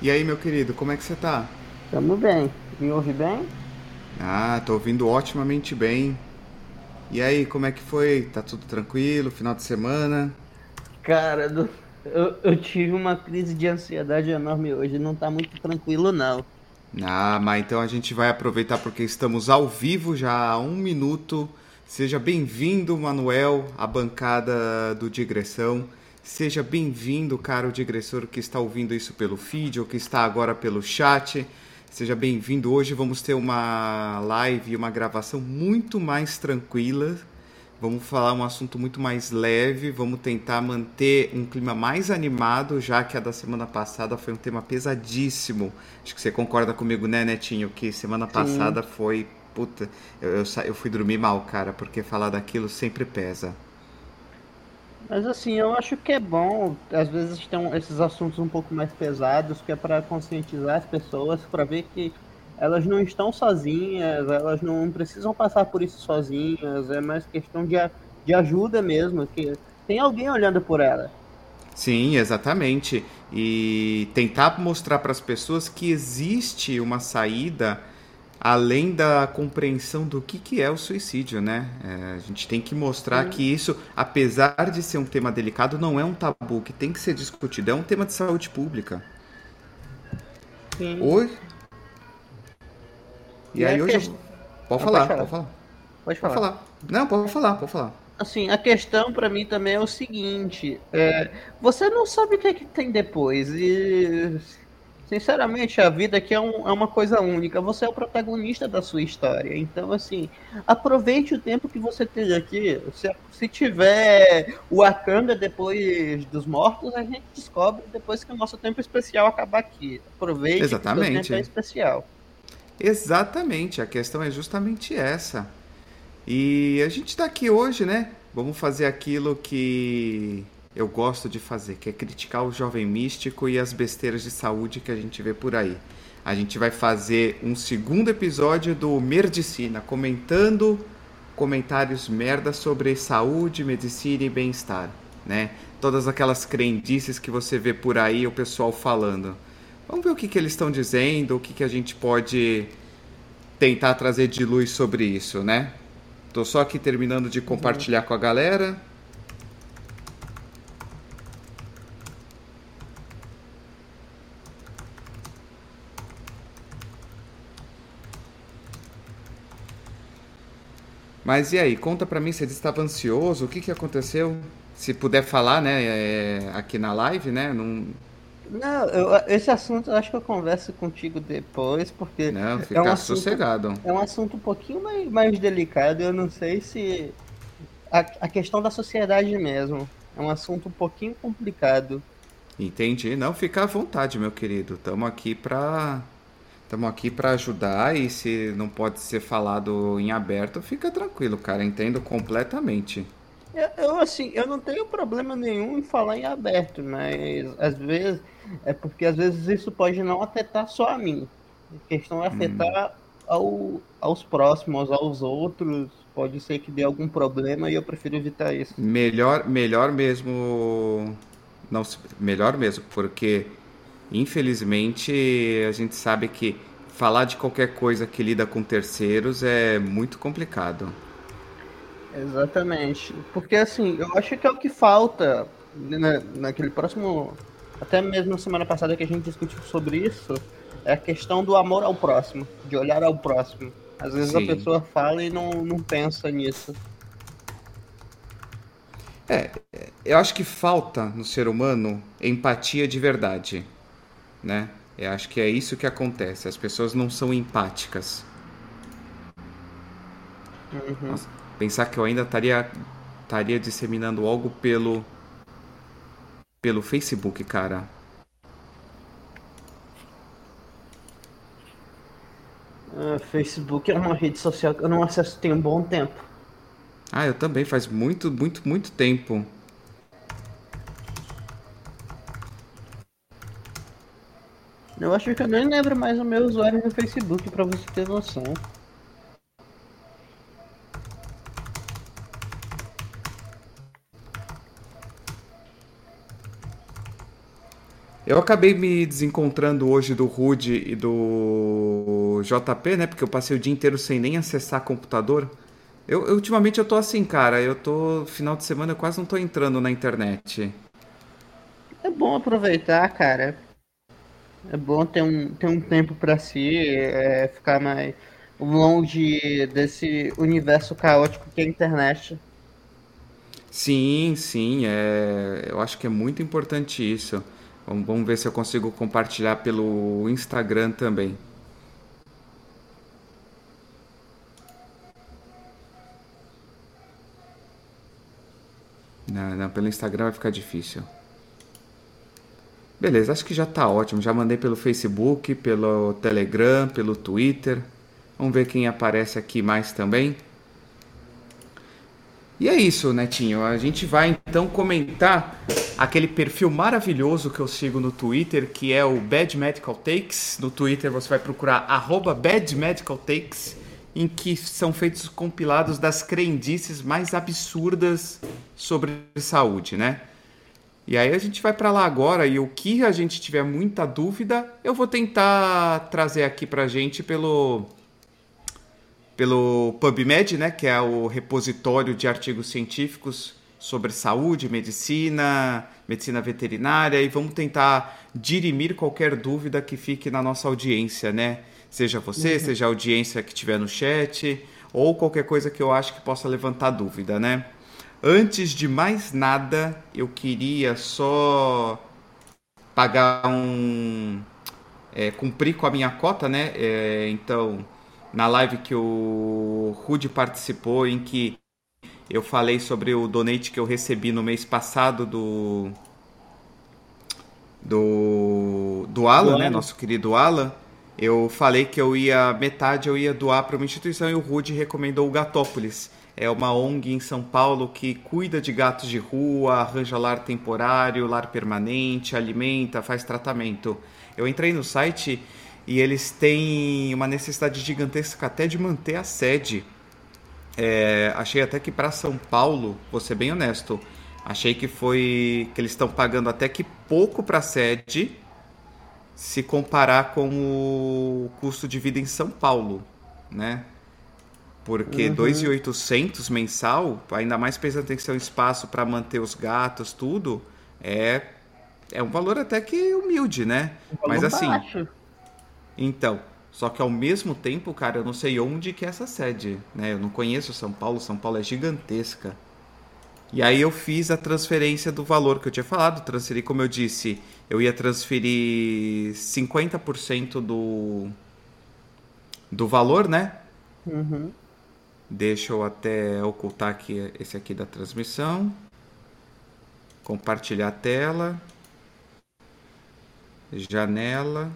E aí, meu querido, como é que você tá? Tamo bem. Me ouve bem? Ah, tô ouvindo otimamente bem. E aí, como é que foi? Tá tudo tranquilo? Final de semana? Cara, eu, eu tive uma crise de ansiedade enorme hoje. Não tá muito tranquilo, não. Ah, mas então a gente vai aproveitar porque estamos ao vivo já há um minuto. Seja bem-vindo, Manuel, à bancada do Digressão. Seja bem-vindo, caro digressor que está ouvindo isso pelo feed ou que está agora pelo chat. Seja bem-vindo. Hoje vamos ter uma live e uma gravação muito mais tranquila. Vamos falar um assunto muito mais leve, vamos tentar manter um clima mais animado, já que a da semana passada foi um tema pesadíssimo. Acho que você concorda comigo, né, Netinho? Que semana passada foi. Puta, eu, eu, eu fui dormir mal, cara, porque falar daquilo sempre pesa. Mas assim, eu acho que é bom, às vezes, ter um- esses assuntos um pouco mais pesados, que é para conscientizar as pessoas, para ver que elas não estão sozinhas, elas não precisam passar por isso sozinhas, é mais questão de, de ajuda mesmo, que tem alguém olhando por ela. Sim, exatamente. E tentar mostrar para as pessoas que existe uma saída além da compreensão do que, que é o suicídio, né? É, a gente tem que mostrar que isso, apesar de ser um tema delicado, não é um tabu que tem que ser discutido, é um tema de saúde pública. Sim. Hoje. E E aí hoje. eu- quest- Pode Ah, falar, pode falar. pode falar. Pode Pode falar. falar. Não, pode falar, pode falar. Assim, a questão pra mim também é o seguinte, é, você não sabe o que, é que tem depois e, sinceramente, a vida aqui é, um- é uma coisa única, você é o protagonista da sua história, então, assim, aproveite o tempo que você tem aqui, se, se tiver o Wakanda depois dos mortos, a gente descobre depois que o nosso tempo especial acabar aqui, aproveite que o Exatamente. tempo é especial. Exatamente, a questão é justamente essa. E a gente está aqui hoje, né? Vamos fazer aquilo que eu gosto de fazer, que é criticar o jovem místico e as besteiras de saúde que a gente vê por aí. A gente vai fazer um segundo episódio do Merdicina, comentando comentários merda sobre saúde, medicina e bem-estar, né? Todas aquelas crendices que você vê por aí o pessoal falando. Vamos ver o que, que eles estão dizendo, o que, que a gente pode tentar trazer de luz sobre isso, né? Tô só aqui terminando de compartilhar com a galera. Mas e aí, conta pra mim, você estava ansioso, o que que aconteceu? Se puder falar, né, é, aqui na live, né? Não, Não, eu- esse assunto eu acho que eu converso contigo depois, porque não, é um fica assunto sossegado. É um assunto um pouquinho mais, mais delicado, eu não sei se. A, a questão da sociedade mesmo. É um assunto um pouquinho complicado. Entendi. Não, fica à vontade, meu querido. Estamos aqui para estamos aqui para ajudar e se não pode ser falado em aberto, fica tranquilo, cara. Entendo completamente. Eu, eu, assim, eu não tenho problema nenhum em falar em aberto, mas às vezes. É porque às vezes isso pode não afetar só a mim. A questão é afetar ao, aos próximos, aos outros. Pode ser que dê algum problema e eu prefiro evitar isso. Melhor, melhor mesmo não melhor mesmo, porque infelizmente a gente sabe que falar de qualquer coisa que lida com terceiros é muito complicado. Exatamente. Porque assim, eu acho que é o que falta na, naquele próximo. Até mesmo na semana passada que a gente discutiu sobre isso, é a questão do amor ao próximo, de olhar ao próximo. Às vezes Sim. a pessoa fala e não, não pensa nisso. É, é, eu acho que falta no ser humano empatia de verdade, né? Eu acho que é isso que acontece. As pessoas não são empáticas. Nossa, pensar que eu ainda estaria estaria disseminando algo pelo pelo Facebook, cara. Ah, Facebook é uma rede social que eu não acesso tem um bom tempo. Ah, eu também faz muito, muito, muito tempo. Eu acho que eu nem lembro mais o meu usuário no Facebook pra você ter noção. Eu acabei me desencontrando hoje do Rude e do JP, né? Porque eu passei o dia inteiro sem nem acessar computador. Eu, eu, ultimamente eu tô assim, cara. Eu tô. Final de semana eu quase não tô entrando na internet. É bom aproveitar, cara. É bom ter um, ter um tempo para si, é, ficar mais longe desse universo caótico que é a internet. Sim, sim, é, eu acho que é muito importante isso. Vamos, vamos ver se eu consigo compartilhar pelo Instagram também. Não, não, pelo Instagram vai ficar difícil. Beleza, acho que já tá ótimo. Já mandei pelo Facebook, pelo Telegram, pelo Twitter. Vamos ver quem aparece aqui mais também. E é isso, Netinho. A gente vai então comentar aquele perfil maravilhoso que eu sigo no Twitter, que é o Bad Medical Takes. No Twitter você vai procurar arroba Bad Medical Takes, em que são feitos compilados das crendices mais absurdas sobre saúde, né? E aí a gente vai para lá agora e o que a gente tiver muita dúvida, eu vou tentar trazer aqui pra gente pelo pelo PubMed, né, que é o repositório de artigos científicos sobre saúde, medicina, medicina veterinária e vamos tentar dirimir qualquer dúvida que fique na nossa audiência, né? Seja você, uhum. seja a audiência que tiver no chat ou qualquer coisa que eu acho que possa levantar dúvida, né? Antes de mais nada, eu queria só pagar um é, cumprir com a minha cota, né? É, então na live que o Rude participou, em que eu falei sobre o donate que eu recebi no mês passado do do do Alan, né, nosso querido Alan. Eu falei que eu ia metade eu ia doar para uma instituição e o Rude recomendou o Gatópolis. É uma ONG em São Paulo que cuida de gatos de rua, arranja lar temporário, lar permanente, alimenta, faz tratamento. Eu entrei no site e eles têm uma necessidade gigantesca até de manter a sede. É, achei até que para São Paulo, vou ser bem honesto, achei que foi que eles estão pagando até que pouco para a sede se comparar com o custo de vida em São Paulo, né? Porque uhum. 2.800 mensal, ainda mais pensando em ter um espaço para manter os gatos, tudo, é é um valor até que humilde, né? Um Mas assim, baixo. Então, só que ao mesmo tempo, cara, eu não sei onde que é essa sede, né? Eu não conheço São Paulo, São Paulo é gigantesca. E aí eu fiz a transferência do valor que eu tinha falado, transferi, como eu disse, eu ia transferir 50% do do valor, né? Uhum. Deixa eu até ocultar aqui esse aqui da transmissão. Compartilhar a tela. Janela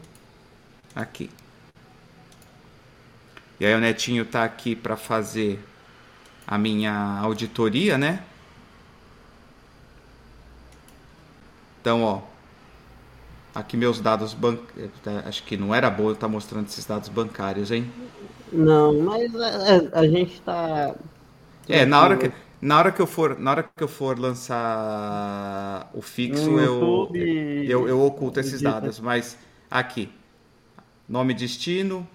aqui. E aí o Netinho tá aqui para fazer a minha auditoria, né? Então, ó, aqui meus dados bancários. Acho que não era bom eu estar tá mostrando esses dados bancários, hein? Não, mas a, é, é, a gente tá. É, na hora que. Na hora que eu for, na hora que eu for lançar o fixo, eu, eu, eu oculto esses dados, mas aqui Nome e destino,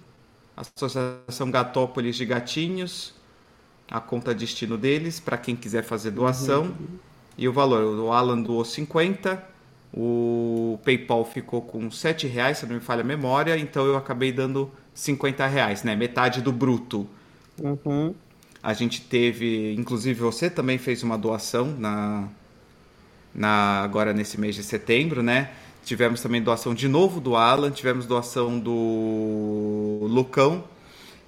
Associação Gatópolis de Gatinhos, a conta destino deles, para quem quiser fazer doação. Uhum. E o valor, o Alan doou 50, o PayPal ficou com 7 reais, se não me falha a memória, então eu acabei dando 50 reais, né? Metade do bruto. Uhum. A gente teve, inclusive você também fez uma doação na, na agora nesse mês de setembro, né? Tivemos também doação de novo do Alan, tivemos doação do Lucão.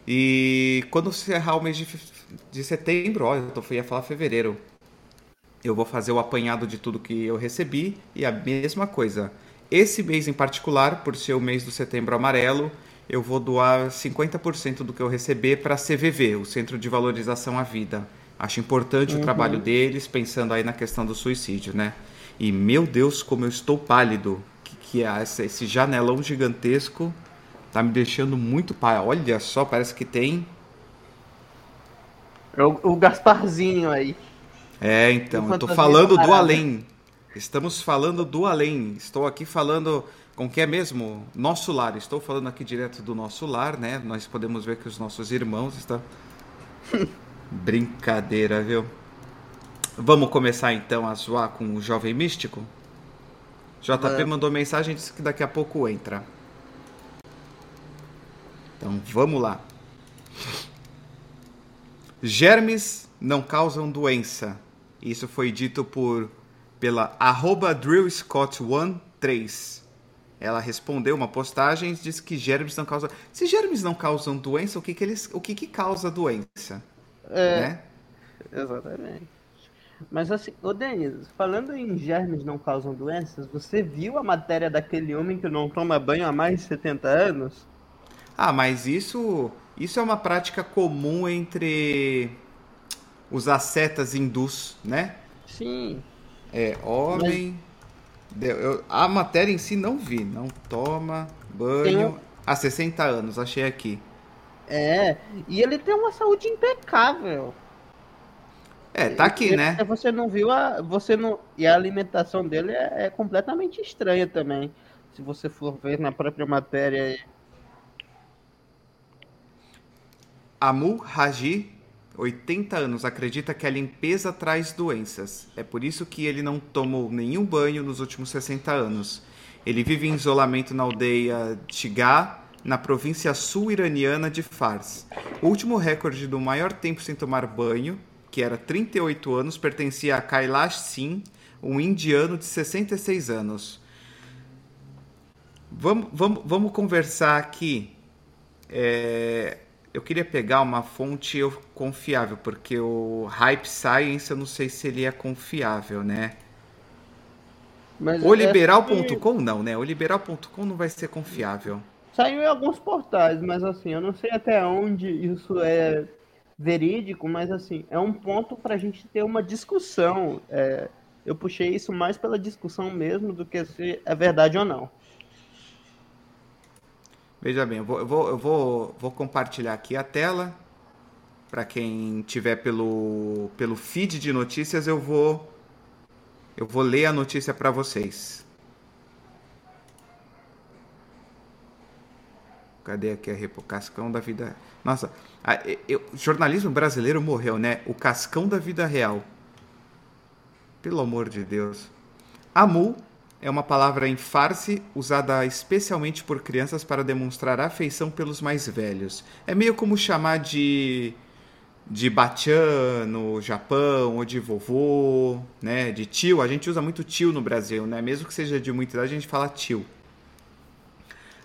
E quando encerrar o mês de, de setembro, ó, eu ia falar fevereiro, eu vou fazer o apanhado de tudo que eu recebi e a mesma coisa. Esse mês em particular, por ser o mês do setembro amarelo, eu vou doar 50% do que eu receber para a CVV, o Centro de Valorização à Vida. Acho importante uhum. o trabalho deles, pensando aí na questão do suicídio, né? E meu Deus, como eu estou pálido. Que, que é esse janelão gigantesco tá me deixando muito pálido. Olha só, parece que tem. É o, o Gasparzinho aí. É, então, eu tô falando do além. Estamos falando do além. Estou aqui falando com que é mesmo nosso lar. Estou falando aqui direto do nosso lar, né? Nós podemos ver que os nossos irmãos estão. Brincadeira, viu? Vamos começar então a zoar com o jovem místico? JP é. mandou mensagem disse que daqui a pouco entra. Então vamos lá. Germes não causam doença. Isso foi dito por pela arroba drillscott13. Ela respondeu uma postagem e disse que germes não causam. Se germes não causam doença, o que, que eles. O que, que causa doença? É. Né? Exatamente. Mas assim, ô Denis, falando em germes não causam doenças, você viu a matéria daquele homem que não toma banho há mais de 70 anos? Ah, mas isso. Isso é uma prática comum entre os ascetas hindus, né? Sim. É, homem. Mas... Eu, a matéria em si não vi. Não toma banho um... há 60 anos, achei aqui. É, e ele tem uma saúde impecável. É, tá aqui, e, né? Você não viu a. Você não. E a alimentação dele é, é completamente estranha também. Se você for ver na própria matéria. Amu Raji 80 anos, acredita que a limpeza traz doenças. É por isso que ele não tomou nenhum banho nos últimos 60 anos. Ele vive em isolamento na aldeia Tigá, na província sul-iraniana de Fars. O último recorde do maior tempo sem tomar banho, que era 38 anos, pertencia a Kailash Singh, um indiano de 66 anos. Vamos, vamos, vamos conversar aqui. É, eu queria pegar uma fonte confiável, porque o Hype Science eu não sei se ele é confiável, né? Mas o liberal.com que... não, né? O liberal.com não vai ser confiável. Saiu em alguns portais, mas assim, eu não sei até onde isso é verídico, mas assim, é um ponto para a gente ter uma discussão. É, eu puxei isso mais pela discussão mesmo do que se é verdade ou não. Veja bem, eu vou, eu vou, eu vou, vou compartilhar aqui a tela. Para quem tiver pelo, pelo feed de notícias, eu vou eu vou ler a notícia para vocês. Cadê aqui a o Cascão da vida? Nossa, a, eu, jornalismo brasileiro morreu, né? O Cascão da vida real. Pelo amor de Deus. Amu é uma palavra em farsi usada especialmente por crianças para demonstrar afeição pelos mais velhos. É meio como chamar de de no Japão ou de vovô, né, de tio. A gente usa muito tio no Brasil, né? Mesmo que seja de muita idade, a gente fala tio.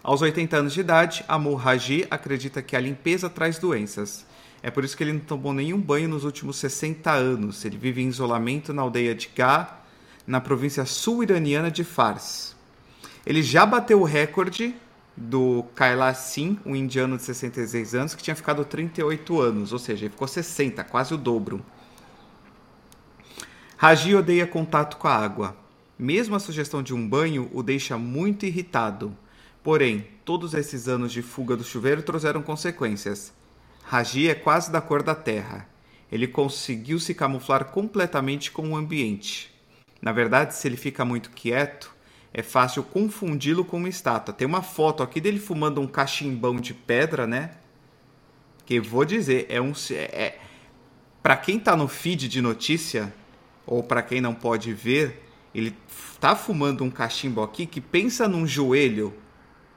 Aos 80 anos de idade, Amor Haji acredita que a limpeza traz doenças. É por isso que ele não tomou nenhum banho nos últimos 60 anos. Ele vive em isolamento na aldeia de Ga, na província sul-iraniana de Fars. Ele já bateu o recorde do Kailash Singh, um indiano de 66 anos, que tinha ficado 38 anos, ou seja, ele ficou 60, quase o dobro. Raji odeia contato com a água. Mesmo a sugestão de um banho o deixa muito irritado. Porém, todos esses anos de fuga do chuveiro trouxeram consequências. Raji é quase da cor da terra. Ele conseguiu se camuflar completamente com o ambiente. Na verdade, se ele fica muito quieto, é fácil confundi-lo com uma estátua. Tem uma foto aqui dele fumando um cachimbão de pedra, né? Que vou dizer, é um. É, é para quem tá no feed de notícia, ou para quem não pode ver, ele tá fumando um cachimbo aqui que pensa num joelho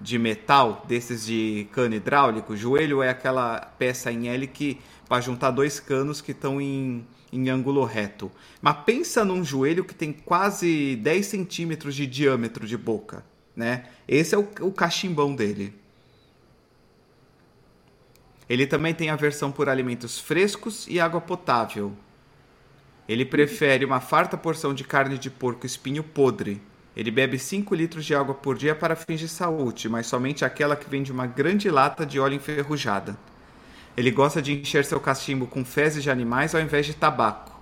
de metal, desses de cano hidráulico. Joelho é aquela peça em L que para juntar dois canos que estão em em ângulo reto. Mas pensa num joelho que tem quase 10 centímetros de diâmetro de boca, né? Esse é o, o cachimbão dele. Ele também tem aversão por alimentos frescos e água potável. Ele prefere uma farta porção de carne de porco espinho podre. Ele bebe 5 litros de água por dia para fins de saúde, mas somente aquela que vem de uma grande lata de óleo enferrujada. Ele gosta de encher seu cachimbo com fezes de animais ao invés de tabaco.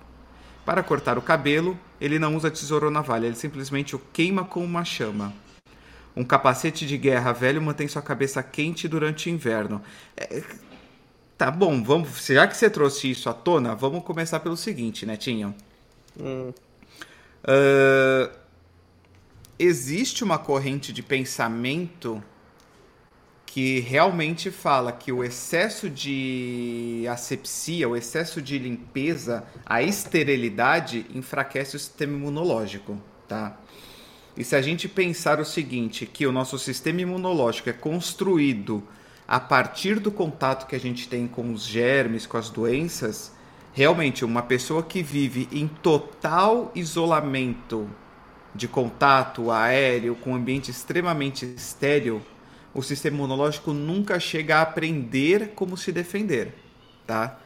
Para cortar o cabelo, ele não usa tesouro ou navalha, ele simplesmente o queima com uma chama. Um capacete de guerra velho mantém sua cabeça quente durante o inverno. É... Tá bom, vamos. Já que você trouxe isso à tona, vamos começar pelo seguinte, Netinho. Hum. Uh, existe uma corrente de pensamento que realmente fala que o excesso de asepsia, o excesso de limpeza, a esterilidade enfraquece o sistema imunológico, tá? E se a gente pensar o seguinte, que o nosso sistema imunológico é construído a partir do contato que a gente tem com os germes, com as doenças, realmente uma pessoa que vive em total isolamento de contato aéreo com um ambiente extremamente estéril, o sistema imunológico nunca chega a aprender como se defender, tá?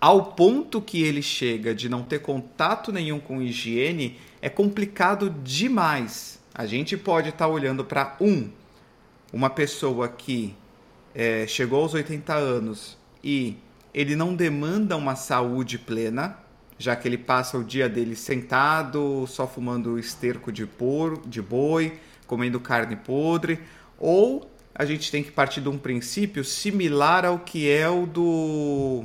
Ao ponto que ele chega de não ter contato nenhum com higiene, é complicado demais. A gente pode estar tá olhando para um, uma pessoa que é, chegou aos 80 anos e ele não demanda uma saúde plena, já que ele passa o dia dele sentado, só fumando esterco de, por, de boi, comendo carne podre, ou a gente tem que partir de um princípio similar ao que é o do.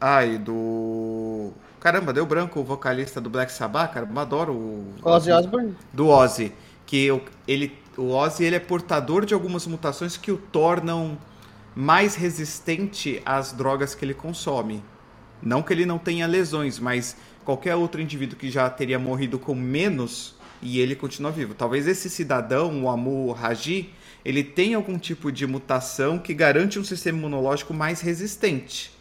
Ai, do. Caramba, deu branco o vocalista do Black Sabbath, cara. Eu adoro o. Ozzy Osbourne? Do Ozzy. Que ele, o Ozzy ele é portador de algumas mutações que o tornam mais resistente às drogas que ele consome. Não que ele não tenha lesões, mas qualquer outro indivíduo que já teria morrido com menos e ele continua vivo. Talvez esse cidadão, o Amu Raji, ele tenha algum tipo de mutação que garante um sistema imunológico mais resistente.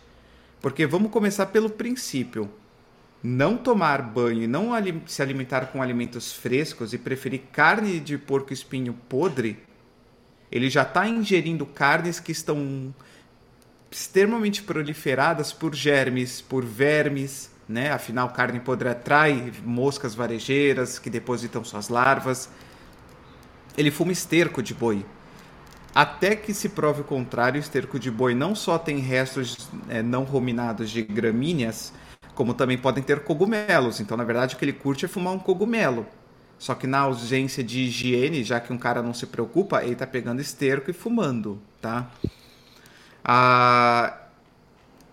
Porque vamos começar pelo princípio. Não tomar banho e não se alimentar com alimentos frescos e preferir carne de porco espinho podre, ele já está ingerindo carnes que estão extremamente proliferadas por germes, por vermes, né? Afinal, carne podre atrai moscas varejeiras que depositam suas larvas. Ele fuma esterco de boi. Até que se prove o contrário, o esterco de boi não só tem restos é, não ruminados de gramíneas, como também podem ter cogumelos. Então, na verdade, o que ele curte é fumar um cogumelo. Só que na ausência de higiene, já que um cara não se preocupa, ele está pegando esterco e fumando, tá? Ah,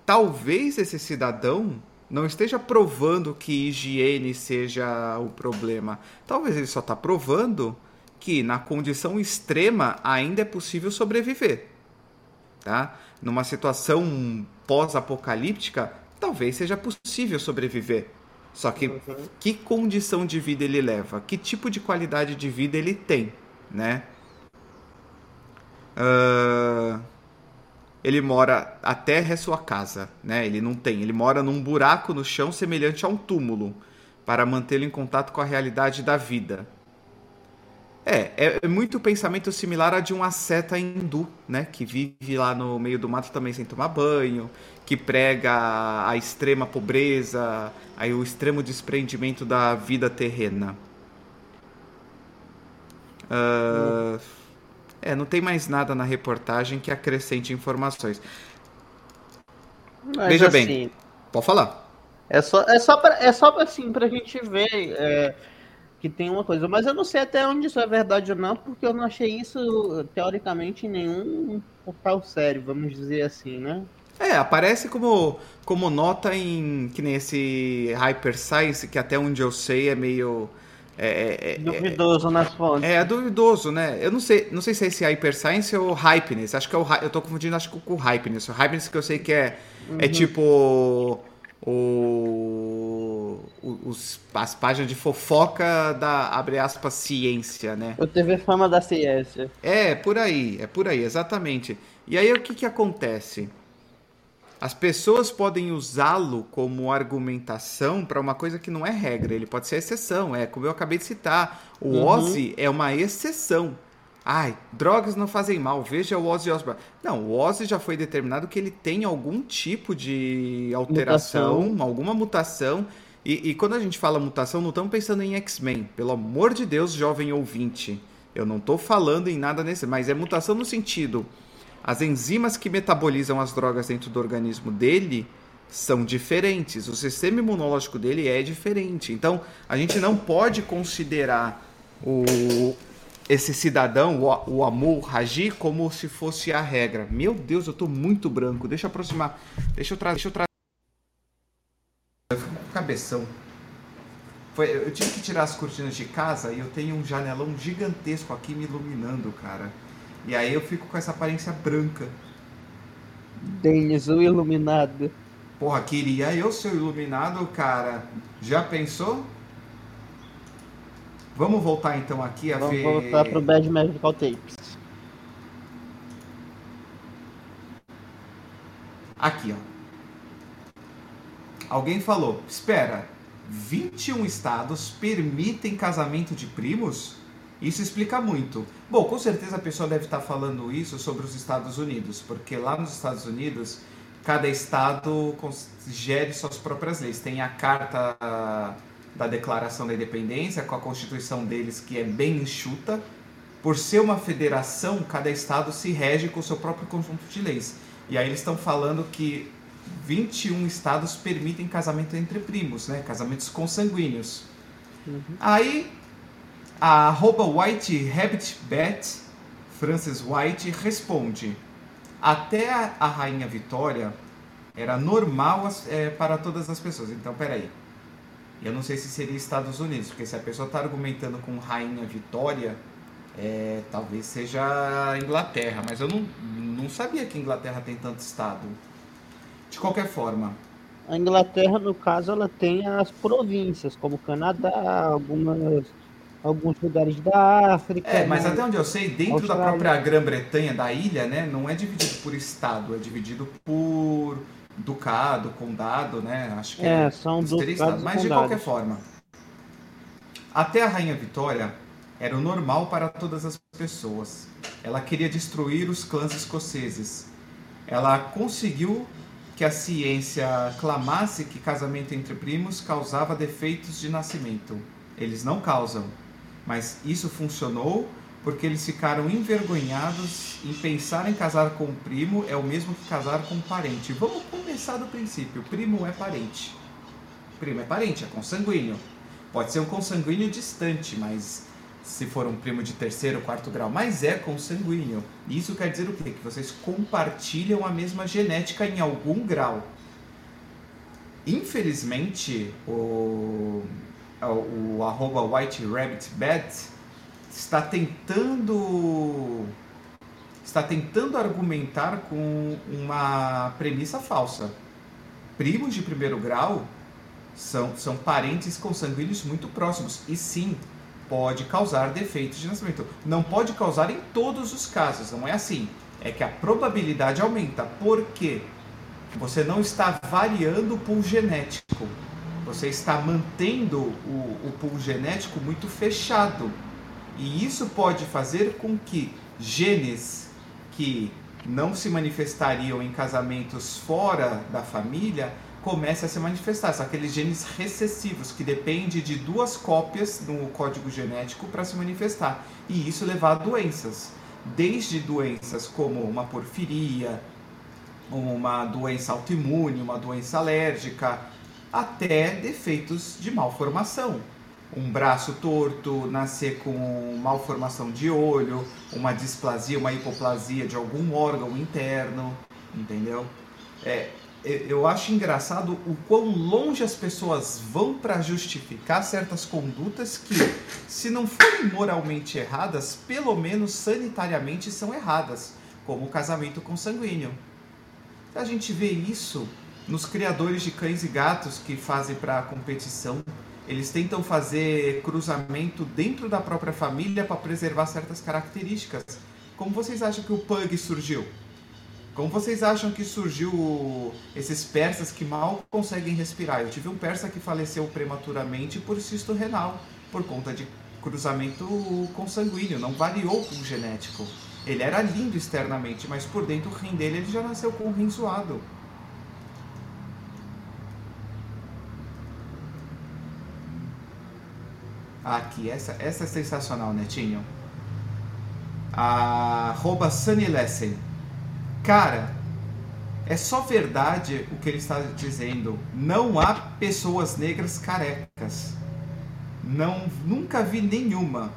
talvez esse cidadão não esteja provando que higiene seja o problema. Talvez ele só está provando que na condição extrema ainda é possível sobreviver. Tá? Numa situação pós-apocalíptica, talvez seja possível sobreviver. Só que uhum. que condição de vida ele leva? Que tipo de qualidade de vida ele tem, né? Uh, ele mora, a terra é sua casa, né? Ele não tem, ele mora num buraco no chão semelhante a um túmulo, para mantê-lo em contato com a realidade da vida. É, é, é muito pensamento similar a de um asceta hindu, né? Que vive lá no meio do mato também sem tomar banho, que prega a extrema pobreza, aí o extremo desprendimento da vida terrena. Uh, é, não tem mais nada na reportagem que acrescente informações. Mas, Veja assim, bem, pode falar. É só, é só, pra, é só assim, pra gente ver é, que tem uma coisa. Mas eu não sei até onde isso é verdade ou não, porque eu não achei isso, teoricamente, em nenhum portal sério, vamos dizer assim, né? É, aparece como, como nota em que nem esse Hyper Science, que até onde eu sei é meio é, é, é, duvidoso nas fontes. É, é duvidoso, né? Eu não sei, não sei se é esse Hyper Science ou Hypeness. Acho que é o eu tô confundindo acho que com o Hypeness. O Hypeness que eu sei que é uhum. é tipo o, os, as páginas de fofoca da abre aspas ciência, né? O TV Fama da ciência. É, por aí, é por aí, exatamente. E aí o que que acontece? As pessoas podem usá-lo como argumentação para uma coisa que não é regra, ele pode ser exceção. É como eu acabei de citar, o uhum. Ozzy é uma exceção. Ai, drogas não fazem mal, veja o Ozzy Osbourne. Não, o Ozzy já foi determinado que ele tem algum tipo de alteração, mutação. alguma mutação. E, e, quando a gente fala mutação, não estamos pensando em X-Men. Pelo amor de Deus, jovem ouvinte. Eu não estou falando em nada nesse, mas é mutação no sentido as enzimas que metabolizam as drogas dentro do organismo dele são diferentes. O sistema imunológico dele é diferente. Então, a gente não pode considerar o, esse cidadão, o, o Amor Raji, como se fosse a regra. Meu Deus, eu estou muito branco. Deixa eu aproximar. Deixa eu trazer. Deixa eu trazer. Eu com cabeção. Foi, eu tive que tirar as cortinas de casa e eu tenho um janelão gigantesco aqui me iluminando, cara. E aí eu fico com essa aparência branca. Denis, o iluminado. Porra, queria eu ser iluminado, cara. Já pensou? Vamos voltar então aqui a Vamos ver. voltar pro Bad Magical Tapes. Aqui, ó. Alguém falou: espera, 21 estados permitem casamento de primos? Isso explica muito. Bom, com certeza a pessoa deve estar falando isso sobre os Estados Unidos, porque lá nos Estados Unidos, cada estado gere suas próprias leis. Tem a carta da Declaração da Independência, com a constituição deles, que é bem enxuta. Por ser uma federação, cada estado se rege com o seu próprio conjunto de leis. E aí eles estão falando que 21 estados permitem casamento entre primos, né? Casamentos consanguíneos. Aí a arroba White Rabbit Bet, Frances White, responde: Até a, Rainha Vitória era normal é, para todas as pessoas. Então, peraí. Eu não sei se seria Estados Unidos, porque se a pessoa está argumentando com Rainha Vitória, é, talvez seja Inglaterra. Mas eu não, não sabia que Inglaterra tem tanto estado. De qualquer forma, A Inglaterra, no caso, ela tem as províncias, como Canadá, algumas, alguns lugares da África. É, mas né? até onde eu sei, dentro da Austrália. própria Grã-Bretanha, da ilha, né, não é dividido por estado, é dividido por ducado, condado, né? Acho que É, são os três ducados estados. Mas de qualquer forma, até a Rainha Vitória era o normal para todas as pessoas. Ela queria destruir os clãs escoceses. Ela conseguiu que a ciência clamasse que casamento entre primos causava defeitos de nascimento. Eles não causam, mas isso funcionou porque eles ficaram envergonhados em pensar em casar com um primo é o mesmo que casar com um parente. Vamos começar do princípio: primo é parente. Primo é parente, é consanguíneo. Pode ser um consanguíneo distante, mas se for um primo de terceiro, quarto grau, mas é consanguíneo. Isso quer dizer o quê? Que vocês compartilham a mesma genética em algum grau. Infelizmente, o, o, o arroba White Rabbit Bed está tentando está tentando argumentar com uma premissa falsa. Primos de primeiro grau são, são parentes consanguíneos muito próximos e sim pode causar defeitos de nascimento. Não pode causar em todos os casos, não é assim. É que a probabilidade aumenta. Por quê? Você não está variando o pool genético. Você está mantendo o, o pool genético muito fechado. E isso pode fazer com que genes que não se manifestariam em casamentos fora da família comecem a se manifestar. São aqueles genes recessivos que dependem de duas cópias no código genético para se manifestar. E isso levar a doenças. Desde doenças como uma porfiria, uma doença autoimune, uma doença alérgica, até defeitos de malformação. Um braço torto, nascer com malformação de olho, uma displasia, uma hipoplasia de algum órgão interno, entendeu? É, eu acho engraçado o quão longe as pessoas vão para justificar certas condutas que, se não forem moralmente erradas, pelo menos sanitariamente são erradas, como o casamento consanguíneo. A gente vê isso nos criadores de cães e gatos que fazem para competição. Eles tentam fazer cruzamento dentro da própria família para preservar certas características. Como vocês acham que o pug surgiu? Como vocês acham que surgiu esses persas que mal conseguem respirar? Eu tive um persa que faleceu prematuramente por cisto renal, por conta de cruzamento consanguíneo, não variou o genético. Ele era lindo externamente, mas por dentro o rim dele ele já nasceu com o rim zoado. Aqui, essa, essa é sensacional, Netinho. Arroba Sunny Lesson. Cara, é só verdade o que ele está dizendo. Não há pessoas negras carecas. Não, nunca vi nenhuma.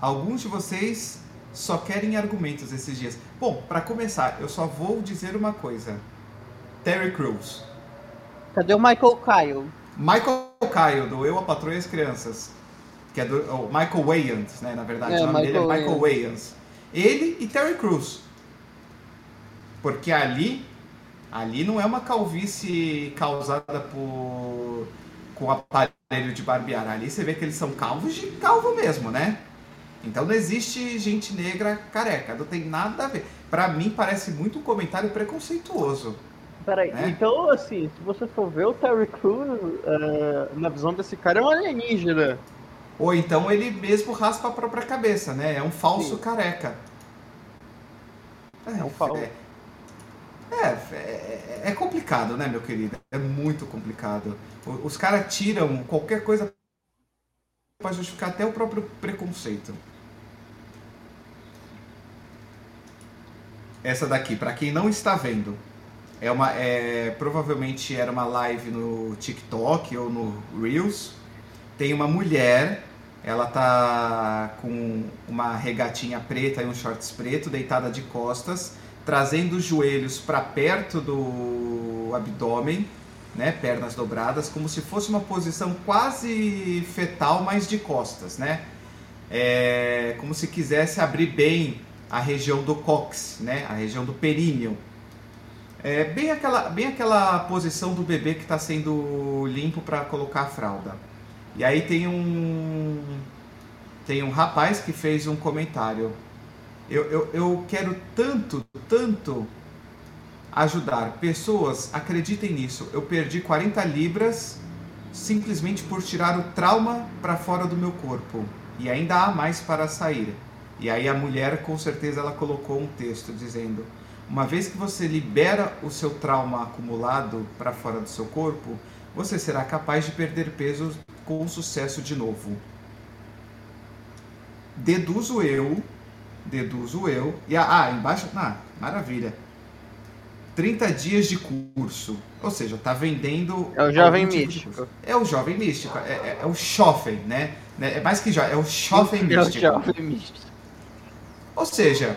Alguns de vocês só querem argumentos esses dias. Bom, para começar, eu só vou dizer uma coisa. Terry Crews. Cadê o Michael Kyle? Michael Caio, do Eu, a Patroa e as Crianças. Que é do o Michael Wayans, né? Na verdade, É, o nome dele é Michael Michael Wayans. Ele e Terry Crews. Porque ali, ali não é uma calvície causada por com aparelho de barbear. Ali você vê que eles são calvos de calvo mesmo, né? Então não existe gente negra careca, não tem nada a ver. Pra mim parece muito um comentário preconceituoso. Peraí, né? então assim, se você for ver o Terry Crews, é, na visão desse cara, é um alienígena. Ou então ele mesmo raspa a própria cabeça, né? É um falso Sim. careca. É um falso. É, é, é, é complicado, né, meu querido? É muito complicado. Os caras tiram qualquer coisa para justificar até o próprio preconceito. Essa daqui, para quem não está vendo, é uma, é, provavelmente era uma live no TikTok ou no Reels. Tem uma mulher, ela tá com uma regatinha preta e um shorts preto, deitada de costas, trazendo os joelhos para perto do abdômen, né, pernas dobradas, como se fosse uma posição quase fetal, mas de costas, né? É, como se quisesse abrir bem a região do cox, né, a região do períneo. É bem aquela, bem aquela posição do bebê que está sendo limpo para colocar a fralda. E aí tem um tem um rapaz que fez um comentário. Eu, eu, eu quero tanto, tanto ajudar pessoas, acreditem nisso. Eu perdi 40 libras simplesmente por tirar o trauma para fora do meu corpo. E ainda há mais para sair. E aí a mulher, com certeza, ela colocou um texto dizendo: uma vez que você libera o seu trauma acumulado para fora do seu corpo, você será capaz de perder peso com sucesso de novo. Deduzo eu, deduzo eu. E ah, embaixo, ah, maravilha. 30 dias de curso. Ou seja, tá vendendo. É o jovem tipo místico. É o jovem místico. É, é, é o Schoffen, né? É mais que jovem, é o Schoffen É o místico. jovem místico. Ou seja,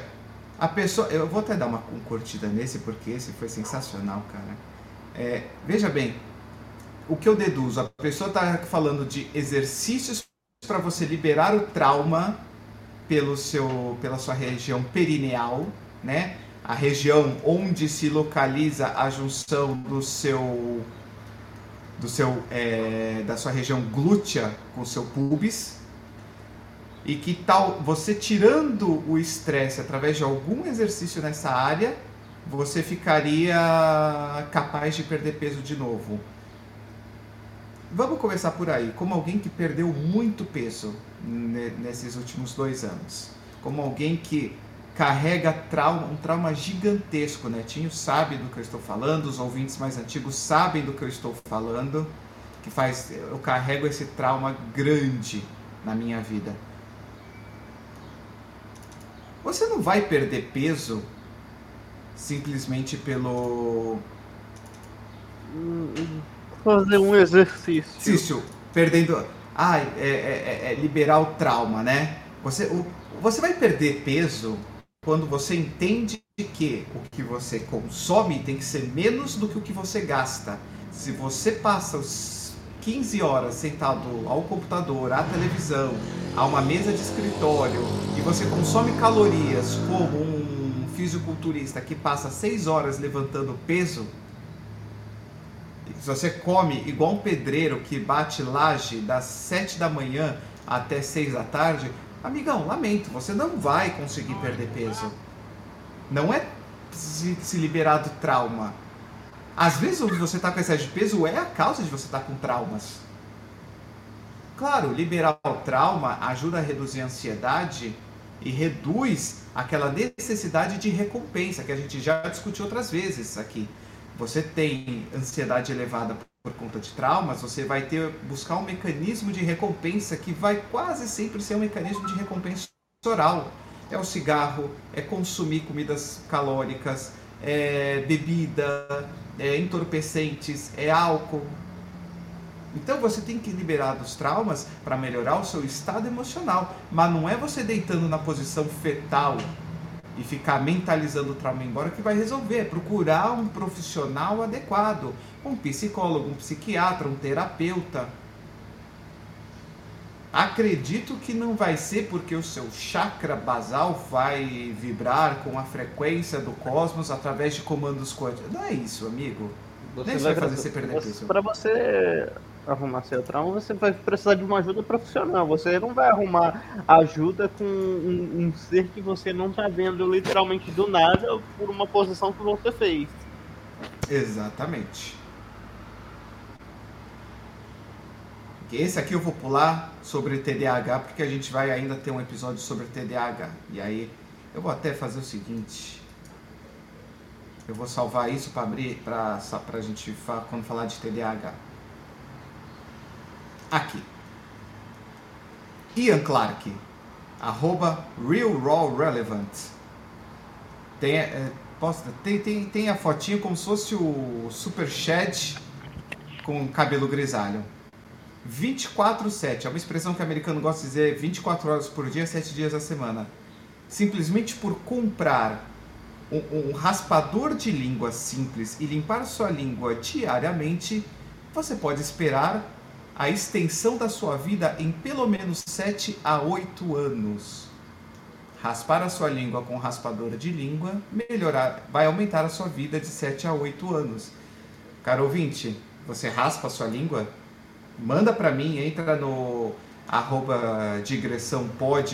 a pessoa. Eu vou até dar uma um curtida nesse, porque esse foi sensacional, cara. É, veja bem, o que eu deduzo? A pessoa está falando de exercícios para você liberar o trauma pelo seu, pela sua região perineal, né? A região onde se localiza a junção do seu do seu é, da sua região glútea com o seu pubis e que tal você tirando o estresse através de algum exercício nessa área você ficaria capaz de perder peso de novo. Vamos começar por aí, como alguém que perdeu muito peso ne- nesses últimos dois anos, como alguém que carrega trauma, um trauma gigantesco, Netinho sabe do que eu estou falando, os ouvintes mais antigos sabem do que eu estou falando, que faz eu carrego esse trauma grande na minha vida. Você não vai perder peso simplesmente pelo Fazer um exercício. exercício, perdendo. Ah, é, é- é liberar o trauma, né? Você, o- você vai perder peso quando você entende que o que você consome tem que ser menos do que o que você gasta. Se você passa os 15 horas sentado ao computador, à televisão, a uma mesa de escritório e você consome calorias como um fisiculturista que passa 6 horas levantando peso, se você come igual um pedreiro que bate laje das 7 da manhã até 6 da tarde, amigão, lamento, você não vai conseguir perder peso. Não é se, liberar do trauma. Às vezes você está com excesso de peso é a causa de você estar com traumas. Claro, liberar o trauma ajuda a reduzir a ansiedade e reduz aquela necessidade de recompensa que a gente já discutiu outras vezes aqui. Você tem ansiedade elevada por conta de traumas, você vai ter buscar um mecanismo de recompensa que vai quase sempre ser um mecanismo de recompensa oral. É o cigarro, é consumir comidas calóricas, é bebida, é entorpecentes, é álcool. Então você tem que liberar dos traumas para melhorar o seu estado emocional, mas não é você deitando na posição fetal e ficar mentalizando o trauma embora que vai resolver. É procurar um profissional adequado, um psicólogo, um psiquiatra, um terapeuta. Acredito que não vai ser porque o seu chakra basal vai vibrar com a frequência do cosmos através de comandos quânticos. Não é isso, amigo. Você Nem vai, vai fazer você perder peso. Para você arrumar seu trauma, você vai precisar de uma ajuda profissional. Você não vai arrumar ajuda com um, um ser que você não está vendo literalmente do nada por uma posição que você fez. Exatamente. Esse aqui eu vou pular sobre TDAH, porque a gente vai ainda ter um episódio sobre TDAH. E aí eu vou até fazer o seguinte. Eu vou salvar isso para abrir, para a gente quando falar de TDAH. Aqui. Ian Clark, arroba Real Raw Relevant. Tem, é, tem, tem, tem a fotinho como se fosse o Super Shed com cabelo grisalho. 24/7 é uma expressão que o americano gosta de dizer 24 horas por dia, 7 dias a semana. Simplesmente por comprar um, um raspador de língua simples e limpar sua língua diariamente, você pode esperar a extensão da sua vida em pelo menos 7 a 8 anos. Raspar a sua língua com um raspador de língua melhorar, vai aumentar a sua vida de 7 a 8 anos. Caro ouvinte, você raspa a sua língua? manda para mim, entra no arroba digressão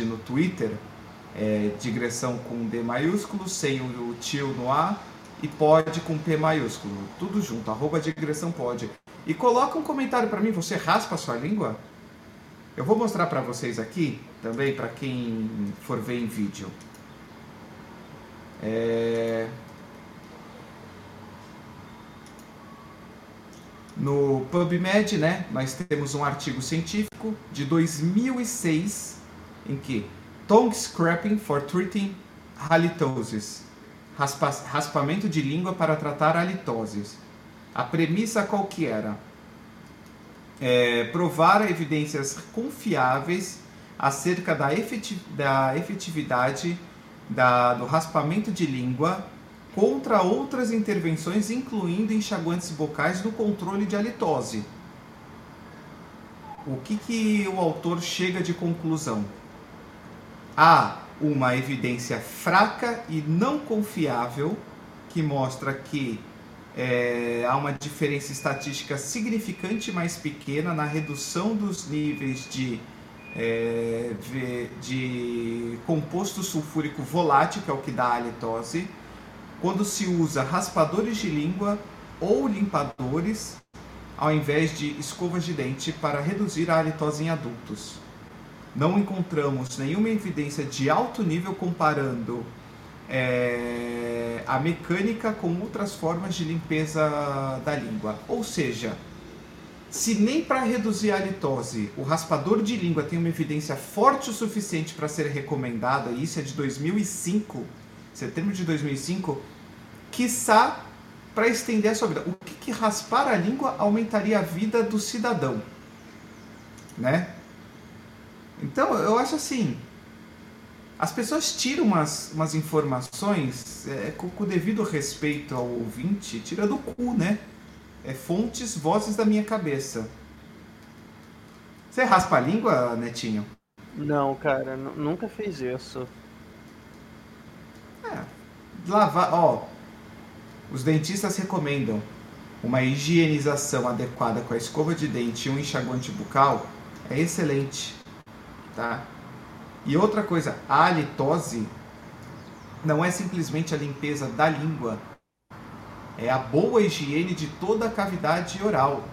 no Twitter, é, digressão com D maiúsculo, sem o tio no A, e pod com P maiúsculo, tudo junto, arroba digressão pod. E coloca um comentário para mim, você raspa a sua língua? Eu vou mostrar para vocês aqui, também para quem for ver em vídeo. É... No PubMed, né, nós temos um artigo científico de 2006 em que tongue scraping for treating halitosis, raspa, raspamento de língua para tratar halitoses. A premissa qual que era? É, provar evidências confiáveis acerca da, efetiv da efetividade da, do raspamento de língua contra outras intervenções, incluindo enxaguantes bocais no controle de halitose. O que, que o autor chega de conclusão? Há uma evidência fraca e não confiável que mostra que é, há uma diferença estatística significante mais pequena na redução dos níveis de, é, de composto sulfúrico volátil, que é o que dá a halitose, quando se usa raspadores de língua ou limpadores ao invés de escovas de dente para reduzir a halitose em adultos. Não encontramos nenhuma evidência de alto nível comparando é, a mecânica com outras formas de limpeza da língua. Ou seja, se nem para reduzir a halitose o raspador de língua tem uma evidência forte o suficiente para ser recomendada, e isso é de 2005, setembro de 2005, quiçá para estender a sua vida. O que, que raspar a língua aumentaria a vida do cidadão? Né? Então, eu acho assim, as pessoas tiram umas, umas informações é, com, com o devido respeito ao ouvinte, tira do cu, né? É fontes, vozes da minha cabeça. Você raspa a língua, Netinho? Não, cara, nunca fiz isso. É, lavar, ó, os dentistas recomendam uma higienização adequada com a escova de dente e um enxaguante bucal é excelente, tá? E outra coisa, a halitose não é simplesmente a limpeza da língua, é a boa higiene de toda a cavidade oral.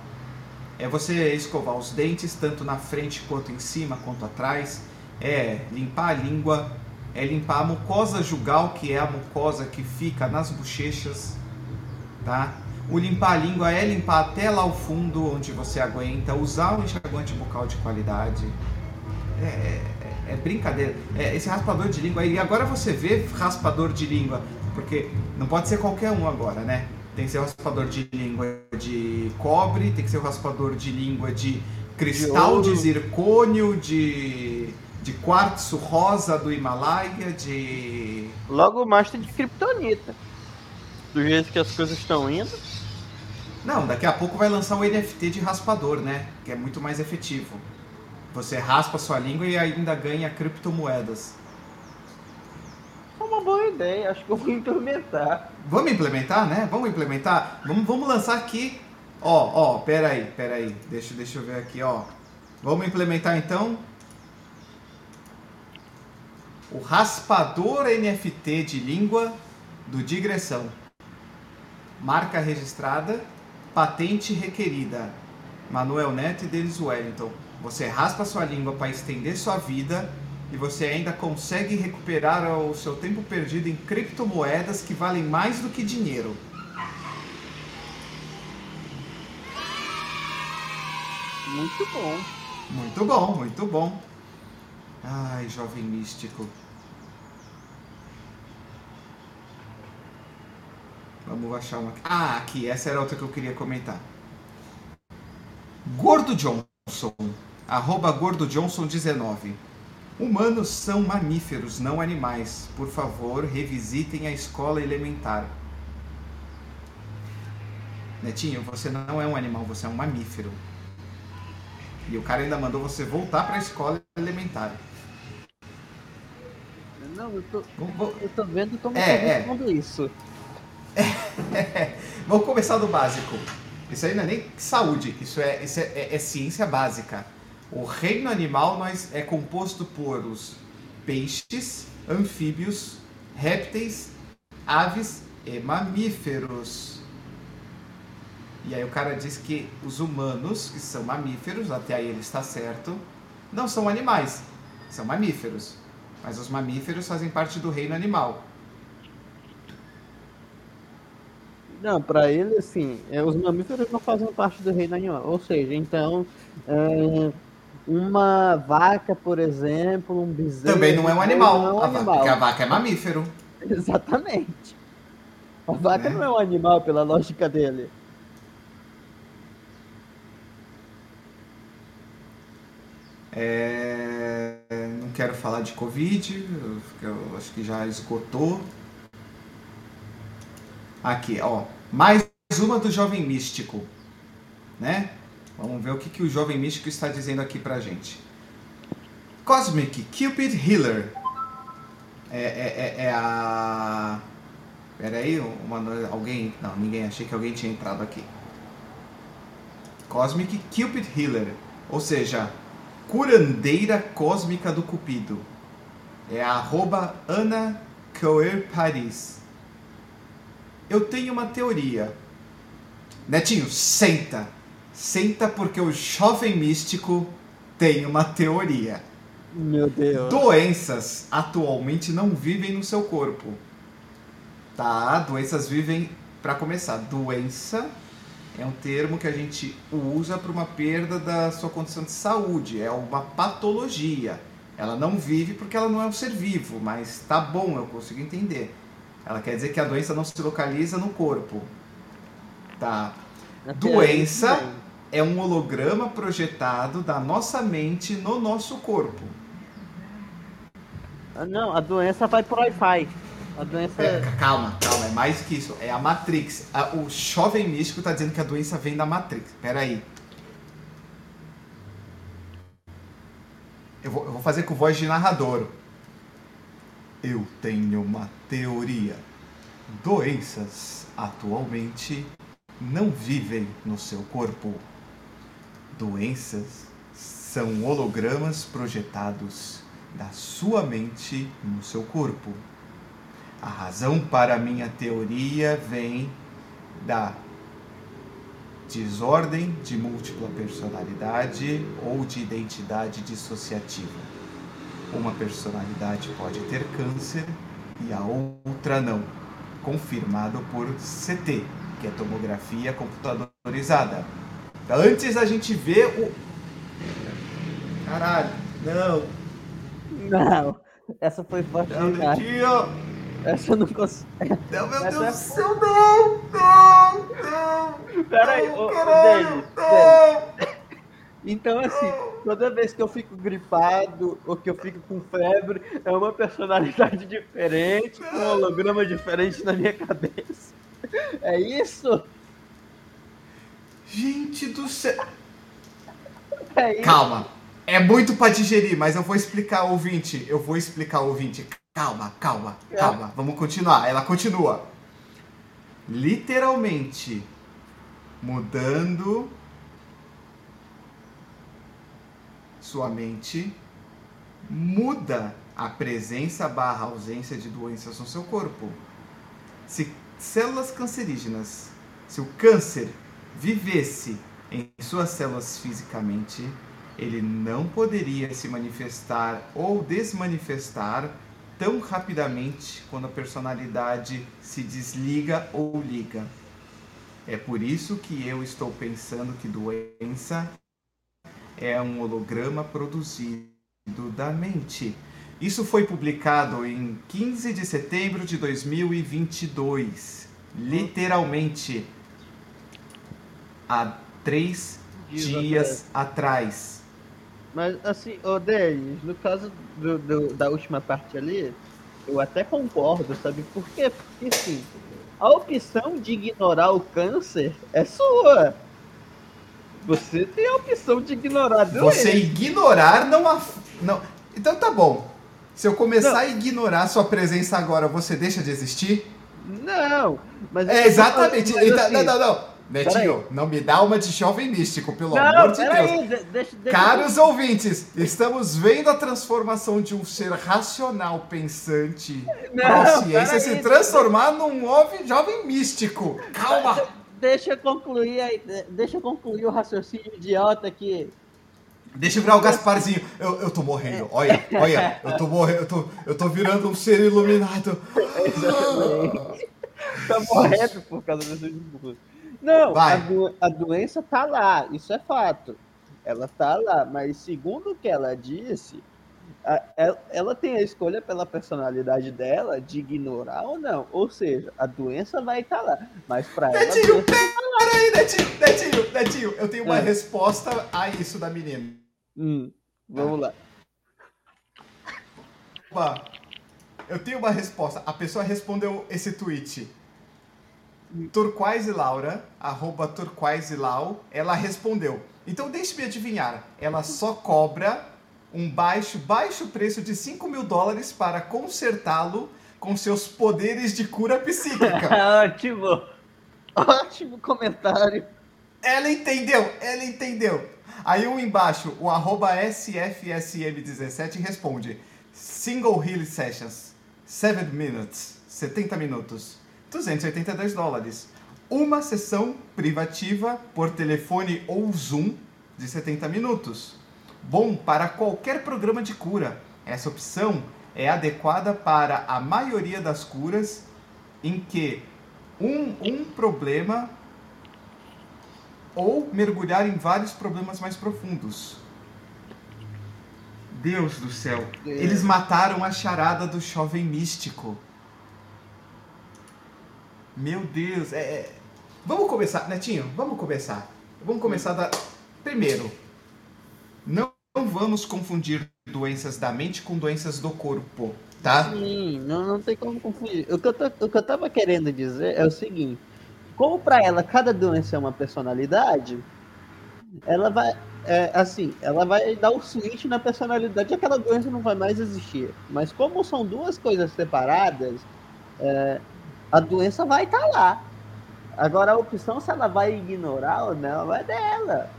É você escovar os dentes tanto na frente quanto em cima, quanto atrás, é limpar a língua, é limpar a mucosa jugal, que é a mucosa que fica nas bochechas, tá? O limpar a língua é limpar até lá o fundo onde você aguenta, usar um enxaguante bucal de qualidade. É, é, é brincadeira. É, esse raspador de língua, e agora você vê raspador de língua, porque não pode ser qualquer um agora, né? Tem que ser o raspador de língua de cobre, tem que ser o raspador de língua de cristal de, de zircônio, de, de quartzo rosa do Himalaia, de. Logo mais tem de kryptonita do jeito que as coisas estão indo. Não, daqui a pouco vai lançar o NFT de raspador, né? Que é muito mais efetivo. Você raspa sua língua e ainda ganha criptomoedas. É uma boa ideia, acho que eu vou implementar. Vamos implementar, né? Vamos implementar? Vamos, vamos lançar aqui. Ó, ó, pera aí, pera aí. Deixa, deixa eu ver aqui, ó. Vamos implementar então o raspador NFT de língua do digressão. Marca registrada, patente requerida. Manuel Neto e Denis Wellington. Você raspa sua língua para estender sua vida e você ainda consegue recuperar o seu tempo perdido em criptomoedas que valem mais do que dinheiro. Muito bom. Muito bom, muito bom. Ai, jovem místico. Vamos achar uma. Ah, aqui, essa era outra que eu queria comentar. Gordo Johnson, arroba Gordo Johnson 19. Humanos são mamíferos, não animais. Por favor, revisitem a escola elementar. Netinho, você não é um animal, você é um mamífero. E o cara ainda mandou você voltar para a escola elementar. Não, eu tô, eu tô vendo como é, é. isso. É, vamos começar do básico. Isso aí não é nem saúde, isso é, isso é, é, é ciência básica. O reino animal nós é composto por os peixes, anfíbios, répteis, aves e mamíferos. E aí o cara diz que os humanos, que são mamíferos, até aí ele está certo, não são animais, são mamíferos. Mas os mamíferos fazem parte do reino animal. Não, para ele, assim, é, os mamíferos não fazem parte do reino animal. Ou seja, então, é, uma vaca, por exemplo, um bezerro. Também não é um animal, não é um animal. porque a vaca é mamífero. Exatamente. A vaca né? não é um animal, pela lógica dele. É, não quero falar de Covid, eu, eu acho que já esgotou. Aqui, ó. Mais uma do Jovem Místico. Né? Vamos ver o que, que o Jovem Místico está dizendo aqui pra gente. Cosmic Cupid Healer. É, é, é, é a. Pera aí, uma, alguém. Não, ninguém. Achei que alguém tinha entrado aqui. Cosmic Cupid Healer. Ou seja, curandeira cósmica do Cupido. É a arroba Ana Coer Paris. Eu tenho uma teoria. Netinho, senta. Senta porque o jovem místico tem uma teoria. Meu Deus. Doenças atualmente não vivem no seu corpo. Tá? Doenças vivem, para começar, doença é um termo que a gente usa para uma perda da sua condição de saúde, é uma patologia. Ela não vive porque ela não é um ser vivo, mas tá bom, eu consigo entender. Ela quer dizer que a doença não se localiza no corpo. Tá. Doença é um holograma projetado da nossa mente no nosso corpo. Ah, não, a doença vai pro Wi-Fi. A doença. É, calma, calma, é mais que isso. É a Matrix. o jovem místico tá dizendo que a doença vem da Matrix. Pera aí. Eu vou, eu vou fazer com voz de narrador. Eu tenho uma teoria. Doenças atualmente não vivem no seu corpo. Doenças são hologramas projetados da sua mente no seu corpo. A razão para minha teoria vem da desordem de múltipla personalidade ou de identidade dissociativa. Uma personalidade pode ter câncer e a outra não, confirmado por CT, que é tomografia computadorizada. Antes a gente vê o. Caralho, não! Não, essa foi forte. Não, essa eu não consigo. Não, meu Essa Deus é do céu, não! Não! Não! Peraí, ô, Denis, Denis. Então, assim, toda vez que eu fico gripado ou que eu fico com febre, é uma personalidade diferente, com um holograma diferente na minha cabeça. É isso? Gente do céu! É isso? Calma. É muito para digerir, mas eu vou explicar ouvinte. Eu vou explicar ouvinte. Calma, calma, é. calma. Vamos continuar. Ela continua. Literalmente mudando sua mente muda a presença barra ausência de doenças no seu corpo. Se células cancerígenas, se o câncer vivesse em suas células fisicamente, ele não poderia se manifestar ou desmanifestar tão rapidamente quando a personalidade se desliga ou liga. É por isso que eu estou pensando que doença é um holograma produzido da mente. Isso foi publicado em 15 de setembro de 2022. Literalmente, há três dias, dias atrás. Mas assim, ô Denis, no caso do, do, da última parte ali, eu até concordo, sabe por quê? Porque assim, a opção de ignorar o câncer é sua. Você tem a opção de ignorar Você ignorar não, af... não. Então tá bom. Se eu começar não. a ignorar sua presença agora, você deixa de existir? Não, mas. É exatamente. Mas, então, assim, não, não, não. Netinho, não me dá uma de jovem místico, pelo não, amor de Deus. Aí, deixa, deixa, Caros deixa. ouvintes, estamos vendo a transformação de um ser racional, pensante, consciência se transformar num jovem místico. Calma! Deixa eu concluir aí, deixa eu concluir o raciocínio idiota aqui. Deixa eu virar o Gasparzinho. Eu, eu tô morrendo. Olha, olha, eu tô morrendo, eu tô, eu tô virando um ser iluminado. Exatamente. tá morrendo por causa desses burros. Não, a, do, a, doença tá lá, isso é fato. Ela tá lá, mas segundo o que ela disse, a, ela, ela, tem a escolha pela personalidade dela de ignorar ou não. Ou seja, a doença vai estar tá lá, mas para ela. Netinho, tá peraí, Netinho, Netinho, Netinho, eu tenho uma é. resposta a isso da menina. Hum, vamos lá. Opa, eu tenho uma resposta. A pessoa respondeu esse tweet. Turquoise Laura, arroba Turquoise Lau, ela respondeu. Então deixe-me adivinhar, ela só cobra um baixo, baixo preço de 5 mil dólares para consertá-lo com seus poderes de cura psíquica. Ótimo! Ótimo comentário. Ela entendeu, ela entendeu. Aí um embaixo, o arroba SFSM17 responde: Single Heal Sessions, 7 minutes, 70 minutos. 282 dólares. Uma sessão privativa por telefone ou Zoom de 70 minutos. Bom para qualquer programa de cura. Essa opção é adequada para a maioria das curas em que um, um problema ou mergulhar em vários problemas mais profundos. Deus do céu, é. eles mataram a charada do jovem místico. Meu Deus, é, é, Vamos começar, Netinho, vamos começar. Vamos começar da. Primeiro, não vamos confundir doenças da mente com doenças do corpo, tá? Sim, não, não tem como confundir. O que, eu o que eu tava querendo dizer é o seguinte: como para ela cada doença é uma personalidade, ela vai. É, assim, ela vai dar o switch na personalidade e aquela doença não vai mais existir. Mas como são duas coisas separadas, é, a doença vai estar tá lá. Agora a opção se ela vai ignorar ou não é dela.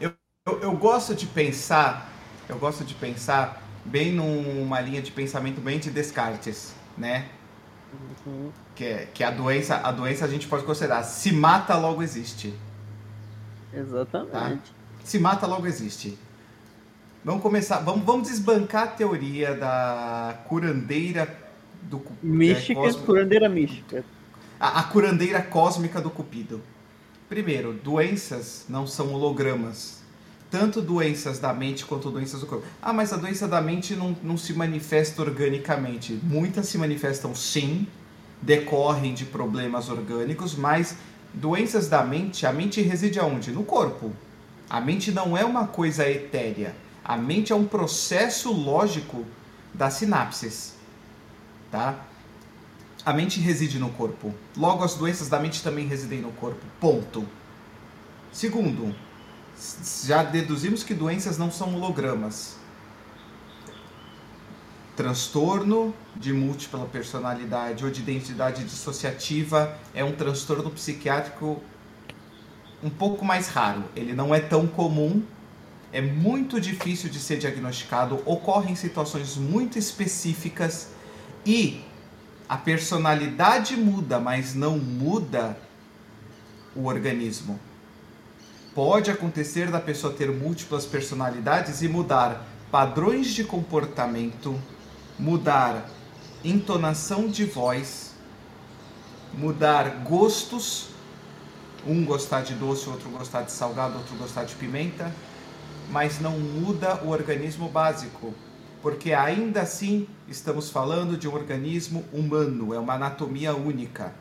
Eu, eu, eu gosto de pensar, eu gosto de pensar bem numa linha de pensamento bem de Descartes, né? Uhum. Que, é, que a doença, a doença a gente pode considerar se mata logo existe. Exatamente. Tá? Se mata logo existe. Vamos começar, vamos, vamos desbancar a teoria da curandeira do Mística, é, curandeira mística. A, a curandeira cósmica do Cupido. Primeiro, doenças não são hologramas. Tanto doenças da mente quanto doenças do corpo. Ah, mas a doença da mente não, não se manifesta organicamente. Muitas se manifestam sim, decorrem de problemas orgânicos, mas doenças da mente, a mente reside aonde? No corpo. A mente não é uma coisa etérea. A mente é um processo lógico das sinapses tá? A mente reside no corpo. Logo, as doenças da mente também residem no corpo. Ponto. Segundo, já deduzimos que doenças não são hologramas. Transtorno de múltipla personalidade ou de identidade dissociativa é um transtorno psiquiátrico um pouco mais raro. Ele não é tão comum, é muito difícil de ser diagnosticado, ocorre em situações muito específicas e a personalidade muda, mas não muda o organismo. Pode acontecer da pessoa ter múltiplas personalidades e mudar padrões de comportamento, mudar entonação de voz, mudar gostos, um gostar de doce, outro gostar de salgado, outro gostar de pimenta, mas não muda o organismo básico, porque ainda assim estamos falando de um organismo humano, é uma anatomia única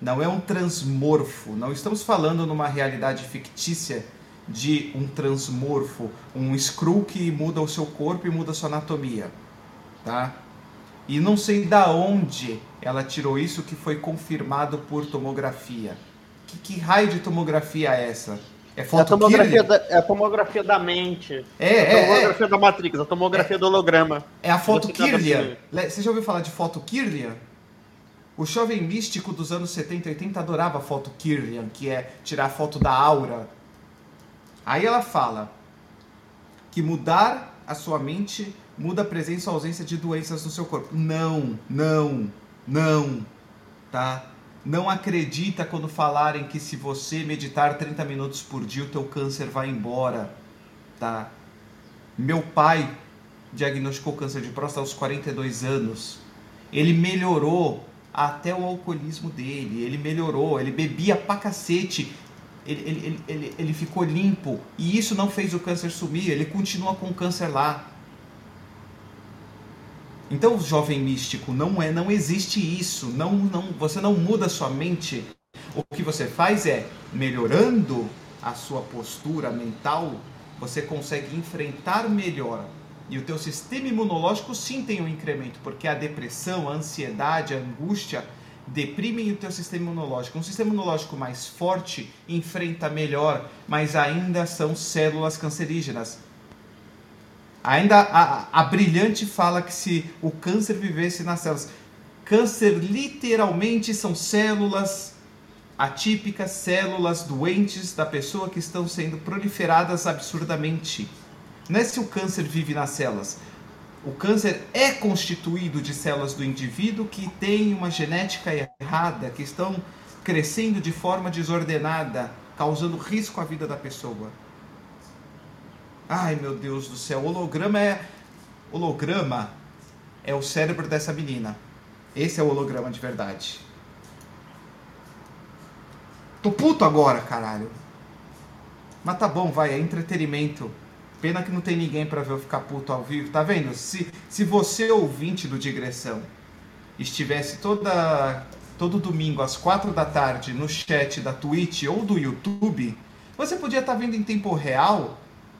não é um transmorfo. Não estamos falando numa realidade fictícia de um transmorfo, um screw que muda o seu corpo e muda a sua anatomia, tá? E não sei da onde ela tirou isso que foi confirmado por tomografia. Que, que raio de tomografia é essa? É, é, a tomografia da, é a tomografia da mente. É, é, a tomografia é, da Matrix, a tomografia é, do holograma. É a foto Kirlian. Você já ouviu falar de foto Kirlian? O jovem místico dos anos 70 e 80 adorava a foto Kirlian, que é tirar foto da aura. Aí ela fala que mudar a sua mente muda a presença ou ausência de doenças no seu corpo. Não, não, não, tá? Não acredita quando falarem que se você meditar 30 minutos por dia o teu câncer vai embora, tá? Meu pai diagnosticou câncer de próstata aos 42 anos. Ele melhorou até o alcoolismo dele. Ele melhorou, ele bebia pra cacete. Ele, ele, ele, ele, ele ficou limpo. E isso não fez o câncer sumir. Ele continua com o câncer lá. Então, jovem místico, não é, não existe isso. Não, não, você não muda sua mente. O que você faz é melhorando a sua postura mental, você consegue enfrentar melhor e o teu sistema imunológico sim tem um incremento, porque a depressão, a ansiedade, a angústia deprimem o teu sistema imunológico. Um sistema imunológico mais forte enfrenta melhor, mas ainda são células cancerígenas. Ainda a, a brilhante fala que se o câncer vivesse nas células, câncer literalmente são células atípicas, células doentes da pessoa que estão sendo proliferadas absurdamente. Não é se o câncer vive nas células. O câncer é constituído de células do indivíduo que têm uma genética errada, que estão crescendo de forma desordenada, causando risco à vida da pessoa. Ai, meu Deus do céu, holograma é holograma é o cérebro dessa menina. Esse é o holograma de verdade. Tô puto agora, caralho. Mas tá bom, vai, é entretenimento. Pena que não tem ninguém para ver eu ficar puto ao vivo. Tá vendo? Se, se você, ouvinte do Digressão, estivesse toda, todo domingo às quatro da tarde no chat da Twitch ou do YouTube, você podia estar tá vendo em tempo real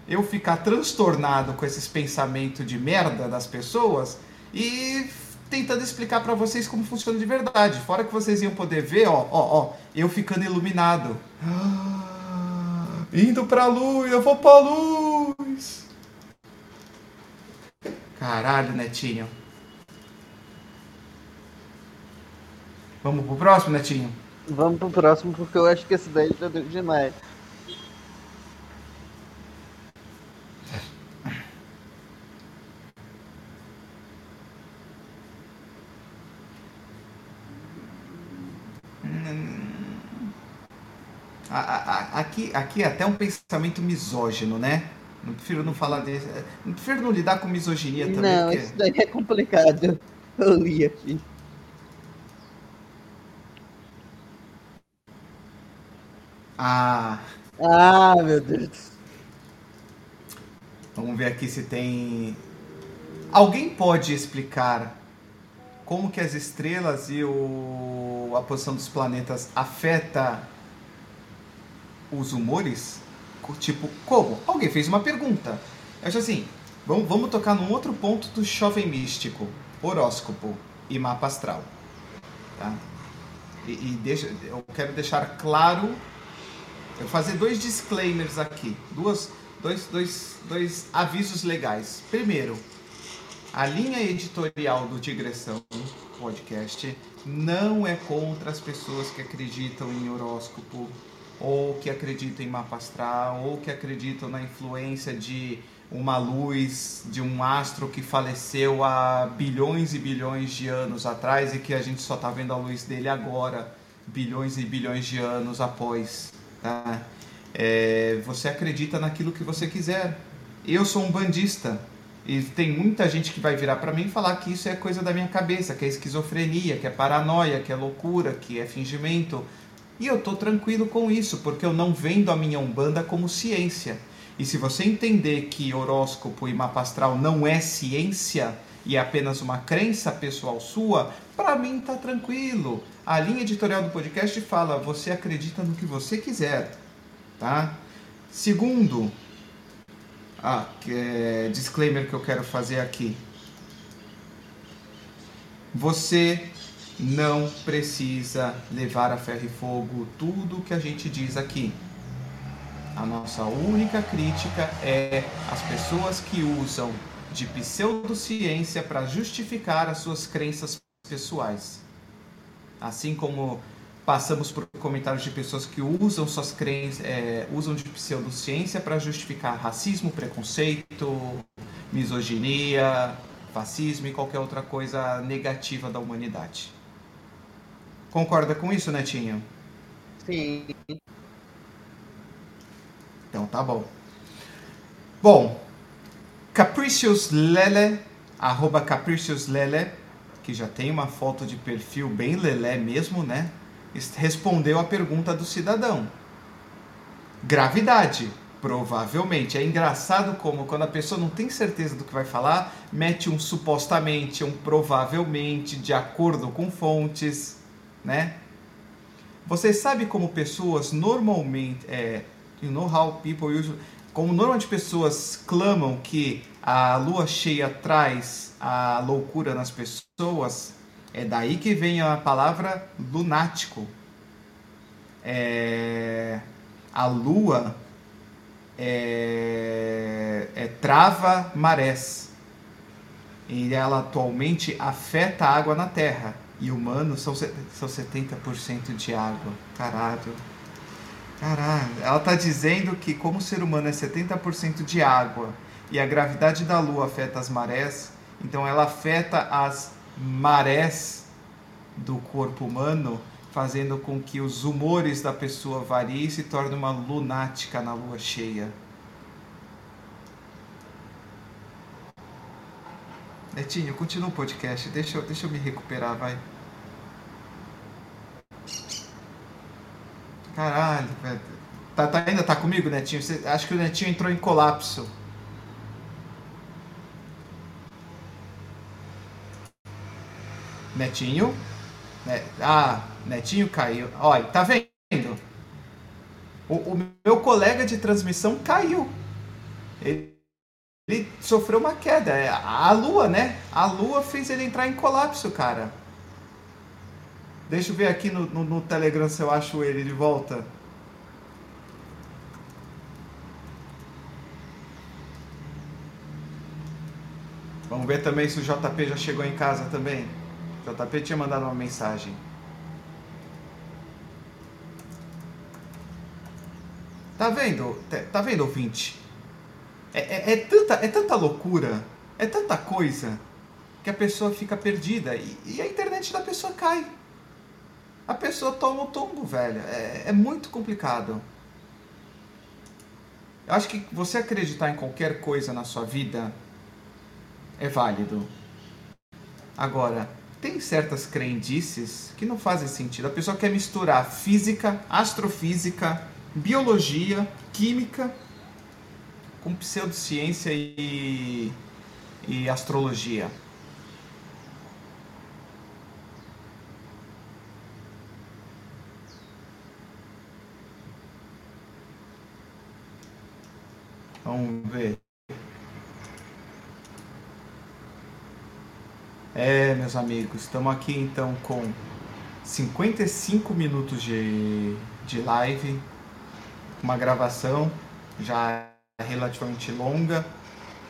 eu ficar transtornado com esses pensamentos de merda das pessoas e tentando explicar para vocês como funciona de verdade. Fora que vocês iam poder ver, ó, ó, ó, eu ficando iluminado. Ah, indo pra luz, eu vou pra luz Caralho, Netinho. Vamos pro próximo, Netinho? Vamos pro próximo, porque eu acho que esse daí já deu demais. Aqui, aqui é até um pensamento misógino, né? Não prefiro não falar desse. Não prefiro não lidar com misoginia também. Não, porque... isso daí é complicado. Eu li aqui. Ah. Ah, meu Deus. Vamos ver aqui se tem. Alguém pode explicar como que as estrelas e o... a posição dos planetas afeta os humores? Tipo, como? Alguém fez uma pergunta. Eu acho assim, vamos, vamos tocar num outro ponto do jovem místico. Horóscopo e mapa astral. Tá? E, e deixa, eu quero deixar claro eu vou fazer dois disclaimers aqui, duas, dois, dois, dois avisos legais. Primeiro, a linha editorial do Digressão Podcast não é contra as pessoas que acreditam em horóscopo, ou que acreditam em mapa astral, ou que acreditam na influência de uma luz, de um astro que faleceu há bilhões e bilhões de anos atrás e que a gente só está vendo a luz dele agora, bilhões e bilhões de anos após. Tá? É, você acredita naquilo que você quiser. Eu sou um bandista e tem muita gente que vai virar para mim e falar que isso é coisa da minha cabeça, que é esquizofrenia, que é paranoia, que é loucura, que é fingimento. E eu tô tranquilo com isso, porque eu não vendo a minha Umbanda como ciência. E se você entender que horóscopo e mapa astral não é ciência e é apenas uma crença pessoal sua, para mim tá tranquilo. A linha editorial do podcast fala: você acredita no que você quiser, tá? Segundo, ah, é disclaimer que eu quero fazer aqui. Você não precisa levar a ferro e fogo tudo que a gente diz aqui. A nossa única crítica é as pessoas que usam de pseudociência para justificar as suas crenças pessoais. Assim como passamos por comentários de pessoas que usam suas crenças, é, usam de pseudociência para justificar racismo, preconceito, misoginia, fascismo e qualquer outra coisa negativa da humanidade. Concorda com isso, Netinho? Sim. Então tá bom. Bom, Capricious Lele, arroba Capricious Lele, que já tem uma foto de perfil bem lelé mesmo, né? Respondeu a pergunta do cidadão. Gravidade, provavelmente. É engraçado como quando a pessoa não tem certeza do que vai falar, mete um supostamente, um provavelmente, de acordo com fontes, né? Você sabe como pessoas normalmente, é, you know how people usually, como normalmente pessoas clamam que a lua cheia traz a loucura nas pessoas, é daí que vem a palavra lunático. É, a lua é, é, trava marés. E ela atualmente afeta a água na Terra. E humanos são, são 70% de água. Caralho. Caralho. Ela está dizendo que como o ser humano é 70% de água e a gravidade da Lua afeta as marés, então ela afeta as marés do corpo humano, fazendo com que os humores da pessoa variem e se torne uma lunática na lua cheia. Netinho, continua o podcast, deixa, deixa eu me recuperar, vai. Caralho. Tá, tá, ainda tá comigo, Netinho? Você, acho que o Netinho entrou em colapso. Netinho. Né? Ah, Netinho caiu. Olha, tá vendo? O, o, meu colega de transmissão caiu. Ele, ele sofreu uma queda. É, a lua, né? A lua fez ele entrar em colapso, cara. Deixa eu ver aqui no, no, no Telegram se eu acho ele de volta. Vamos ver também se o JP já chegou em casa também. O JP tinha mandado uma mensagem. Tá vendo? Tá vendo, ouvinte? É, é, é, tanta, é tanta loucura, é tanta coisa, que a pessoa fica perdida e, e a internet da pessoa cai. A pessoa toma o tombo, velho. É, é muito complicado. Eu acho que você acreditar em qualquer coisa na sua vida é válido. Agora, tem certas crendices que não fazem sentido. A pessoa quer misturar física, astrofísica, biologia, química com pseudociência e, e astrologia. Vamos ver. É, meus amigos, estamos aqui então com 55 minutos de, de live. uma gravação já relativamente longa.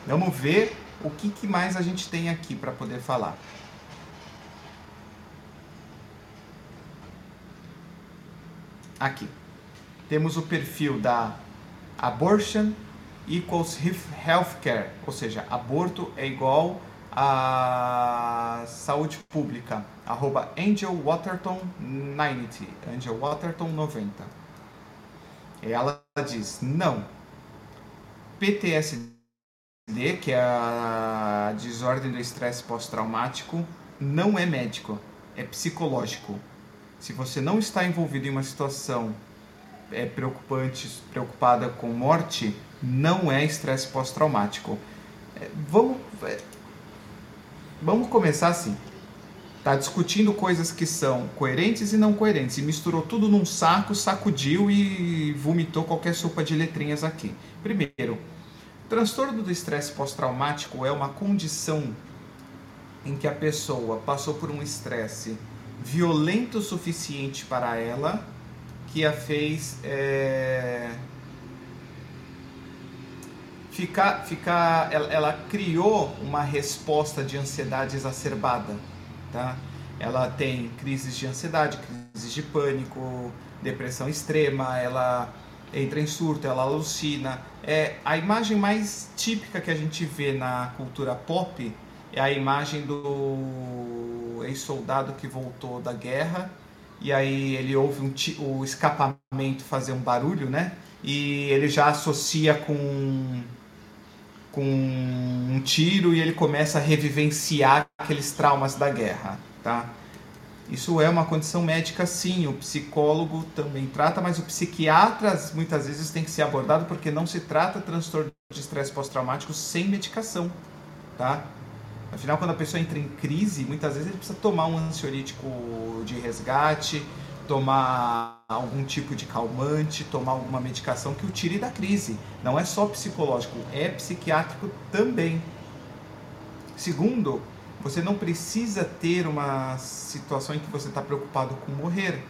Vamos ver o que, que mais a gente tem aqui para poder falar. Aqui. Temos o perfil da Abortion equals healthcare, ou seja, aborto é igual a saúde pública, arroba Angel Waterton 90, Angel Waterton 90. Ela diz, não, PTSD, que é a desordem do estresse pós-traumático, não é médico, é psicológico. Se você não está envolvido em uma situação é, preocupante, preocupada com morte, não é estresse pós-traumático. É, vamos, é, vamos começar assim. Tá discutindo coisas que são coerentes e não coerentes e misturou tudo num saco, sacudiu e vomitou qualquer sopa de letrinhas aqui. Primeiro, transtorno do estresse pós-traumático é uma condição em que a pessoa passou por um estresse violento o suficiente para ela que a fez é, ficar, ficar ela, ela, criou uma resposta de ansiedade exacerbada, tá? Ela tem crises de ansiedade, crises de pânico, depressão extrema, ela entra em surto, ela alucina. É a imagem mais típica que a gente vê na cultura pop é a imagem do ex-soldado que voltou da guerra e aí ele ouve um o escapamento fazer um barulho, né? E ele já associa com com um tiro e ele começa a revivenciar aqueles traumas da guerra, tá? Isso é uma condição médica, sim. O psicólogo também trata, mas o psiquiatra muitas vezes tem que ser abordado porque não se trata transtorno de estresse pós-traumático sem medicação, tá? Afinal, quando a pessoa entra em crise, muitas vezes ele precisa tomar um ansiolítico de resgate, tomar algum tipo de calmante, tomar alguma medicação que o tire da crise. Não é só psicológico, é psiquiátrico também. Segundo, você não precisa ter uma situação em que você está preocupado com morrer.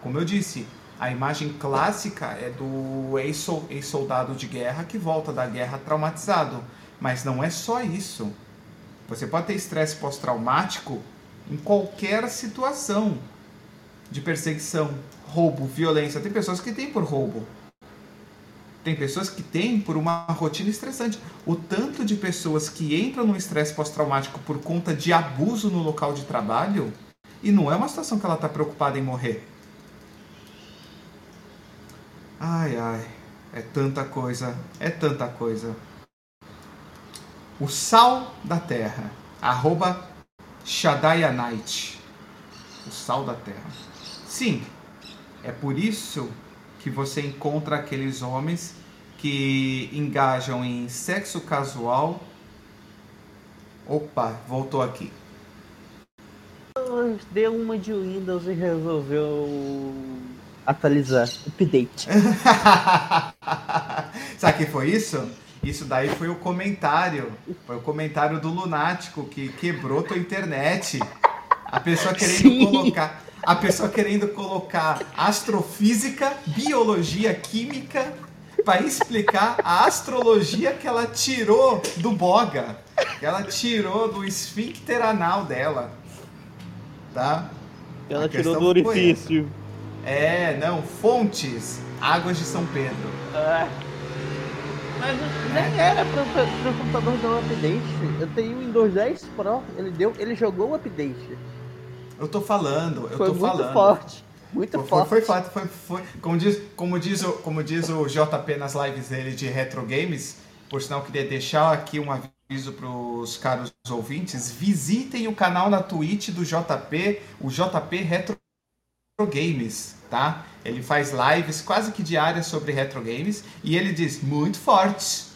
Como eu disse, a imagem clássica é do ex-soldado de guerra que volta da guerra traumatizado. Mas não é só isso. Você pode ter estresse pós-traumático em qualquer situação de perseguição, roubo, violência. Tem pessoas que têm por roubo. Tem pessoas que têm por uma rotina estressante. O tanto de pessoas que entram no estresse pós-traumático por conta de abuso no local de trabalho e não é uma situação que ela está preocupada em morrer. Ai, ai, é tanta coisa, é tanta coisa o sal da terra, arroba Shadayanite, o sal da terra. Sim, é por isso que você encontra aqueles homens que engajam em sexo casual. Opa, voltou aqui. Deu uma de Windows e resolveu atualizar, update. Sabe que foi isso? Isso daí foi o comentário. Foi o comentário do Lunático que quebrou tua internet. A pessoa querendo Sim. colocar. A pessoa querendo colocar astrofísica, biologia, química para explicar a astrologia que ela tirou do boga. Que ela tirou do esfíncter anal dela. Tá? Ela tirou do orifício. É, não, fontes, águas de São Pedro. Ah. Mas nem era pro, pro computador dar um update. Eu tenho o Windows 10 Pro, ele, deu, ele jogou o update. Eu tô falando, eu foi tô muito falando. Forte. Muito foi, forte. Foi, foi, foi, foi, como, diz, como, diz o, como diz o JP nas lives dele de Retro Games, por sinal, queria deixar aqui um aviso para os caros ouvintes: visitem o canal na Twitch do JP, o JP Retro Games, tá? Ele faz lives quase que diárias sobre retro games e ele diz muito forte.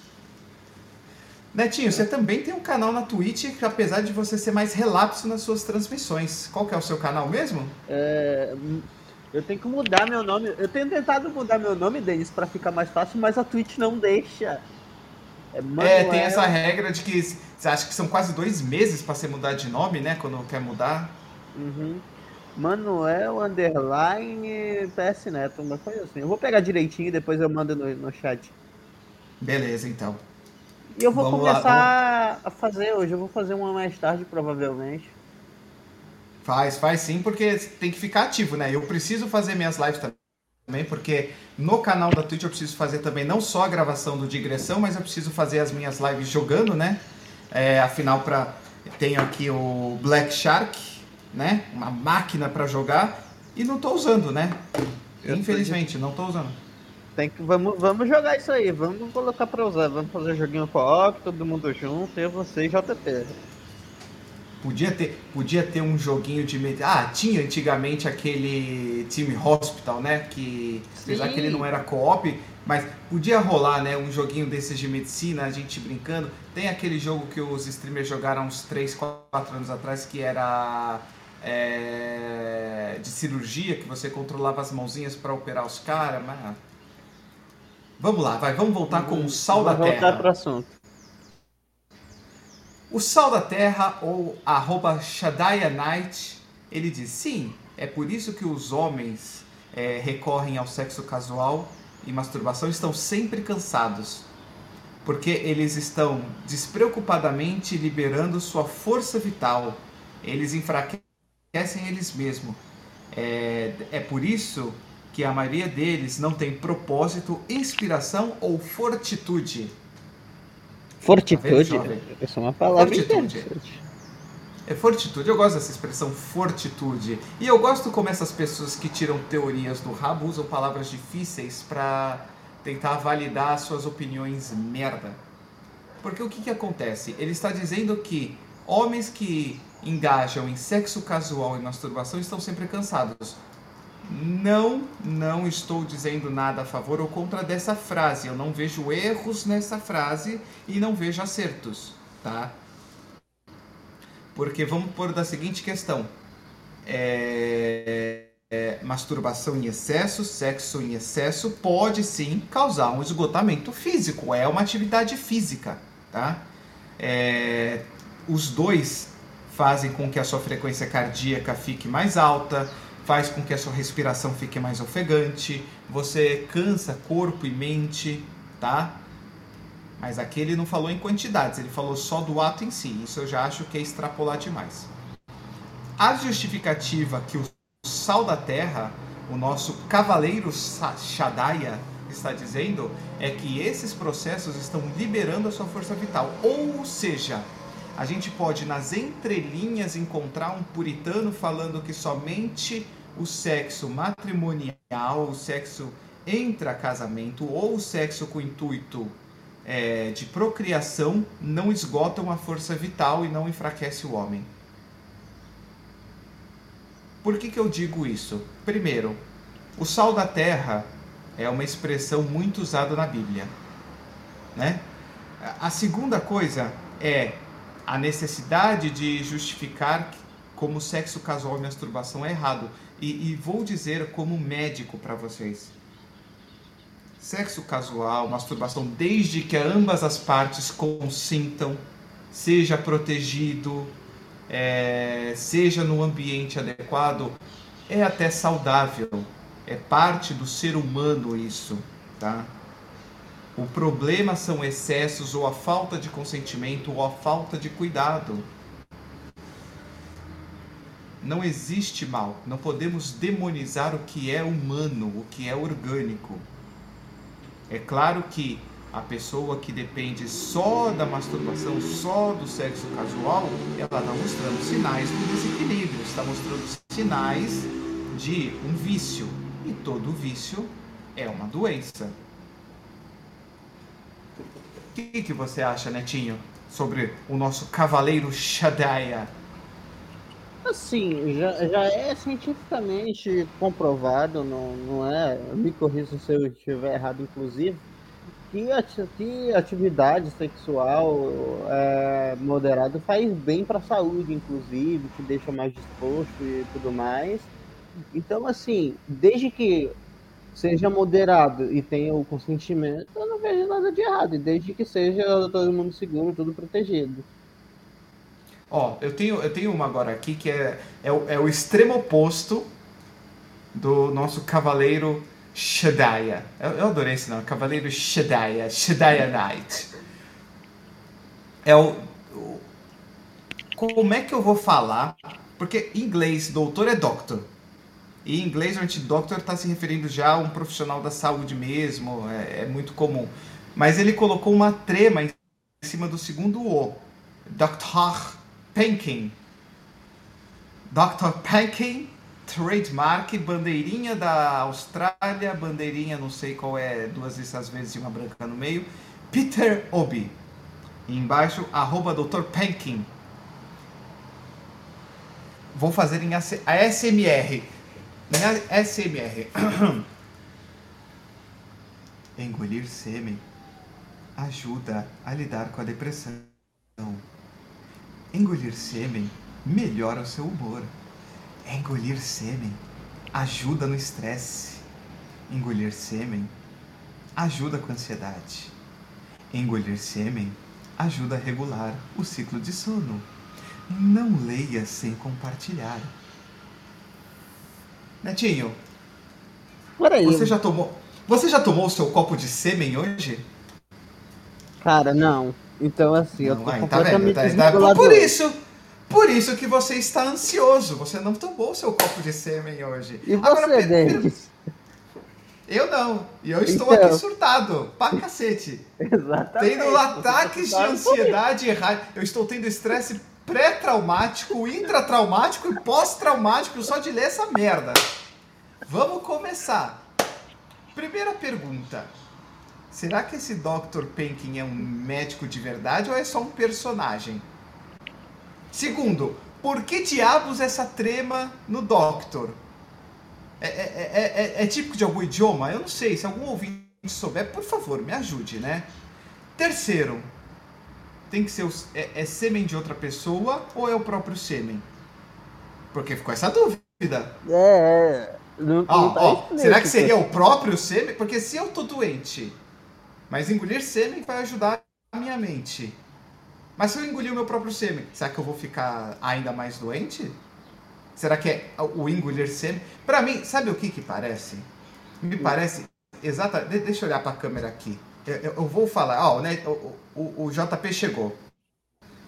Netinho, você também tem um canal na Twitch, que apesar de você ser mais relapso nas suas transmissões. Qual que é o seu canal mesmo? É, eu tenho que mudar meu nome. Eu tenho tentado mudar meu nome, Denis, para ficar mais fácil, mas a Twitch não deixa. É, é, tem essa regra de que você acha que são quase dois meses para você mudar de nome, né? Quando quer mudar. Uhum. Manuel Underline PS Neto, uma coisa assim. Eu vou pegar direitinho e depois eu mando no, no chat. Beleza, então. E eu vou vamos começar lá, a fazer hoje, eu vou fazer uma mais tarde, provavelmente. Faz, faz sim, porque tem que ficar ativo, né? Eu preciso fazer minhas lives também, porque no canal da Twitch eu preciso fazer também não só a gravação do digressão, mas eu preciso fazer as minhas lives jogando, né? É, afinal, pra, tenho aqui o Black Shark, né? Uma máquina para jogar e não tô usando, né? Infelizmente, não tô usando. Tem que, vamos, vamos jogar isso aí, vamos colocar pra usar. Vamos fazer joguinho co-op, todo mundo junto, eu, você e JP. Podia ter, podia ter um joguinho de. Ah, tinha antigamente aquele time Hospital, né? Que apesar que ele não era co-op, mas podia rolar, né? Um joguinho desses de medicina, a gente brincando. Tem aquele jogo que os streamers jogaram uns 3, 4 anos atrás que era. É, de cirurgia, que você controlava as mãozinhas para operar os caras, mas Vamos lá, vai, vamos voltar com o sal da terra. voltar para o assunto. O sal da terra, ou arroba Shadaya Night, ele diz, sim, é por isso que os homens é, recorrem ao sexo casual e masturbação estão sempre cansados. Porque eles estão despreocupadamente liberando sua força vital. Eles enfraquecem eles mesmos. É, é por isso que a maioria deles não tem propósito, inspiração ou fortitude. Fortitude? Tá Essa é uma palavra fortitude. É fortitude, eu gosto dessa expressão fortitude. E eu gosto como essas pessoas que tiram teorias do rabo usam palavras difíceis para tentar validar suas opiniões merda. Porque o que, que acontece? Ele está dizendo que homens que engajam em sexo casual e masturbação estão sempre cansados. Não, não estou dizendo nada a favor ou contra dessa frase. Eu não vejo erros nessa frase e não vejo acertos, tá? Porque vamos pôr da seguinte questão: é, é, masturbação em excesso, sexo em excesso pode sim causar um esgotamento físico. É uma atividade física, tá? É, os dois fazem com que a sua frequência cardíaca fique mais alta faz com que a sua respiração fique mais ofegante, você cansa corpo e mente, tá? Mas aqui ele não falou em quantidades, ele falou só do ato em si. Isso eu já acho que é extrapolar demais. A justificativa que o sal da terra, o nosso cavaleiro Shadaya, está dizendo é que esses processos estão liberando a sua força vital. Ou seja, a gente pode nas entrelinhas encontrar um puritano falando que somente o sexo matrimonial, o sexo intra-casamento ou o sexo com intuito é, de procriação não esgotam a força vital e não enfraquece o homem. Por que, que eu digo isso? Primeiro, o sal da terra é uma expressão muito usada na Bíblia. Né? A segunda coisa é a necessidade de justificar como sexo casual e masturbação é errado. E, e vou dizer como médico para vocês. Sexo casual, masturbação, desde que ambas as partes consintam, seja protegido, é, seja no ambiente adequado, é até saudável. É parte do ser humano isso, tá? O problema são excessos ou a falta de consentimento ou a falta de cuidado. Não existe mal. Não podemos demonizar o que é humano, o que é orgânico. É claro que a pessoa que depende só da masturbação, só do sexo casual, ela está mostrando sinais de desequilíbrio, está mostrando sinais de um vício. E todo vício é uma doença. Que, que você acha, Netinho, sobre o nosso cavaleiro Shadaya? Assim, já, já é cientificamente comprovado, não, não é? Me corrija se eu estiver errado, inclusive, que, que atividade sexual é, moderada faz bem para a saúde, inclusive, que deixa mais disposto e tudo mais. Então, assim, desde que seja moderado e tenha o consentimento, eu não vejo nada de errado, desde que seja todo mundo seguro, tudo protegido. Ó, eu tenho, eu tenho uma agora aqui que é, é, o, é o extremo oposto do nosso cavaleiro Shadaya. Eu, eu adorei esse nome, cavaleiro Shadaya, Shadaya Knight. É o, o. Como é que eu vou falar? Porque em inglês, doutor é doctor. E em inglês, gente, doctor está se referindo já a um profissional da saúde mesmo, é, é muito comum. Mas ele colocou uma trema em cima do segundo O. Dr. Pankin. Dr. Pankin, trademark, bandeirinha da Austrália, bandeirinha não sei qual é, duas dessas vezes e uma branca no meio. Peter Obi. E embaixo, arroba Dr. Pankin. Vou fazer em ASMR. Em ASMR. Engolir sêmen ajuda a lidar com a depressão. Engolir sêmen melhora o seu humor. Engolir sêmen ajuda no estresse. Engolir sêmen ajuda com a ansiedade. Engolir sêmen ajuda a regular o ciclo de sono. Não leia sem compartilhar. Netinho, Peraí. você já tomou, você já tomou o seu copo de sêmen hoje? Cara, não. Então, assim, eu Não, tô aí, tá vendo? Tá- tá- por isso, por isso que você está ansioso. Você não tomou o seu copo de sêmen hoje. E Agora, você, Denis? Eu não. E eu estou Então. aqui surtado. Pra cacete. Exatamente. Tendo ataques de tá ansiedade e raiva. Eu estou tendo estresse pré-traumático, intratraumático e pós-traumático só de ler essa merda. Vamos começar. Primeira pergunta. Será que esse Dr. Penkin é um médico de verdade ou é só um personagem? Segundo, por que diabos essa trema no Doctor? É, é- é- é- é típico de algum idioma? Eu não sei. Se algum ouvinte souber, por favor, me ajude, né? Terceiro, tem que ser o- é, é sêmen de outra pessoa ou é o próprio sêmen? Porque ficou essa dúvida. É, é. Não, Ó, não tá ó, será que seria o próprio sêmen? Porque se eu tô doente, mas engolir sêmen vai ajudar a minha mente. Mas se eu engolir o meu próprio sêmen, será que eu vou ficar ainda mais doente? Será que é o engolir sêmen? Pra mim, sabe o que que parece? Me parece exatamente. de- Deixa eu olhar pra câmera aqui. Eu, eu- vou falar. Ó, né, o, o, o JP chegou.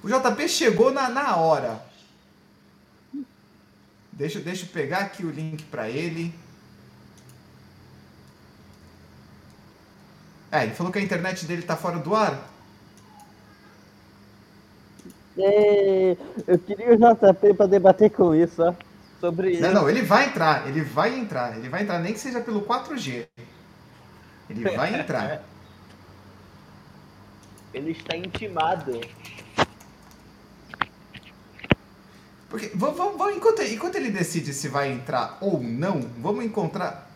O JP chegou na, na hora. Deixa, deixa eu pegar aqui o link pra ele. É, ele falou que a internet dele tá fora do ar. É, eu queria o JP pra debater com isso, ó. Sobre isso. Não, não, ele vai entrar, ele vai entrar, ele vai entrar, nem que seja pelo 4G. Ele vai entrar. Ele está intimado. Porque, vamos, vamos, enquanto, enquanto ele decide se vai entrar ou não, vamos encontrar.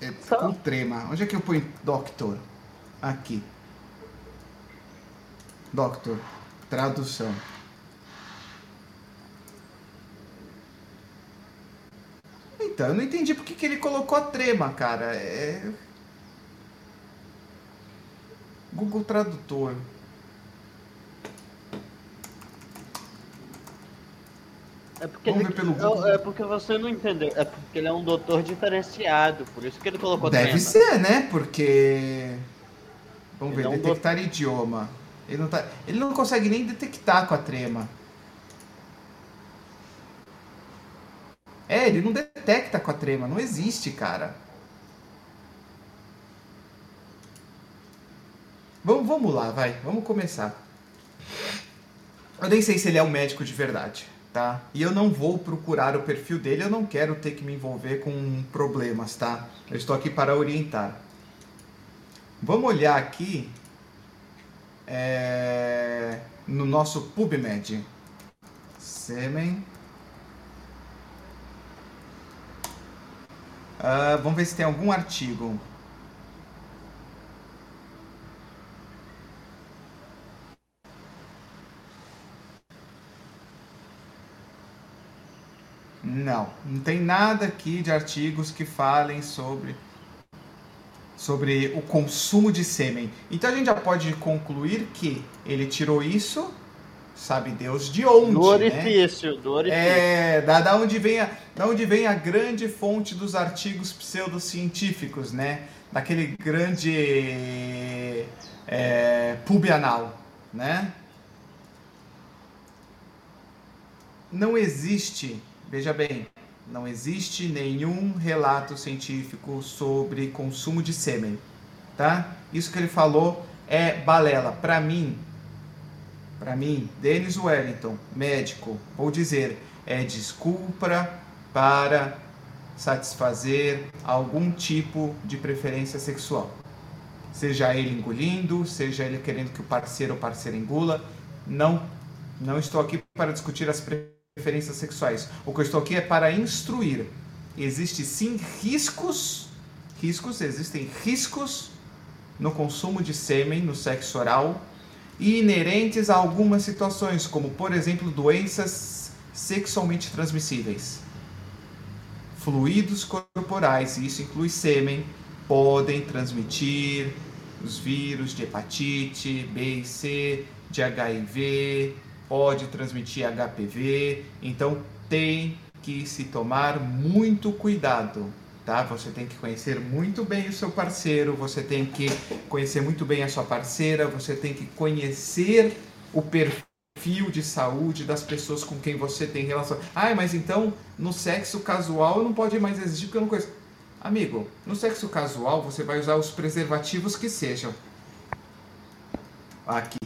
É, Só- com trema. Onde é que eu ponho Doctor? Aqui. Doctor. Tradução. Então, eu não entendi por que, que ele colocou a trema, cara. É. Google Tradutor. É porque, Vamos ele- ver pelo é- Google. é, porque você não entendeu. É porque ele é um doutor diferenciado, por isso que ele colocou Deve trema. ser, né? Porque. Vamos Ele ver, é um detectar idioma. Ele não, tá... ele não consegue nem detectar com a trema. É, ele não detecta com a trema, não existe, cara. Vamos, vamos lá, vai, vamos começar. Eu nem sei se ele é um médico de verdade, tá? E eu não vou procurar o perfil dele, eu não quero ter que me envolver com problemas, tá? Eu estou aqui para orientar. Vamos olhar aqui é, no nosso PubMed. Sêmen. Ah, vamos ver se tem algum artigo. Não, não tem nada aqui de artigos que falem sobre sobre o consumo de sêmen. Então a gente já pode concluir que ele tirou isso, sabe Deus de onde, do orifício, né? do orifício. É, da, da, onde vem a, da onde vem a grande fonte dos artigos pseudocientíficos, né? Daquele grande é, pubianal, né? Não existe, veja bem, não existe nenhum relato científico sobre consumo de sêmen, tá? Isso que ele falou é balela. Para mim, para mim, Denis Wellington, médico, vou dizer, é desculpa para satisfazer algum tipo de preferência sexual. Seja ele engolindo, seja ele querendo que o parceiro ou parceira engula, não não estou aqui para discutir as preferências preferências sexuais. O que eu estou aqui é para instruir. Existem sim riscos, riscos, existem riscos no consumo de sêmen no sexo oral e inerentes a algumas situações, como por exemplo doenças sexualmente transmissíveis. Fluidos corporais, e isso inclui sêmen, podem transmitir os vírus de hepatite B e C, de HIV, pode transmitir HPV, então tem que se tomar muito cuidado, tá? Você tem que conhecer muito bem o seu parceiro, você tem que conhecer muito bem a sua parceira, você tem que conhecer o perfil de saúde das pessoas com quem você tem relação. Ah, mas então no sexo casual não pode mais existir porque eu não conheço. Amigo, no sexo casual você vai usar os preservativos que sejam. Aqui.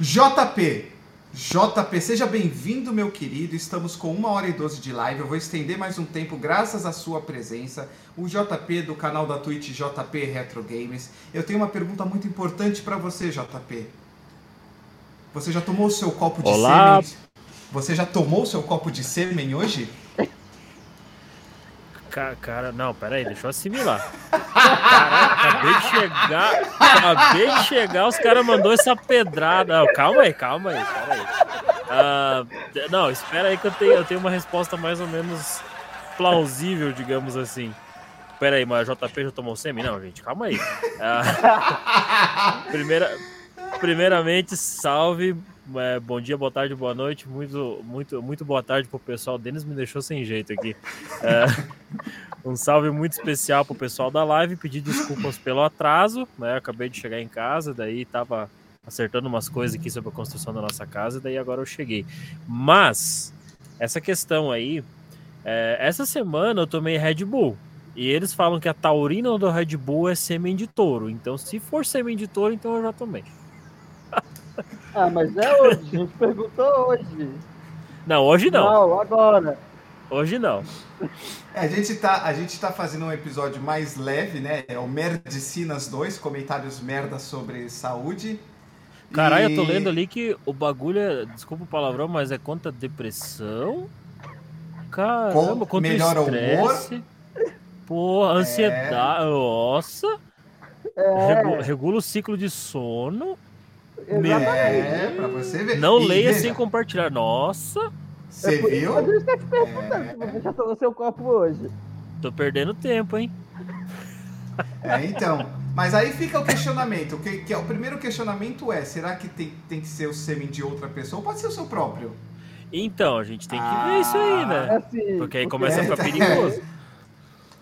JP, JP, seja bem-vindo, meu querido. Estamos com uma hora e doze de live. Eu vou estender mais um tempo, graças à sua presença. O JP do canal da Twitch JP Retro Games. Eu tenho uma pergunta muito importante para você, JP. Você já tomou o seu copo de Olá. sêmen? Você já tomou o seu copo de sêmen hoje? Cara, não, peraí, deixa eu assimilar. Caraca, acabei de chegar. Acabei de chegar, os caras mandou essa pedrada. Não, calma aí, calma aí, peraí. Uh, não, espera aí que eu tenho, eu tenho uma resposta mais ou menos plausível, digamos assim. Pera aí, mas JP já tomou semi? Não, gente, calma aí. Uh, primeira, primeiramente, salve é, bom dia, boa tarde, boa noite. Muito, muito, muito boa tarde pro pessoal. Denis me deixou sem jeito aqui. É, um salve muito especial pro pessoal da live. Pedir desculpas pelo atraso, né? acabei de chegar em casa, daí tava acertando umas coisas aqui sobre a construção da nossa casa, daí agora eu cheguei. Mas essa questão aí, é, essa semana eu tomei Red Bull. E eles falam que a taurina do Red Bull é sêmen de touro. Então, se for sêmen de touro, então eu já tomei. Ah, mas é hoje. A gente perguntou hoje. Não, hoje não. Não, agora. Hoje não. É, a gente tá, a gente tá fazendo um episódio mais leve, né? É o Merdicinas 2, comentários merda sobre saúde. Caralho, e... eu tô lendo ali que o bagulho é, desculpa o palavrão, mas é contra depressão. Caramba, contra melhor estresse. humor. Porra, ansiedade. É... Nossa. É... Regula o ciclo de sono. É, pra você ver. Não e leia veja. sem compartilhar. Nossa! Você é viu? Mas está te perguntando é... se você já tomou seu copo hoje. Tô perdendo tempo, hein? É, então. Mas aí fica o questionamento. Que, que é, o primeiro questionamento é: será que tem, tem que ser o sêmen de outra pessoa ou pode ser o seu próprio? Então, a gente tem que ah, ver isso aí, né? É assim, porque aí começa a ficar perigoso.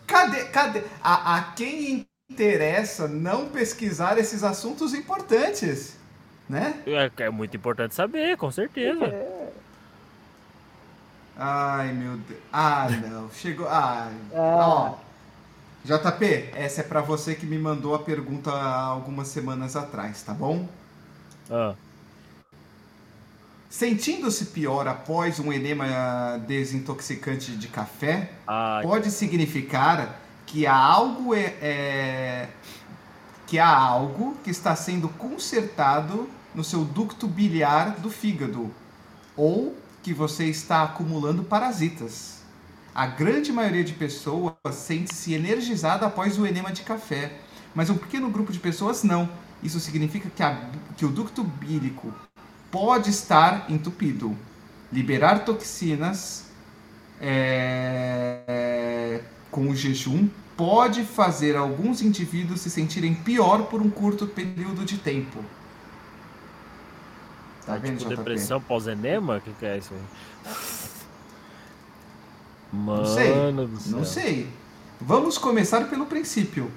Cadê, cadê? A, a quem interessa não pesquisar esses assuntos importantes? Né? É, é muito importante saber, com certeza. É. Ai, meu Deus. Ah, não. Chegou. Ah. Ó. JP, essa é para você que me mandou a pergunta há algumas semanas atrás, tá bom? Ah. Sentindo-se pior após um enema desintoxicante de café, Ai. pode significar que há algo é, é que há algo que está sendo consertado no seu ducto biliar do fígado ou que você está acumulando parasitas. A grande maioria de pessoas sente-se energizada após o enema de café, mas um pequeno grupo de pessoas não. Isso significa que, a, que o ducto bílico pode estar entupido, liberar toxinas é, com o jejum pode fazer alguns indivíduos se sentirem pior por um curto período de tempo. Tá vendo, tipo, depressão pós-enema? O que, que é isso? Mano não sei. Não sei. Vamos começar pelo princípio.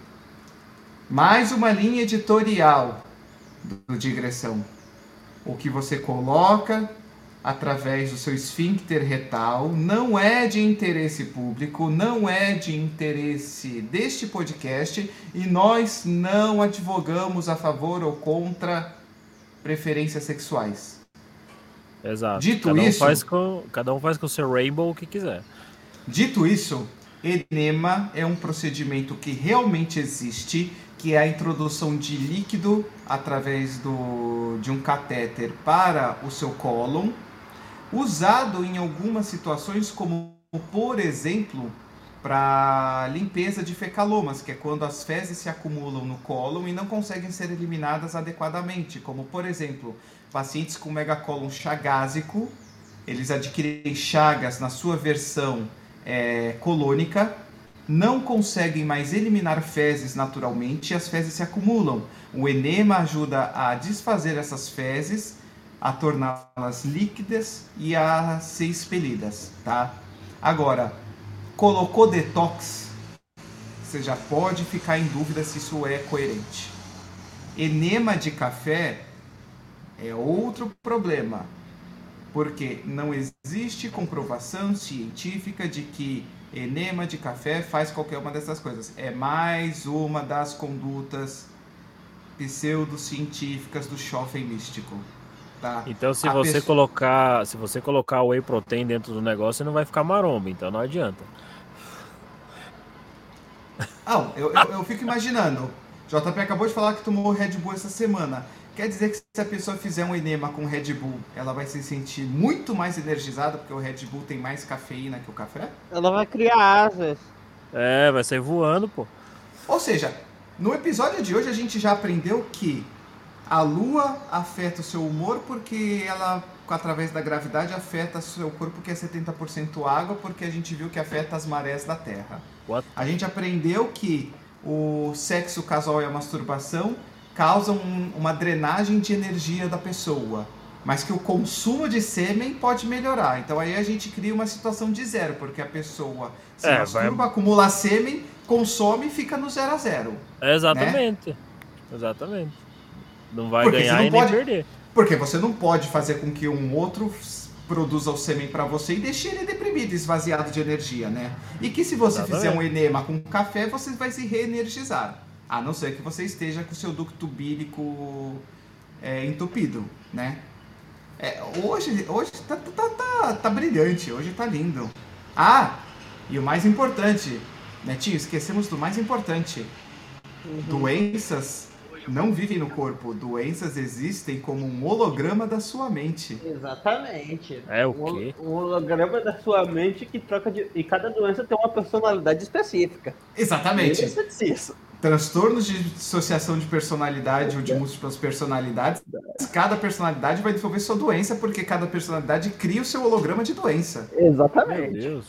Mais uma linha editorial do digressão. O que você coloca através do seu esfíncter retal não é de interesse público, não é de interesse deste podcast e nós não advogamos a favor ou contra preferências sexuais. Exato. Dito cada isso, um faz com, cada um faz com o seu rainbow o que quiser. Dito isso, enema é um procedimento que realmente existe que é a introdução de líquido através do, de um catéter para o seu cólon, usado em algumas situações, como por exemplo, para limpeza de fecalomas, que é quando as fezes se acumulam no cólon e não conseguem ser eliminadas adequadamente, como por exemplo, pacientes com megacólon chagásico, eles adquirem chagas na sua versão é, colônica não conseguem mais eliminar fezes naturalmente e as fezes se acumulam. O enema ajuda a desfazer essas fezes, a torná-las líquidas e a ser expelidas, tá? Agora, colocou detox, você já pode ficar em dúvida se isso é coerente. Enema de café é outro problema, porque não existe comprovação científica de que enema de café faz qualquer uma dessas coisas. É mais uma das condutas pseudocientíficas do shopping místico. Tá? Então se você pessoa... colocar, se você colocar o whey protein dentro do negócio, não vai ficar maromba, então não adianta. Não, eu, eu, eu fico imaginando. JP acabou de falar que tomou Red Bull essa semana. Quer dizer que se a pessoa fizer um enema com Red Bull, ela vai se sentir muito mais energizada, porque o Red Bull tem mais cafeína que o café? Ela vai criar asas. É, vai sair voando, pô. Ou seja, no episódio de hoje a gente já aprendeu que a lua afeta o seu humor porque ela, através da gravidade, afeta o seu corpo que é 70% água, porque a gente viu que afeta as marés da Terra. What? A gente aprendeu que o sexo casual e a masturbação causam uma drenagem de energia da pessoa, mas que o consumo de sêmen pode melhorar. Então aí a gente cria uma situação de zero, porque a pessoa se é, masturba, vai... acumula sêmen, consome e fica no zero a zero. Exatamente. Né? Exatamente. Não vai porque ganhar não e pode... nem perder. Porque você não pode fazer com que um outro produza o sêmen para você e deixe ele deprimido, esvaziado de energia, né? E que se você Exatamente. fizer um enema com café, você vai se reenergizar. A não ser que você esteja com o seu ducto bílico é, entupido, né? É, hoje hoje tá, tá, tá, tá, brilhante, hoje tá lindo. Ah, e o mais importante, Netinho, esquecemos do mais importante. Uhum. Doenças não vivem no corpo. Doenças existem como um holograma da sua mente. Exatamente. É o quê? Um holograma da sua mente que troca de. E cada doença tem uma personalidade específica. Exatamente. Isso é disso transtornos de dissociação de personalidade ou de múltiplas personalidades, cada personalidade vai desenvolver sua doença, porque cada personalidade cria o seu holograma de doença. Exatamente. Meu Deus.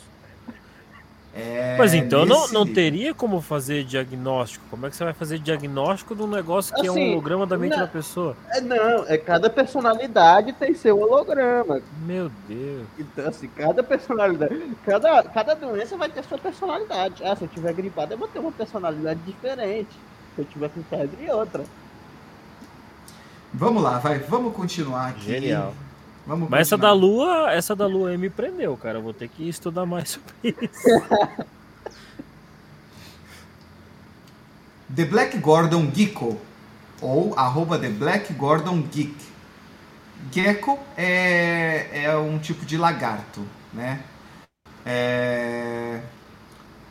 É, Mas então não, não teria como fazer diagnóstico. Como é que você vai fazer diagnóstico de um negócio que assim, é um assim, holograma da mente não, da pessoa? É, não, é cada personalidade tem seu holograma. Meu Deus. Então, assim, cada personalidade. Cada, cada doença vai ter sua personalidade. Ah, se eu tiver gripado, eu vou ter uma personalidade diferente. Se eu tiver com febre, outra. Vamos lá, vai, vamos continuar aqui. Genial. Vamos Mas essa da Lua, essa da Lua me prendeu, cara. Eu vou ter que estudar mais sobre isso. The Black Gordon Geeko ou arroba The Black Gordon Geek. Gecko é, é um tipo de lagarto, né? É...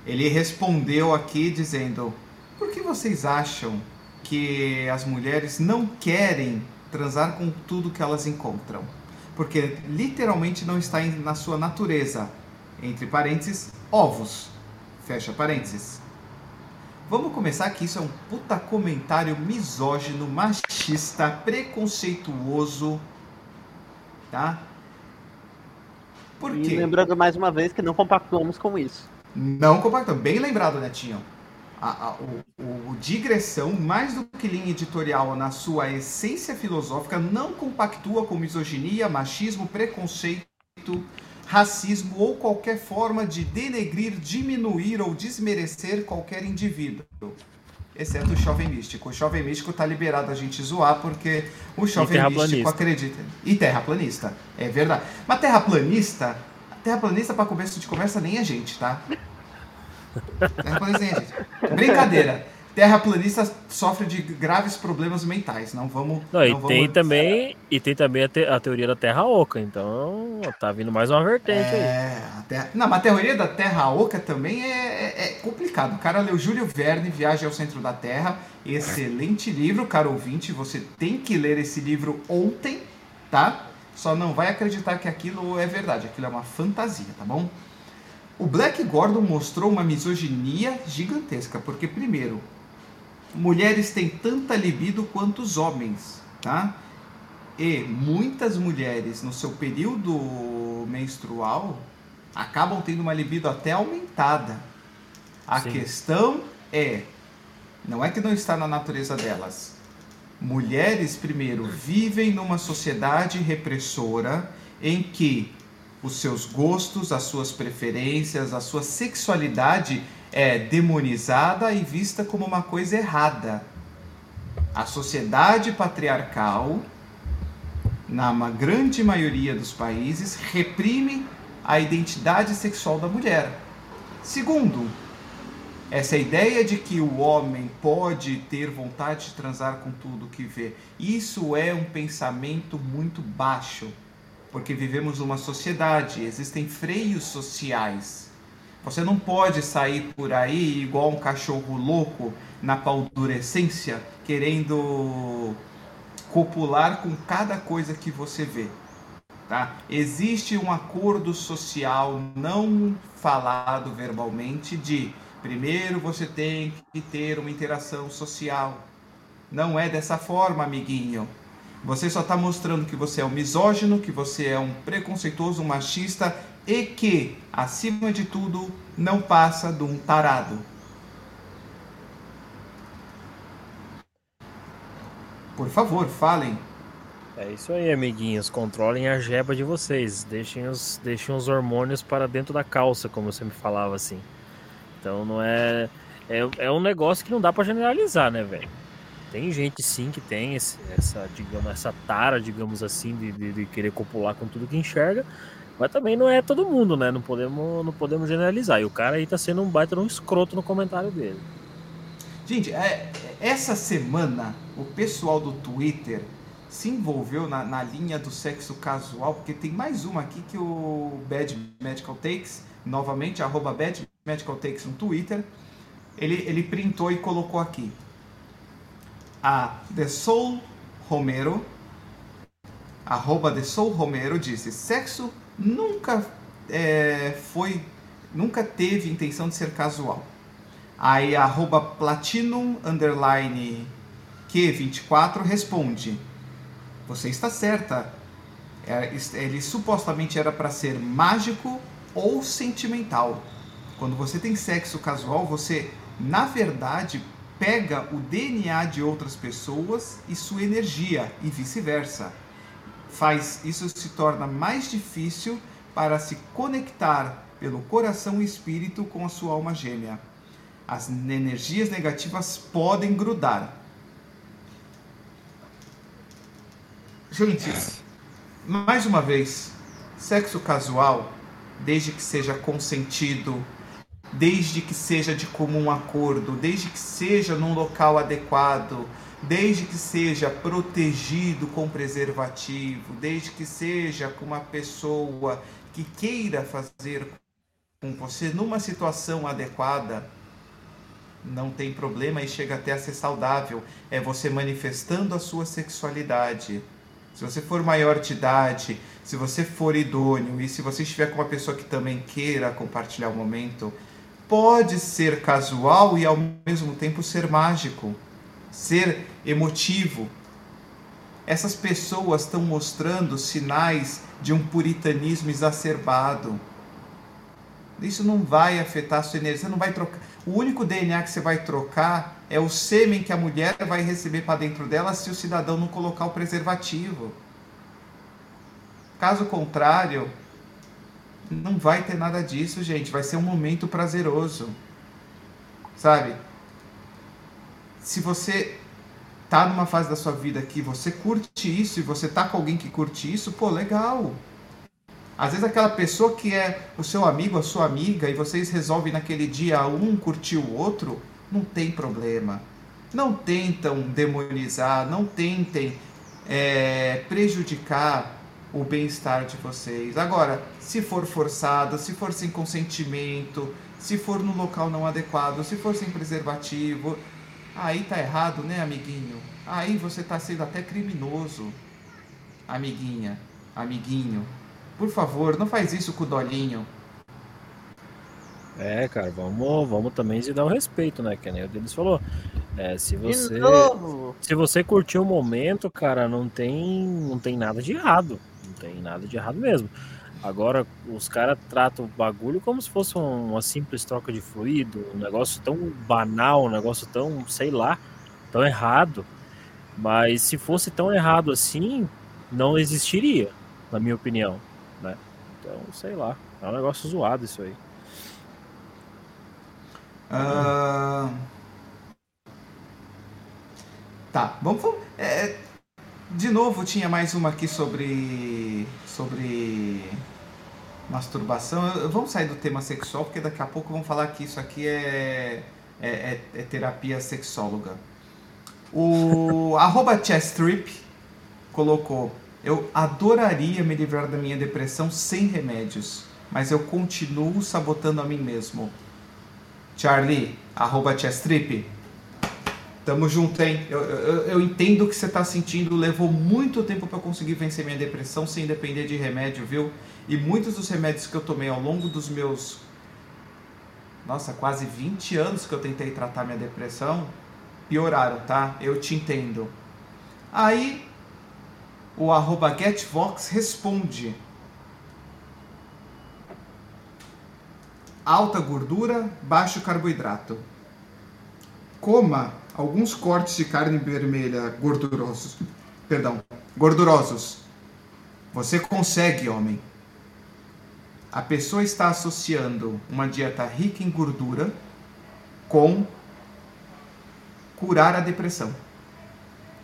Ele respondeu aqui dizendo: Por que vocês acham que as mulheres não querem transar com tudo que elas encontram? Porque literalmente não está na sua natureza. Entre parênteses, ovos. Fecha parênteses. Vamos começar que isso é um puta comentário misógino, machista, preconceituoso, tá? Por quê? E lembrando mais uma vez que não compactuamos com isso. Não compactuamos. Bem lembrado, Netinho. a, a, o, o, digressão, mais do que linha editorial na sua essência filosófica, não compactua com misoginia, machismo, preconceito, racismo ou qualquer forma de denegrir, diminuir ou desmerecer qualquer indivíduo. Exceto o jovem místico. O jovem místico tá liberado a gente zoar porque o jovem místico acredita. E terraplanista. É verdade. Mas terraplanista, terraplanista para começo de conversa nem a gente, tá? Terraplanista nem a gente. Brincadeira terraplanista sofre de graves problemas mentais. Não vamos. Não, e, vamos... Tem também, e tem também a, te, a, teoria da Terra Oca. Então tá vindo mais uma vertente é, aí. Terra... Não, mas a teoria da Terra Oca também é, é, é, complicado. O cara leu Júlio Verne, Viagem ao Centro da Terra. Excelente livro, caro ouvinte. Você tem que ler esse livro ontem, tá? Só não vai acreditar que aquilo é verdade. Aquilo é uma fantasia, tá bom? O Black Gordon mostrou uma misoginia gigantesca, porque, primeiro, mulheres têm tanta libido quanto os homens, tá? E muitas mulheres no seu período menstrual acabam tendo uma libido até aumentada. A Sim. questão é, não é que não está na natureza delas. Mulheres, primeiro, vivem numa sociedade repressora em que os seus gostos, as suas preferências, a sua sexualidade é demonizada e vista como uma coisa errada. A sociedade patriarcal, na grande maioria dos países, reprime a identidade sexual da mulher. Segundo, essa ideia de que o homem pode ter vontade de transar com tudo que vê, isso é um pensamento muito baixo, porque vivemos numa sociedade, existem freios sociais você não pode sair por aí igual um cachorro louco na paldurecência, querendo copular com cada coisa que você vê. Tá? Existe um acordo social não falado verbalmente de primeiro você tem que ter uma interação social. Não é dessa forma, amiguinho. Você só está mostrando que você é um misógino, que você é um preconceituoso, um machista e que, acima de tudo, não passa de um tarado. Por favor, falem. É isso aí, amiguinhos. Controlem a jeba de vocês. Deixem os, deixem os hormônios para dentro da calça, como eu sempre falava assim. Então não é. É, é um negócio que não dá para generalizar, né, velho? Tem gente sim que tem esse, essa, digamos, essa tara, digamos assim, de, de, de querer copular com tudo que enxerga. Mas também não é todo mundo, né? Não podemos, não podemos generalizar. E o cara aí tá sendo um baita um escroto no comentário dele. Gente, é, essa semana o pessoal do Twitter se envolveu na, na, linha do sexo casual, porque tem mais uma aqui que o Bad Medical Takes, novamente, arroba Bad Medical Takes no Twitter, ele, ele printou e colocou aqui. A The Soul Romero, arroba The Soul Romero, disse, sexo nunca é, foi, nunca teve intenção de ser casual. Aí arroba platinum underline Q24 responde: Você está certa. É, ele supostamente era para ser mágico ou sentimental. Quando você tem sexo casual, você, na verdade, pega o DNA de outras pessoas e sua energia e vice-versa faz isso se torna mais difícil para se conectar pelo coração e espírito com a sua alma gêmea. As energias negativas podem grudar. Gente, mais uma vez, sexo casual, desde que seja consentido, desde que seja de comum acordo, desde que seja num local adequado, desde que seja protegido com preservativo, desde que seja com uma pessoa que queira fazer com você numa situação adequada, não tem problema e chega até a ser saudável. É você manifestando a sua sexualidade. Se você for maior de idade, se você for idôneo e se você estiver com uma pessoa que também queira compartilhar o momento, pode ser casual e ao mesmo tempo ser mágico ser emotivo. Essas pessoas estão mostrando sinais de um puritanismo exacerbado. Isso não vai afetar a sua energia. Você não vai trocar. O único DNA que você vai trocar é o sêmen que a mulher vai receber para dentro dela se o cidadão não colocar o preservativo. Caso contrário, não vai ter nada disso, gente. Vai ser um momento prazeroso. Sabe? Se você tá numa fase da sua vida que você curte isso e você tá com alguém que curte isso, pô, legal. Às vezes aquela pessoa que é o seu amigo, a sua amiga, e vocês resolvem naquele dia um curtir o outro, não tem problema. Não tentam demonizar, não tentem é, prejudicar o bem-estar de vocês. Agora, se for forçado, se for sem consentimento, se for no local não adequado, se for sem preservativo, aí tá errado, né, amiguinho? Aí você tá sendo até criminoso, amiguinha, amiguinho. Por favor, não faz isso com o Dolinho. É, cara, vamos, vamos também se dar o um respeito, né? Que nem o deles falou. É, se você se você curtir o momento, cara, não tem não tem nada de errado, não tem nada de errado mesmo. Agora os caras tratam o bagulho como se fosse uma simples troca de fluido, um negócio tão banal, um negócio tão, sei lá, tão errado. Mas se fosse tão errado assim, não existiria, na minha opinião né? Então, sei lá, é um negócio zoado isso aí. Uh... Tá, vamos. É, de novo, tinha mais uma aqui sobre. sobre. Masturbação. Vamos sair do tema sexual, porque daqui a pouco vamos falar que isso aqui é. é, é, é terapia sexóloga. O arroba Chestrip colocou eu adoraria me livrar da minha depressão sem remédios, mas eu continuo sabotando a mim mesmo. Charlie, arroba Chestrip. Tamo junto, hein? Eu, eu, eu entendo o que você tá sentindo. Levou muito tempo para conseguir vencer minha depressão sem depender de remédio, viu? E muitos dos remédios que eu tomei ao longo dos meus. Nossa, quase 20 anos que eu tentei tratar minha depressão, pioraram, tá? Eu te entendo. Aí o arroba GetVox responde. Alta gordura, baixo carboidrato. Coma alguns cortes de carne vermelha gordurosos. Perdão, gordurosos. Você consegue, homem. A pessoa está associando uma dieta rica em gordura com curar a depressão.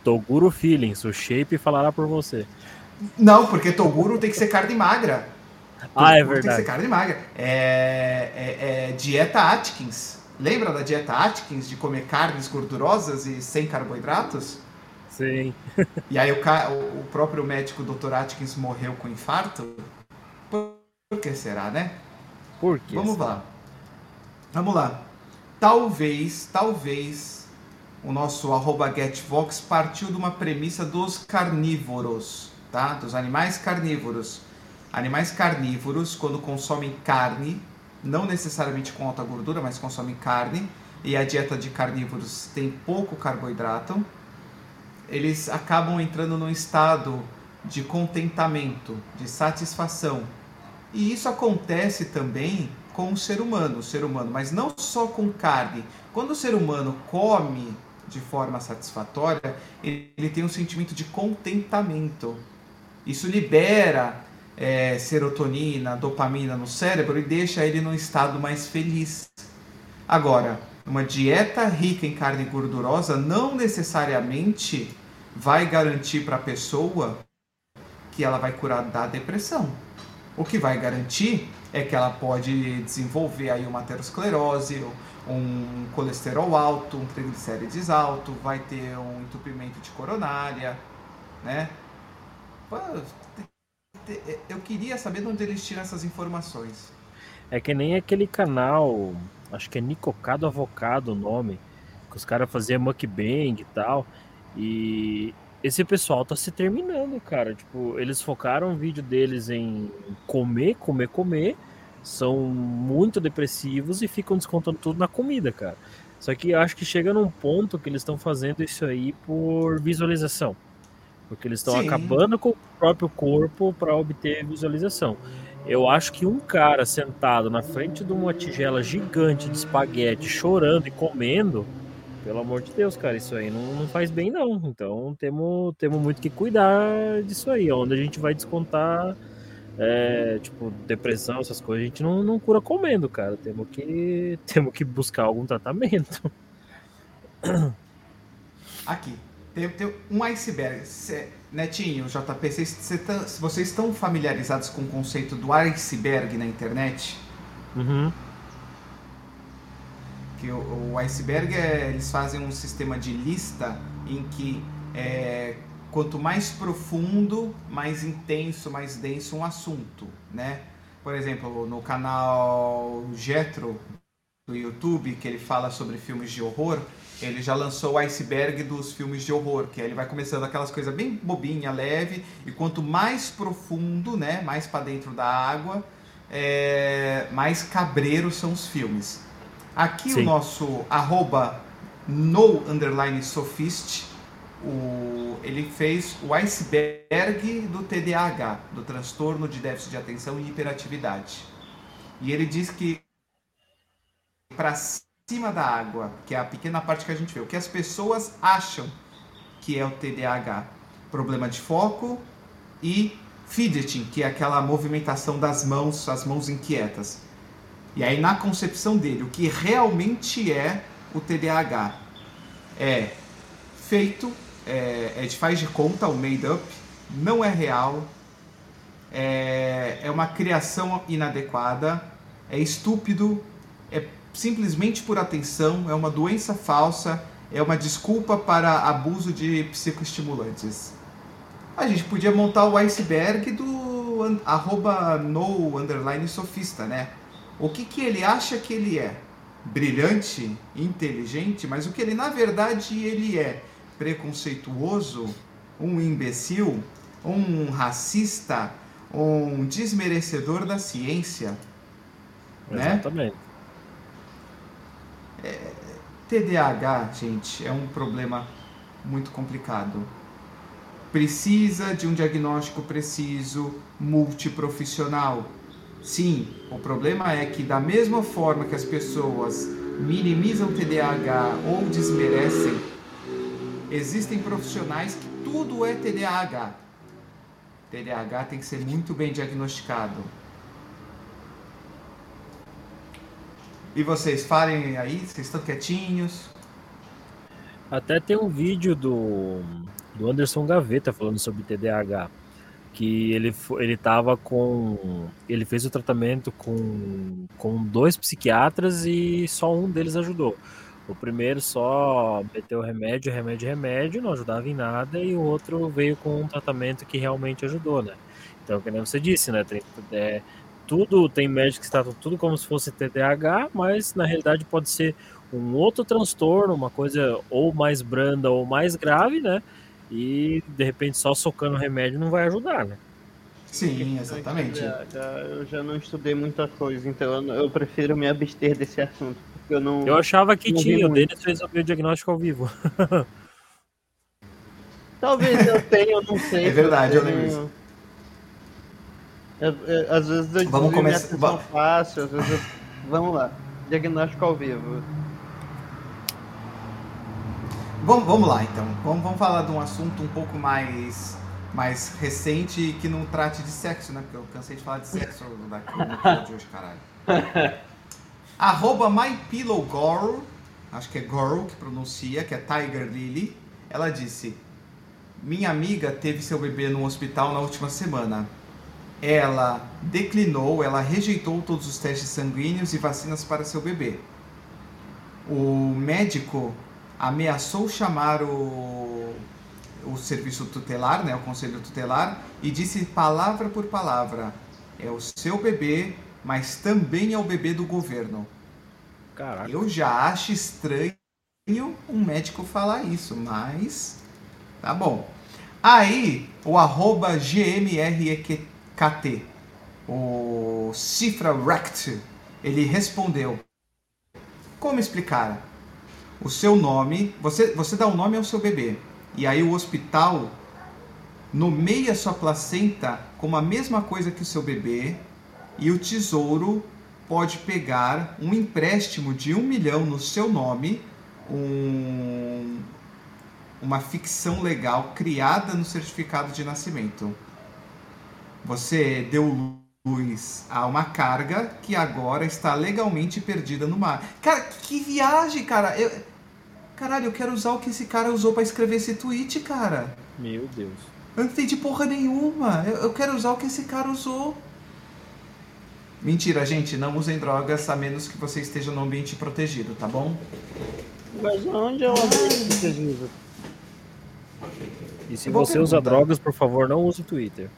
Toguro Feelings, o shape falará por você. Não, porque Toguro tem que ser carne magra. ah, é verdade. Tem que ser carne magra. É, é, é, dieta Atkins. Lembra da dieta Atkins de comer carnes gordurosas e sem carboidratos? Sim. e aí o, o próprio médico Dr. Atkins morreu com infarto? Por, que será, né? Por que? Vamos lá. Vamos lá. Talvez, talvez o nosso arroba GetVox partiu de uma premissa dos carnívoros, tá? Dos animais carnívoros. Animais carnívoros, quando consomem carne, não necessariamente com alta gordura, mas consomem carne, e a dieta de carnívoros tem pouco carboidrato, eles acabam entrando num estado de contentamento, de satisfação. E isso acontece também com o ser humano, o ser humano, mas não só com carne. Quando o ser humano come de forma satisfatória, ele tem um sentimento de contentamento. Isso libera é, serotonina, dopamina no cérebro e deixa ele num estado mais feliz. Agora, uma dieta rica em carne gordurosa não necessariamente vai garantir para a pessoa que ela vai curar da depressão. O que vai garantir é que ela pode desenvolver aí uma aterosclerose, um colesterol alto, um triglicérides alto, vai ter um entupimento de coronária, né? Eu queria saber de onde eles tiram essas informações. É que nem aquele canal, acho que é Nicocado Avocado o nome, que os caras faziam mukbang e tal, e esse pessoal tá se terminando, cara. Tipo, eles focaram o vídeo deles em comer, comer, comer, são muito depressivos e ficam descontando tudo na comida, cara. Só que eu acho que chega num ponto que eles estão fazendo isso aí por visualização. Porque eles estão acabando com o próprio corpo para obter visualização. Eu acho que um cara sentado na frente de uma tigela gigante de espaguete, chorando e comendo, pelo amor de Deus, cara, isso aí não, não faz bem, não. Então temos, temos muito que cuidar disso aí, onde a gente vai descontar, é, tipo, depressão, essas coisas, a gente não, não cura comendo, cara. Temos que, temos que buscar algum tratamento. Aqui, tem, tem um iceberg. Cê, Netinho, JP, cês, cê tá, vocês estão familiarizados com o conceito do iceberg na internet? Uhum. Que o, o iceberg é, eles fazem um sistema de lista em que é, quanto mais profundo, mais intenso, mais denso um assunto, né? Por exemplo, no canal Jetro do YouTube, que ele fala sobre filmes de horror, ele já lançou o iceberg dos filmes de horror, que aí ele vai começando aquelas coisas bem bobinha, leve, e quanto mais profundo, né, mais para dentro da água, é, mais cabreiros são os filmes. Aqui Sim. o nosso arroba no underline sophist, o, ele fez o iceberg do TDAH, do transtorno de déficit de atenção e hiperatividade. E ele diz que para cima da água, que é a pequena parte que a gente vê, o que as pessoas acham que é o TDAH, problema de foco e fidgeting, que é aquela movimentação das mãos, as mãos inquietas. E aí na concepção dele, o que realmente é o TDAH é feito, é, é faz de conta, o made up, não é real, é, é uma criação inadequada, é estúpido, é simplesmente por atenção, é uma doença falsa, é uma desculpa para abuso de psicoestimulantes. A gente podia montar o iceberg do arroba no underline sofista, né? O que, que ele acha que ele é? Brilhante, inteligente, mas o que ele na verdade ele é? Preconceituoso, um imbecil, um racista, um desmerecedor da ciência. Né? Exatamente. Né? É, TDAH, gente, é um problema muito complicado. Precisa de um diagnóstico preciso, multiprofissional. Sim, o problema é que, da mesma forma que as pessoas minimizam TDAH ou desmerecem, existem profissionais que tudo é TDAH. TDAH tem que ser muito bem diagnosticado. E vocês falem aí, vocês estão quietinhos? Até tem um vídeo do, do Anderson Gaveta falando sobre TDAH. Que ele, ele tava com. Ele fez o tratamento com, com dois psiquiatras e só um deles ajudou. O primeiro só meteu remédio, remédio, remédio, não ajudava em nada, e o outro veio com um tratamento que realmente ajudou, né? Então, como você disse, né? Tem, é, tudo, tem médicos que tratam tudo como se fosse TDAH, mas na realidade pode ser um outro transtorno, uma coisa ou mais branda ou mais grave, né? E de repente só socando remédio não vai ajudar, né? Sim, exatamente. Já, já, eu já não estudei muita coisa, então eu, eu, prefiro me abster desse assunto. Porque eu, não, eu achava que tinha, o Denis fez o meu diagnóstico ao vivo. Talvez eu tenha, eu não sei. É verdade, eu lembro isso. Eu, eu, às vezes eu Vamos começar. Vamos... fácil, às vezes eu... Vamos lá. Diagnóstico ao vivo. Vamos, vamos lá então. Vamos, vamos falar de um assunto um pouco mais, mais recente e que não trate de sexo, né? Porque eu cansei de falar de sexo daqui no de hoje, caralho. Arroba MyPillowGoro, acho que é Goro que pronuncia, que é Tiger Lily. Ela disse: Minha amiga teve seu bebê no hospital na última semana ela declinou, ela rejeitou todos os testes sanguíneos e vacinas para seu bebê. O médico ameaçou chamar o, o serviço tutelar, né, o conselho tutelar, e disse palavra por palavra: é o seu bebê, mas também é o bebê do governo. Caraca. Eu já acho estranho um médico falar isso, mas tá bom. Aí, o arroba GMREQT o Cifra Rect, ele respondeu: Como explicar? O seu nome, você, você dá o um nome ao seu bebê, e aí o hospital nomeie a sua placenta como a mesma coisa que o seu bebê e o tesouro pode pegar um empréstimo de um milhão no seu nome, um, uma ficção legal criada no certificado de nascimento. Você deu luz a uma carga que agora está legalmente perdida no mar. Cara, que viagem, cara! Eu, caralho, eu quero usar o que esse cara usou para escrever esse tweet, cara. Meu Deus. Eu não entendi porra nenhuma. Eu, eu quero usar o que esse cara usou. Mentira, gente, não usem drogas a menos que você esteja num ambiente protegido, tá bom? Mas onde é o ambiente protegido? E se Boa você usa pergunta. drogas, por favor, não use o Twitter.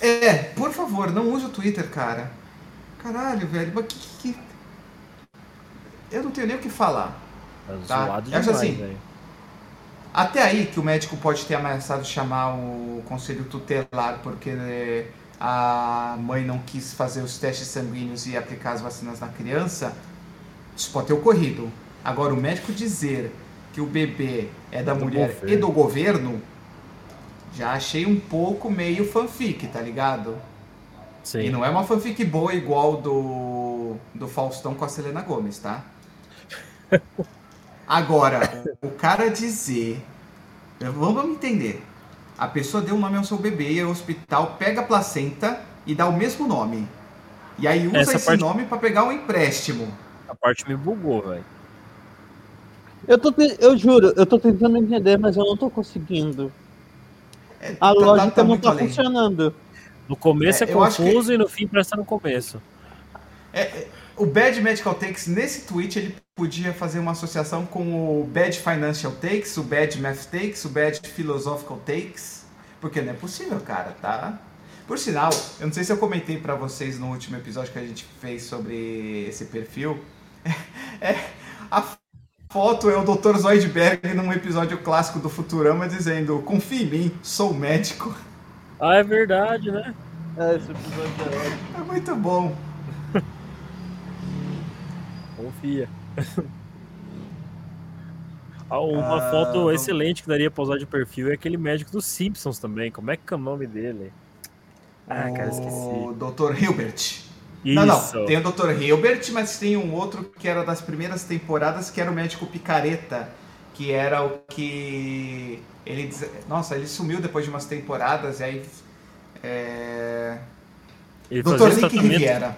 É, por favor, não use o Twitter, cara. Caralho, velho, mas que, que- Eu não tenho nem o que falar. Tá Tá, zoado demais, assim. Até aí que o médico pode ter ameaçado chamar o conselho tutelar porque né, a mãe não quis fazer os testes sanguíneos e aplicar as vacinas na criança, isso pode ter ocorrido. Agora, o médico dizer que o bebê é da Do mulher governo. e do governo, já achei um pouco meio fanfic, tá ligado? E Sim. não é uma fanfic boa igual do, do Faustão com a Selena Gomes, tá? Agora, o cara dizer. Vamos entender. A pessoa deu um nome ao seu bebê e o hospital pega a placenta e dá o mesmo nome. E aí usa Essa esse parte- nome para pegar um empréstimo. A parte me bugou, velho. Eu, tô, eu juro, eu tô tentando entender, mas eu não tô conseguindo. É, A tá- tá- lógica tá não tá além. funcionando. No começo é, É, eu acho que- confuso e no fim presta no começo. É, é, o Bad Medical Takes, nesse tweet, ele podia fazer uma associação com o Bad Financial Takes, o Bad Math Takes, o Bad Philosophical Takes, porque não é possível, cara, tá? Por sinal, eu não sei se eu comentei pra vocês no último episódio que a gente fez sobre esse perfil, é, a foto é o Dr. Zoidberg num episódio clássico do Futurama dizendo confia em mim, sou médico. Ah, é verdade, né? É, esse episódio é ótimo. É muito bom. Confia. Ah, Uma Ah, foto vamos- excelente que daria pra usar de perfil é aquele médico dos Simpsons também. Como é que é o nome dele? Ah, cara, esqueci. O Dr. Hilbert. Isso. Não, não. Tem o Dr. Hilbert, mas tem um outro que era das primeiras temporadas, que era o médico picareta, que era o que ele diz... nossa, ele sumiu depois de umas temporadas e aí é... Ele Dr. Nick Riviera.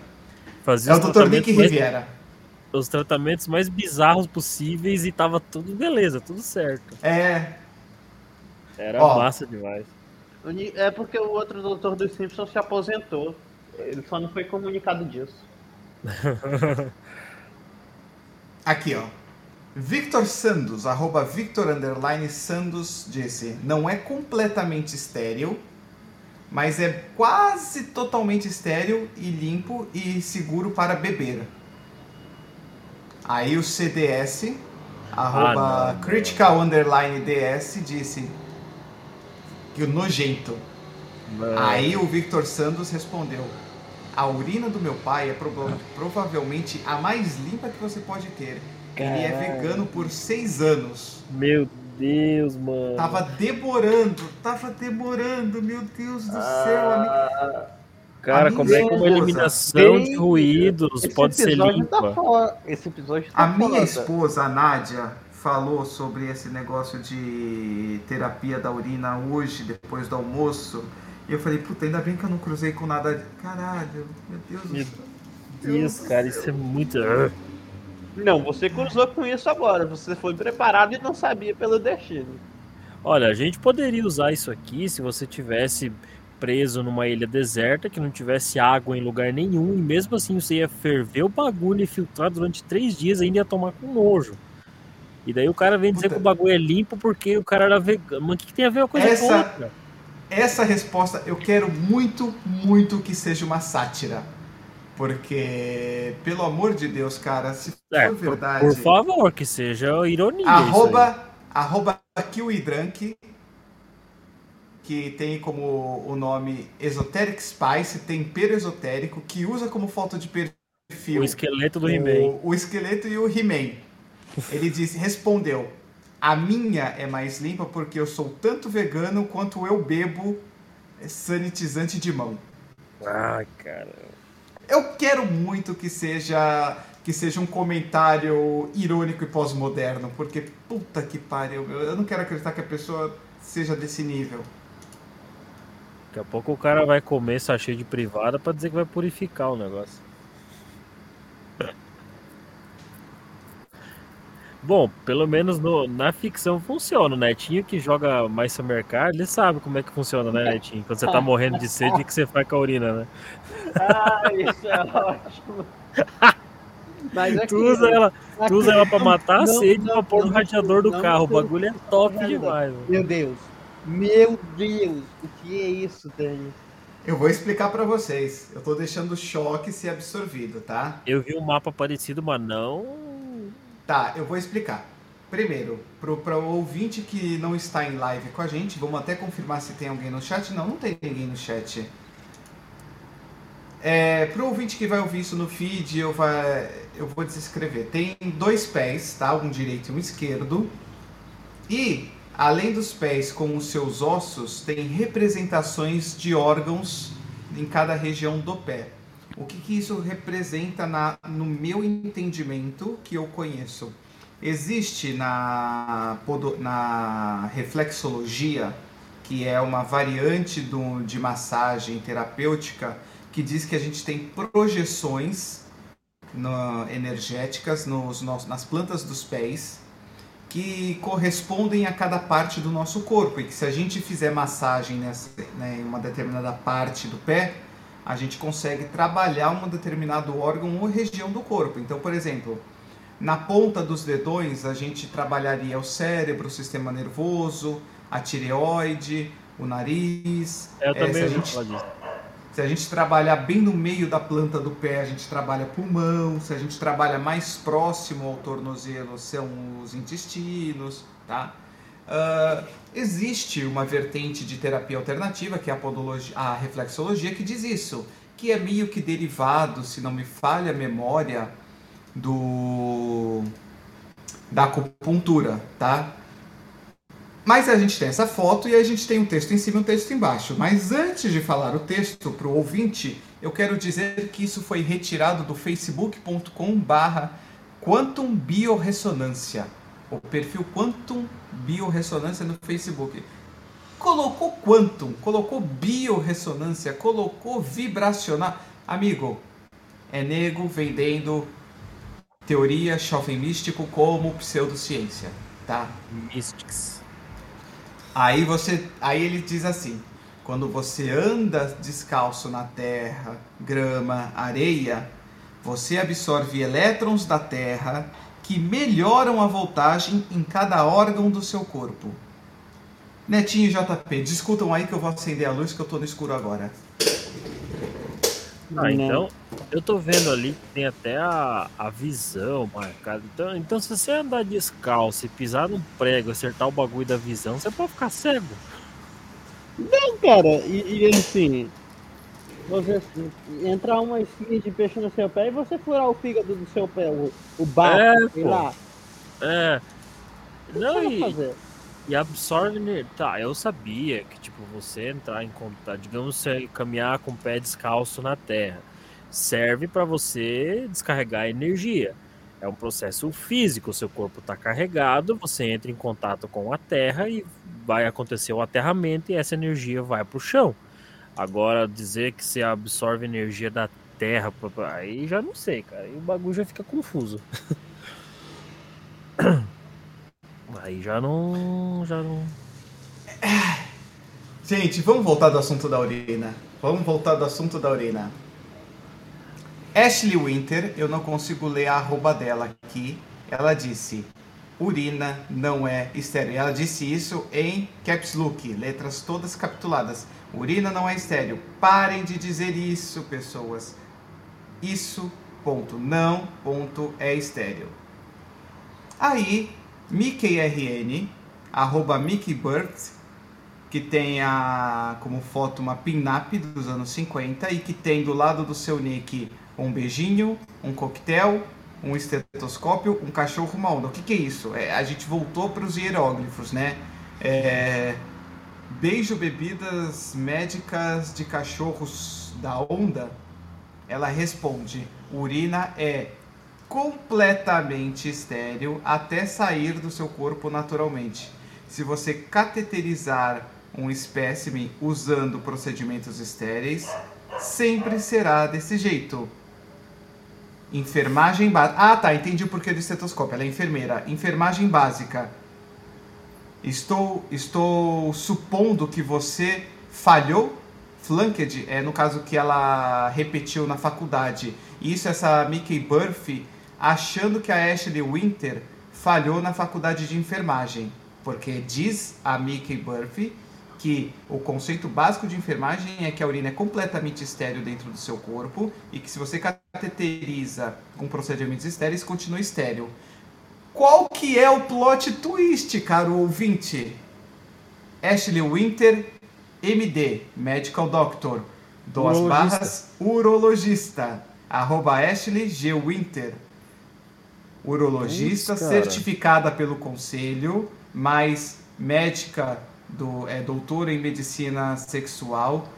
fazia É o Dr. Nick Riviera. Os tratamentos mais bizarros possíveis e tava tudo beleza, tudo certo. É, Era Ó. massa demais. É porque o outro doutor dos Simpsons se aposentou. Ele só não foi comunicado disso. aqui ó. Victor Sandos, arroba Victor underline Sandos disse, não é completamente estéril, mas é quase totalmente estéril e limpo e seguro para beber. Aí o CDS, arroba Ah, não. critical underline DS, disse que o nojento. Mano, Aí o Victor Santos respondeu: A urina do meu pai é proba- provavelmente a mais limpa que você pode ter. Ele é Caralho. vegano por seis anos. Meu Deus, mano. Tava demorando, tava demorando, meu Deus do céu, amigo. Cara, como é que uma eliminação de ruídos Esse pode ser episódio tá limpa? foda. Esse episódio tá A minha foda. esposa, a Nádia, falou sobre esse negócio de terapia da urina hoje, depois do almoço. E eu falei, puta, ainda bem que eu não cruzei com nada. Caralho, meu Deus do Meu céu. Deus, cara, isso é muito. Ah, Não, você cruzou com isso agora. Você foi preparado e não sabia pelo destino. Olha, a gente poderia usar isso aqui se você tivesse preso numa ilha deserta, que não tivesse água em lugar nenhum, e mesmo assim você ia ferver o bagulho e filtrar durante três dias e ainda ia tomar com nojo. E daí o cara vem dizer Puta. que o bagulho é limpo porque o cara era vegano. Mas o que, que tem a ver uma coisa com Essa- outra? Essa resposta eu quero muito, muito que seja uma sátira. Porque, pelo amor de Deus, cara, se for É, por, verdade. por favor, que seja ironia. arroba, arroba Kiwidrank, que tem como o nome Esoteric Spice, tempero esotérico, que usa como foto de perfil O esqueleto do He-Man. o, o esqueleto e o He-Man. Ele disse, respondeu: A minha é mais limpa porque eu sou tanto vegano quanto eu bebo sanitizante de mão. Ah, cara. Eu quero muito que seja que seja um comentário irônico e pós-moderno, porque puta que pariu, eu não quero acreditar que a pessoa seja desse nível. Daqui a pouco o cara vai comer sachê de privada pra dizer que vai purificar o negócio. Bom, pelo menos no, na ficção funciona. O Netinho que joga mais seu mercado, ele sabe como é que funciona, né, Netinho? Quando você tá morrendo de sede, o que você faz com a urina, né? Ah, isso é ótimo. Mas aqui, tu usa ela, tu usa ela pra matar a sede não, pra pôr no radiador do não, carro. Não, o bagulho é top demais. Mano. Meu Deus. Meu Deus. O que é isso, Dani? Eu vou explicar para vocês. Eu tô deixando o choque ser absorvido, tá? Eu vi um mapa parecido, mas não. Tá, eu vou explicar. Primeiro, para o ouvinte que não está em live com a gente, vamos até confirmar se tem alguém no chat. Não, não tem ninguém no chat. É, para o ouvinte que vai ouvir isso no feed, eu, vai, eu vou descrever. Tem dois pés, tá? Um direito e um esquerdo. E, além dos pés com os seus ossos, tem representações de órgãos em cada região do pé. O que, que isso representa na, no meu entendimento que eu conheço? Existe na, na reflexologia, que é uma variante do, de massagem terapêutica, que diz que a gente tem projeções no, energéticas nos, nas plantas dos pés que correspondem a cada parte do nosso corpo e que se a gente fizer massagem nessa, né, em uma determinada parte do pé, a gente consegue trabalhar um determinado órgão ou região do corpo. Então, por exemplo, na ponta dos dedões a gente trabalharia o cérebro, o sistema nervoso, a tireoide, o nariz. Eu é, também se a gente, se a gente trabalhar bem no meio da planta do pé, a gente trabalha pulmão. Se a gente trabalha mais próximo ao tornozelo, são os intestinos, tá? Uh, existe uma vertente de terapia alternativa, que é a, podologia, a reflexologia, que diz isso, que é meio que derivado, se não me falha a memória, do da acupuntura, tá? Mas a gente tem essa foto e a gente tem um texto em cima e um texto embaixo. Mas antes de falar o texto para o ouvinte, eu quero dizer que isso foi retirado do facebook.com barra Quantum Biorressonância. O perfil Quantum Biorressonância no Facebook. Colocou Quantum, colocou biorressonância, colocou vibracional. Amigo, é nego vendendo teoria shopping místico como pseudociência, tá? Mystics. Aí você, aí ele diz assim: quando você anda descalço na terra, grama, areia, você absorve elétrons da terra que melhoram a voltagem em cada órgão do seu corpo. Netinho e JP, discutam aí que eu vou acender a luz que eu tô no escuro agora. Ah, então, eu tô vendo ali que tem até a, a visão marcada. Então, então, se você andar descalço e pisar num prego, acertar o bagulho da visão, você pode ficar cego. Não, cara, e, e assim, você entrar uma espinha de peixe no seu pé e você furar o fígado do seu pé, o, o barco, é, sei lá. É. Não, e, fazer? e absorve. Tá, eu sabia que, tipo, você entrar em contato, digamos, você caminhar com o pé descalço na terra, serve para você descarregar energia. É um processo físico, seu corpo está carregado, você entra em contato com a terra e vai acontecer o aterramento e essa energia vai para o chão. Agora, dizer que você absorve energia da terra, aí já não sei, cara. Aí o bagulho já fica confuso. Aí já não. Já não. Gente, vamos voltar do assunto da urina. Vamos voltar do assunto da urina. Ashley Winter, eu não consigo ler a arroba dela aqui. Ela disse: urina não é estéreo. Ela disse isso em caps look, letras todas capituladas. Urina não é estéreo. Parem de dizer isso, pessoas. Isso, ponto. Não, ponto, é estéreo. Aí MickeyRN, arroba MickeyBurt, que tem a, como foto uma pin-up dos anos 50 e que tem do lado do seu nick um beijinho, um coquetel, um estetoscópio, um cachorro, onda. O que, que é isso? É, a gente voltou para os hieróglifos, né? É, beijo bebidas médicas de cachorros da onda. Ela responde: urina é completamente estéril até sair do seu corpo naturalmente. Se você cateterizar um espécime usando procedimentos estéreis, sempre será desse jeito. Enfermagem básica. Ah, tá, entendi o porquê do estetoscópio. Ela é enfermeira. Enfermagem básica. Estou, estou supondo que você falhou. Flunked é no caso que ela repetiu na faculdade. Isso, essa Mickey Burff achando que a Ashley Winter falhou na faculdade de enfermagem. Porque diz a Mickey Burff que o conceito básico de enfermagem é que a urina é completamente estéreo dentro do seu corpo e que se você cateteriza com procedimentos estéreis, continua estéreo. Qual que é o plot twist, caro ouvinte? Ashley Winter, MD, Medical Doctor, duas Urologista. barras, urologista, arroba Ashley G. Winter, urologista, certificada pelo conselho, mais médica, do, é, doutora em medicina sexual,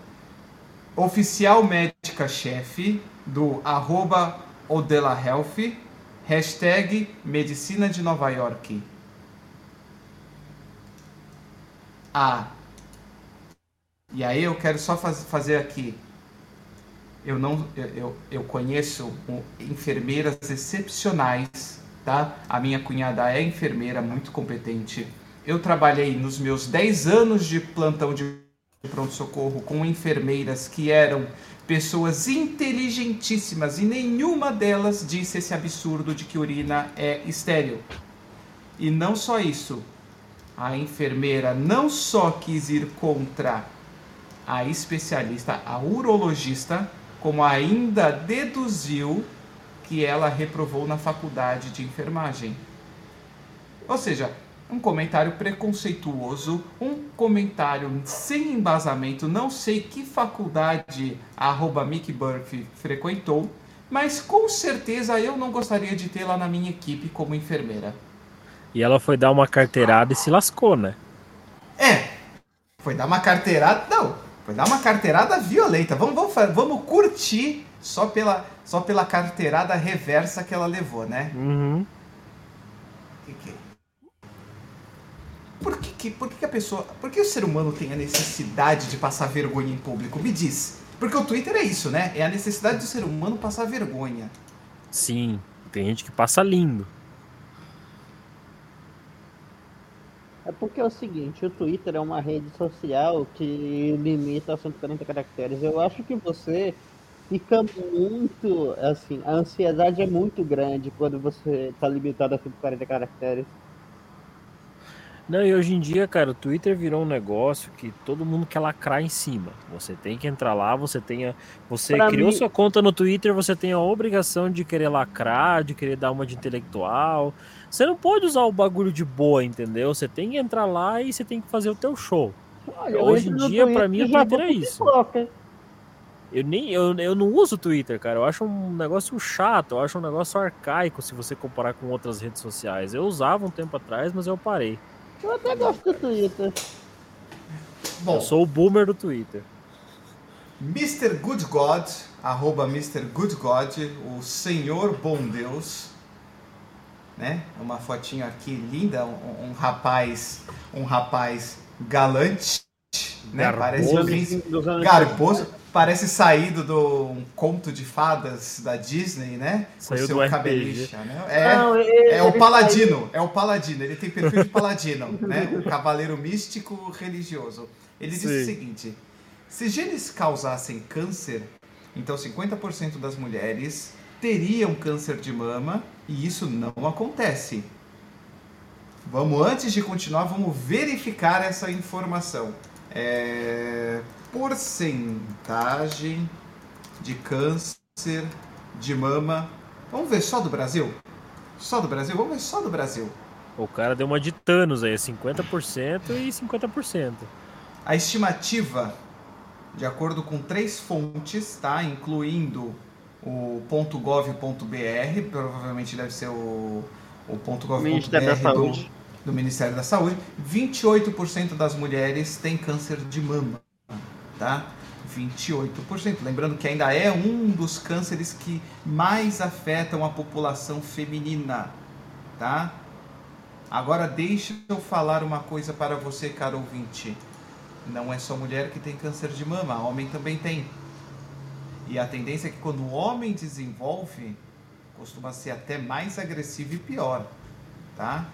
oficial médica-chefe do arroba Odela Health, hashtag Medicina de Nova York. Ah, e aí eu quero só faz, fazer aqui. Eu não, eu, eu, eu conheço enfermeiras excepcionais, tá? A minha cunhada é enfermeira, muito competente. Eu trabalhei nos meus 10 anos de plantão de pronto-socorro com enfermeiras que eram pessoas inteligentíssimas e nenhuma delas disse esse absurdo de que urina é estéril. E não só isso, a enfermeira não só quis ir contra a especialista, a urologista, como ainda deduziu que ela reprovou na faculdade de enfermagem. Ou seja, um comentário preconceituoso, um comentário sem embasamento, não sei que faculdade a arroba Mickey Burff frequentou, mas com certeza eu não gostaria de ter lá na minha equipe como enfermeira. E ela foi dar uma carteirada e se lascou, né? É, foi dar uma carteirada, não, foi dar uma carteirada violenta. Vamos, vamos, vamos curtir só pela, só pela carteirada reversa que ela levou, né? Uhum. Que que- Por que, que, por que, que a pessoa. Por que o ser humano tem a necessidade de passar vergonha em público? Me diz. Porque o Twitter é isso, né? É a necessidade do ser humano passar vergonha. Sim, tem gente que passa lindo. É porque é o seguinte, o Twitter é uma rede social que limita a 140 caracteres. Eu acho que você fica muito, assim, a ansiedade é muito grande quando você está limitado a 140 caracteres. Não, e hoje em dia, cara, o Twitter virou um negócio que todo mundo quer lacrar em cima. Você tem que entrar lá, você tem a, você Pra criou mim- sua conta no Twitter, você tem a obrigação de querer lacrar, de querer dar uma de intelectual. Você não pode usar o bagulho de boa, entendeu? Você tem que entrar lá e você tem que fazer o teu show. Olha, Hoje em dia, pra mim, o Twitter é isso. Eu nem eu, eu não uso o Twitter, cara. Eu acho um negócio chato, eu acho um negócio arcaico se você comparar com outras redes sociais. Eu usava um tempo atrás, mas eu parei. Eu até gosto do Twitter. Bom, Eu sou o boomer do Twitter. Mr. Good God, arroba Mr. Good God, o Senhor Bom Deus, né? Uma fotinho aqui linda, um, um rapaz, um rapaz galante, né? Garboso. Parece um príncipe garboso, parece saído de um conto de fadas da Disney, né? Saiu o seu do cabelicha, né? É, Não, ele- é o paladino, é o paladino, ele tem perfil de paladino, né? O cavaleiro místico religioso. Ele disse o Sim. seguinte: se genes causassem câncer, então 50% das mulheres teriam câncer de mama e isso não acontece. Vamos, antes de continuar, vamos verificar essa informação. É, porcentagem de câncer de mama. Vamos ver só do Brasil? Só do Brasil? Vamos ver só do Brasil. O cara deu uma de Thanos aí, 50% e 50%. A estimativa, de acordo com três fontes, tá? incluindo o .gov.br, provavelmente deve ser o, o Ministério da .gov.br Saúde. do, do Ministério da Saúde. 28% das mulheres têm câncer de mama, tá? 28%. Lembrando que ainda é um dos cânceres que mais afetam a população feminina, tá? Agora deixa eu falar uma coisa para você, caro ouvinte. Não é só mulher que tem câncer de mama, homem também tem. E a tendência é que quando o homem desenvolve, costuma ser até mais agressivo e pior, tá?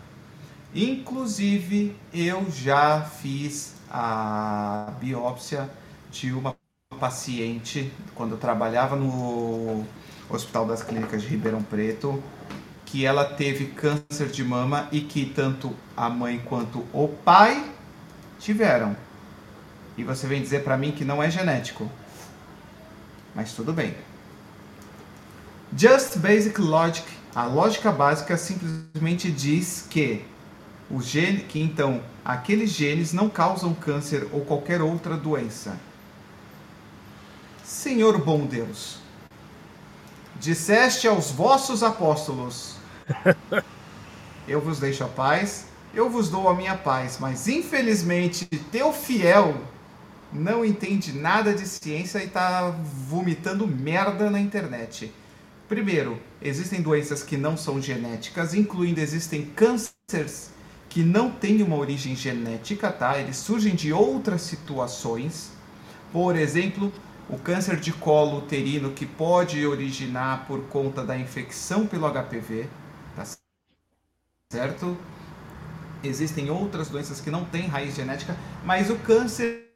Inclusive, eu já fiz a biópsia de uma paciente quando eu trabalhava no Hospital das Clínicas de Ribeirão Preto, que ela teve câncer de mama e que tanto a mãe quanto o pai tiveram. E você vem dizer para mim que não é genético. Mas tudo bem. Just Basic Logic, a lógica básica simplesmente diz que o gene, que então aqueles genes não causam câncer ou qualquer outra doença. Senhor bom Deus, disseste aos vossos apóstolos: Eu vos deixo a paz, eu vos dou a minha paz, mas infelizmente teu fiel não entende nada de ciência e está vomitando merda na internet. Primeiro, existem doenças que não são genéticas, incluindo existem cânceres que não têm uma origem genética, tá? Eles surgem de outras situações. Por exemplo, o câncer de colo uterino que pode originar por conta da infecção pelo HPV, tá certo? Existem outras doenças que não têm raiz genética, mas o câncer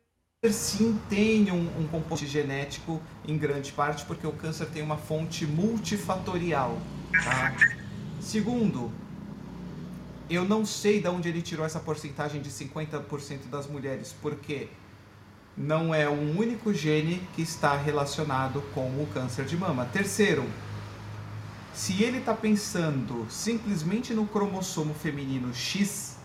sim tem um, um, composto genético em grande parte, porque o câncer tem uma fonte multifatorial. Tá? Segundo, eu não sei de onde ele tirou essa porcentagem de 50% das mulheres, porque não é um único gene que está relacionado com o câncer de mama. Terceiro, se ele está pensando simplesmente no cromossomo feminino X,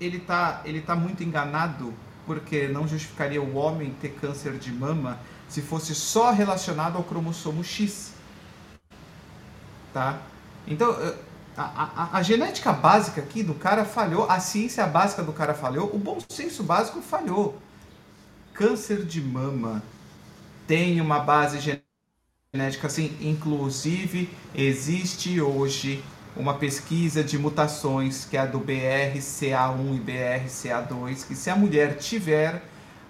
ele tá, ele tá muito enganado, porque não justificaria o homem ter câncer de mama se fosse só relacionado ao cromossomo X. Tá? Então, a, a, a, genética básica aqui do cara falhou, a ciência básica do cara falhou, o bom senso básico falhou. Câncer de mama tem uma base genética assim, inclusive existe hoje uma pesquisa de mutações, que é a do BRCA1 e BRCA2, que se a mulher tiver,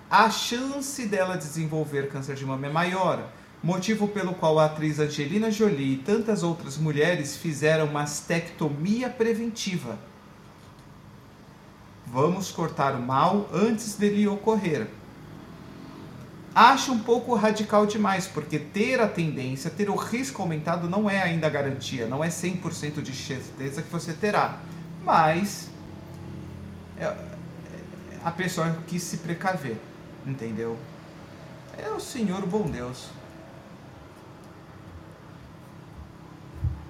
a chance dela desenvolver câncer de mama é maior. Motivo pelo qual a atriz Angelina Jolie e tantas outras mulheres fizeram mastectomia preventiva. Vamos cortar o mal antes dele ocorrer acho um pouco radical demais, porque ter a tendência, ter o risco aumentado não é ainda garantia, não é 100% de certeza que você terá. Mas é, a pessoa quis se precaver, entendeu? É o Senhor bom Deus.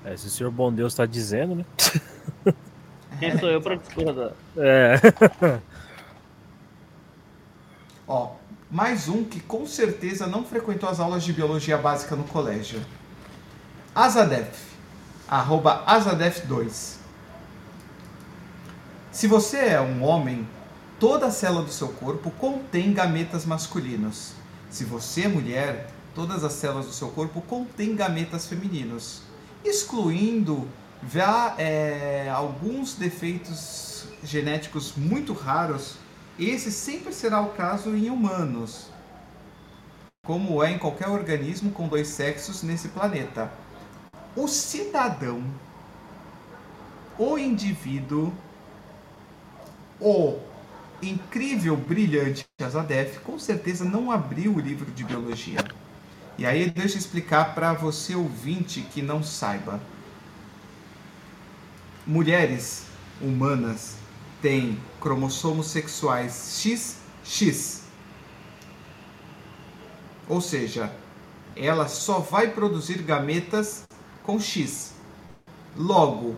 É, se o Senhor bom Deus está dizendo, né? Quem sou eu para discordar? É. Ó, mais um que com certeza não frequentou as aulas de biologia básica no colégio. Azadef, arroba Azadef2. Se você é um homem, toda célula do seu corpo contém gametas masculinos. Se você é mulher, todas as células do seu corpo contêm gametas femininos, excluindo já é, alguns defeitos genéticos muito raros esse sempre será o caso em humanos, como é em qualquer organismo com dois sexos nesse planeta. O cidadão, o indivíduo, o incrível, brilhante Azadef, com certeza não abriu o livro de biologia. E aí deixa eu explicar para você ouvinte que não saiba. Mulheres humanas tem cromossomos sexuais XX. Ou seja, ela só vai produzir gametas com X. Logo,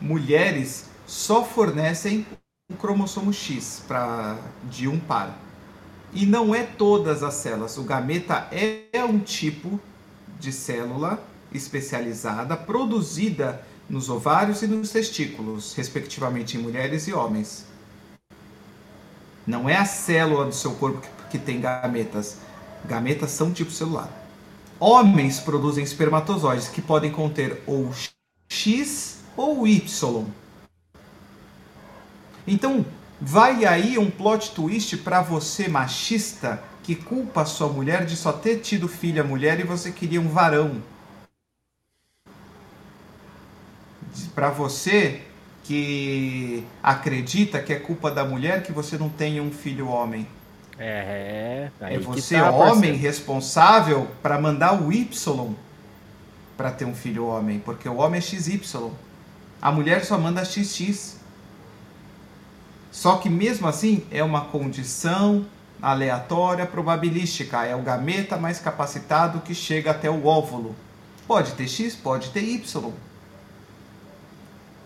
mulheres só fornecem o cromossomo X pra, de um par. E não é todas as células. O gameta é um tipo de célula especializada produzida nos ovários e nos testículos, respectivamente em mulheres e homens. Não é a célula do seu corpo que, que tem gametas. Gametas são tipo celular. Homens produzem espermatozoides que podem conter ou X ou Y. Então, vai aí um plot twist para você machista que culpa a sua mulher de só ter tido filha mulher e você queria um varão. Para você que acredita que é culpa da mulher que você não tenha um filho homem. É, é você tá, homem responsável para mandar o Y para ter um filho homem, porque o homem é XY. A mulher só manda XX. Só que mesmo assim é uma condição aleatória probabilística, é o gameta mais capacitado que chega até o óvulo. Pode ter X, pode ter Y.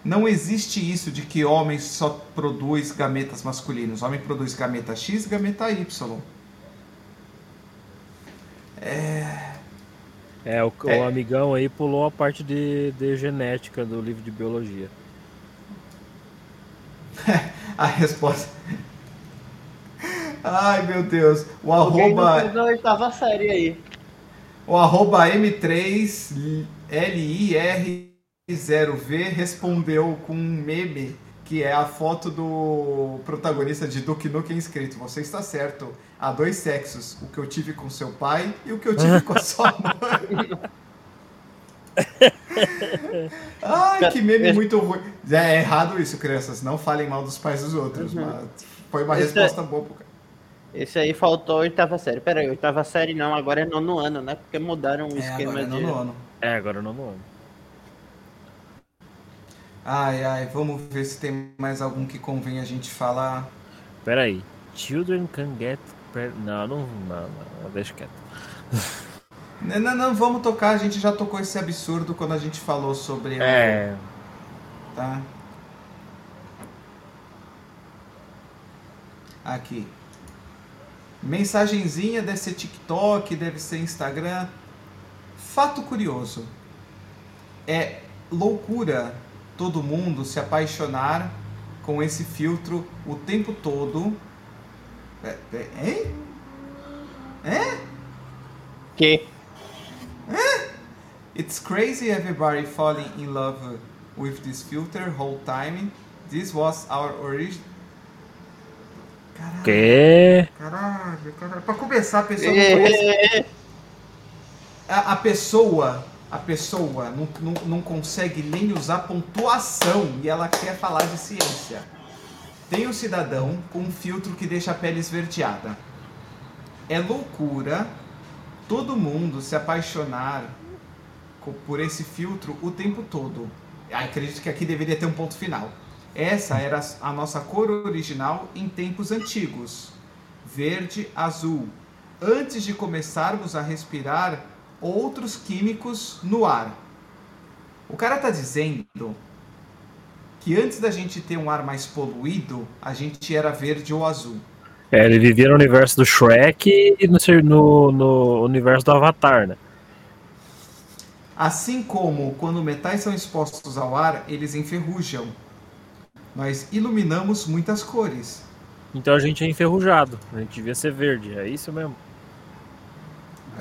Não existe isso de que homem só produz gametas masculinos. Homem produz gameta X, gameta Y. É. É, o, é. o amigão aí pulou a parte de, de genética do livro de biologia. a resposta. Ai meu Deus. O arroba. Não oitava série aí. O arroba M3LIR0V respondeu com um meme que é a foto do protagonista de Duke Nukem escrito: Você está certo, há dois sexos, o que eu tive com seu pai e o que eu tive com a sua mãe. Ai, que meme muito ruim. É, é, errado isso, crianças. Não falem mal dos pais dos outros. Uhum. Mas foi uma Esse resposta é... boa pro cara. Esse aí faltou oitava série. Pera aí, oitava série não, agora é nono ano, né? Porque mudaram o é, esquema agora é nono de. Ano. É, agora é nono ano. Ai, ai, vamos ver se tem mais algum que convém a gente falar. Pera aí. Children can get. Não, não, não, não deixa quieto. Não, não, não, vamos tocar. A gente já tocou esse absurdo quando a gente falou sobre. É. Tá? Aqui. Mensagenzinha deve ser TikTok, deve ser Instagram. Fato curioso. É loucura todo mundo se apaixonar com esse filtro o tempo todo. É, é, hein? É? Que? It's crazy everybody falling in love with this filter whole time. This was our origin. Caralho. Que? Caralho, caralho. Pra começar, a pessoa não conhece. A, a pessoa, a pessoa não, não, não consegue nem usar pontuação e ela quer falar de ciência. Tem um cidadão com um filtro que deixa a pele esverdeada. É loucura todo mundo se apaixonar por esse filtro o tempo todo. Acredito que aqui deveria ter um ponto final. Essa era a nossa cor original em tempos antigos, verde, azul, antes de começarmos a respirar outros químicos no ar. O cara está dizendo que antes da gente ter um ar mais poluído, a gente era verde ou azul. É, ele vivia no universo do Shrek e no, no, no universo do Avatar, né? Assim como quando metais são expostos ao ar, eles enferrujam. Nós iluminamos muitas cores. Então a gente é enferrujado. A gente devia ser verde. É isso mesmo.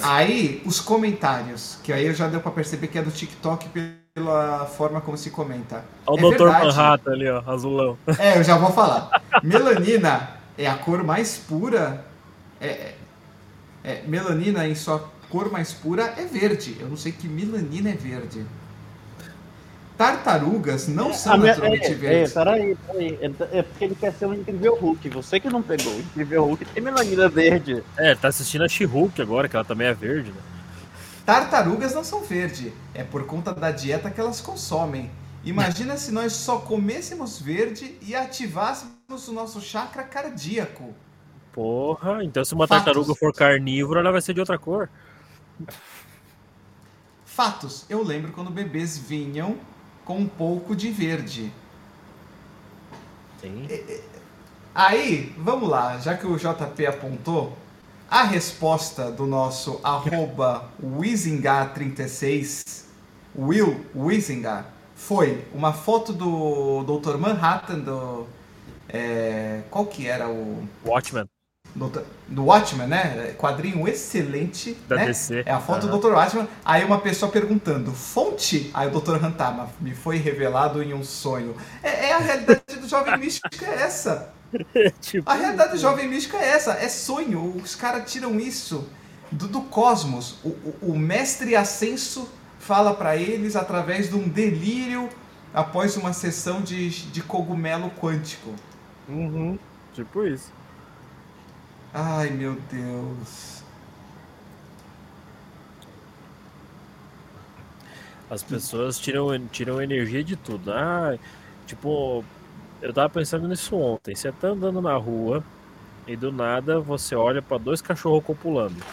Aí, os comentários, que aí eu já deu para perceber que é do TikTok pela forma como se comenta. Olha o é Dr. Manhattan ali, ó, azulão. É, eu já vou falar. Melanina é a cor mais pura. É, é, é, melanina em sua cor mais pura é verde. Eu não sei que melanina é verde. Tartarugas não é, são naturalmente é, verdes. É, peraí, peraí. É, é porque ele quer ser um incrível Hulk. Você que não pegou. O incrível Hulk tem melanina verde. É, tá assistindo a She-Hulk agora, que ela também é verde, né? Tartarugas não são verde. É por conta da dieta que elas consomem. Imagina se nós só comêssemos verde e ativássemos o nosso chakra cardíaco. Porra, então se uma Fatos. tartaruga for carnívora, ela vai ser de outra cor. Fatos. Eu lembro quando bebês vinham com um pouco de verde. Sim. Aí, vamos lá, já que o JP apontou, a resposta do nosso arroba Wizingar36, Will Wizingar, foi uma foto do Dr. Manhattan, do. É, qual que era o. Watchmen. Do, do Watchmen, né? Quadrinho excelente. Da né? DC. É a foto Aham. do Dr. Watchmen. Aí uma pessoa perguntando, fonte? Aí o Dr. Hantama, me foi revelado em um sonho. É, é a realidade do Jovem Místico, é essa. tipo, A realidade do Jovem Místico é essa, é sonho. Os caras tiram isso do, do cosmos. O, o, o mestre ascenso fala pra eles através de um delírio após uma sessão de, de cogumelo quântico. Uhum. Tipo isso. Ai, meu Deus. As pessoas tiram, tiram energia de tudo. Ah, tipo, eu tava pensando nisso ontem. Você tá andando na rua e do nada você olha pra dois cachorros copulando.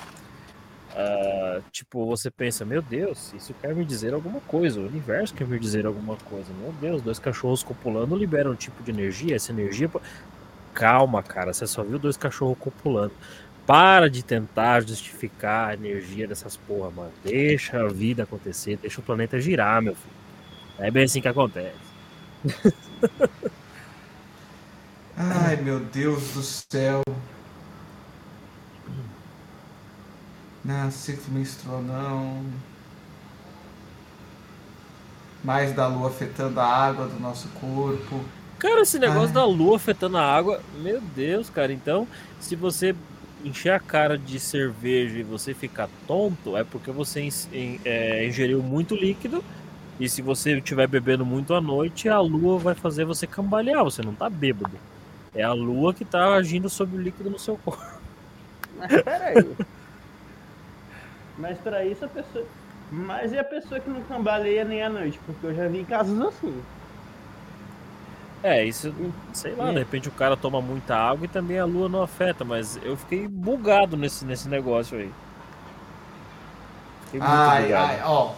Ah, tipo, você pensa, meu Deus, isso quer me dizer alguma coisa. O universo quer me dizer alguma coisa. Meu Deus, dois cachorros copulando liberam um tipo de energia. Essa energia. Calma, cara, você só viu dois cachorros copulando. Para de tentar justificar a energia dessas porra, mano. Deixa a vida acontecer, deixa o planeta girar, meu filho. É bem assim que acontece. Ai, meu Deus do céu. Não, ciclo menstrual não. Mais da lua afetando a água do nosso corpo. Cara, esse negócio Ai. da lua afetando a água, meu Deus, cara. Então, se você encher a cara de cerveja e você ficar tonto, é porque você ins- em- é, ingeriu muito líquido. E se você estiver bebendo muito à noite, a lua vai fazer você cambalear. Você não tá bêbado. É a lua que tá agindo sobre o líquido no seu corpo. Mas peraí. Mas pra isso a pessoa. Mas e a pessoa que não cambaleia nem à noite? Porque eu já vi casos assim. É, isso, sei lá, de repente o cara toma muita água e também a lua não afeta, mas eu fiquei bugado nesse, nesse negócio aí. Fiquei muito Ai, bugado. ai, ó.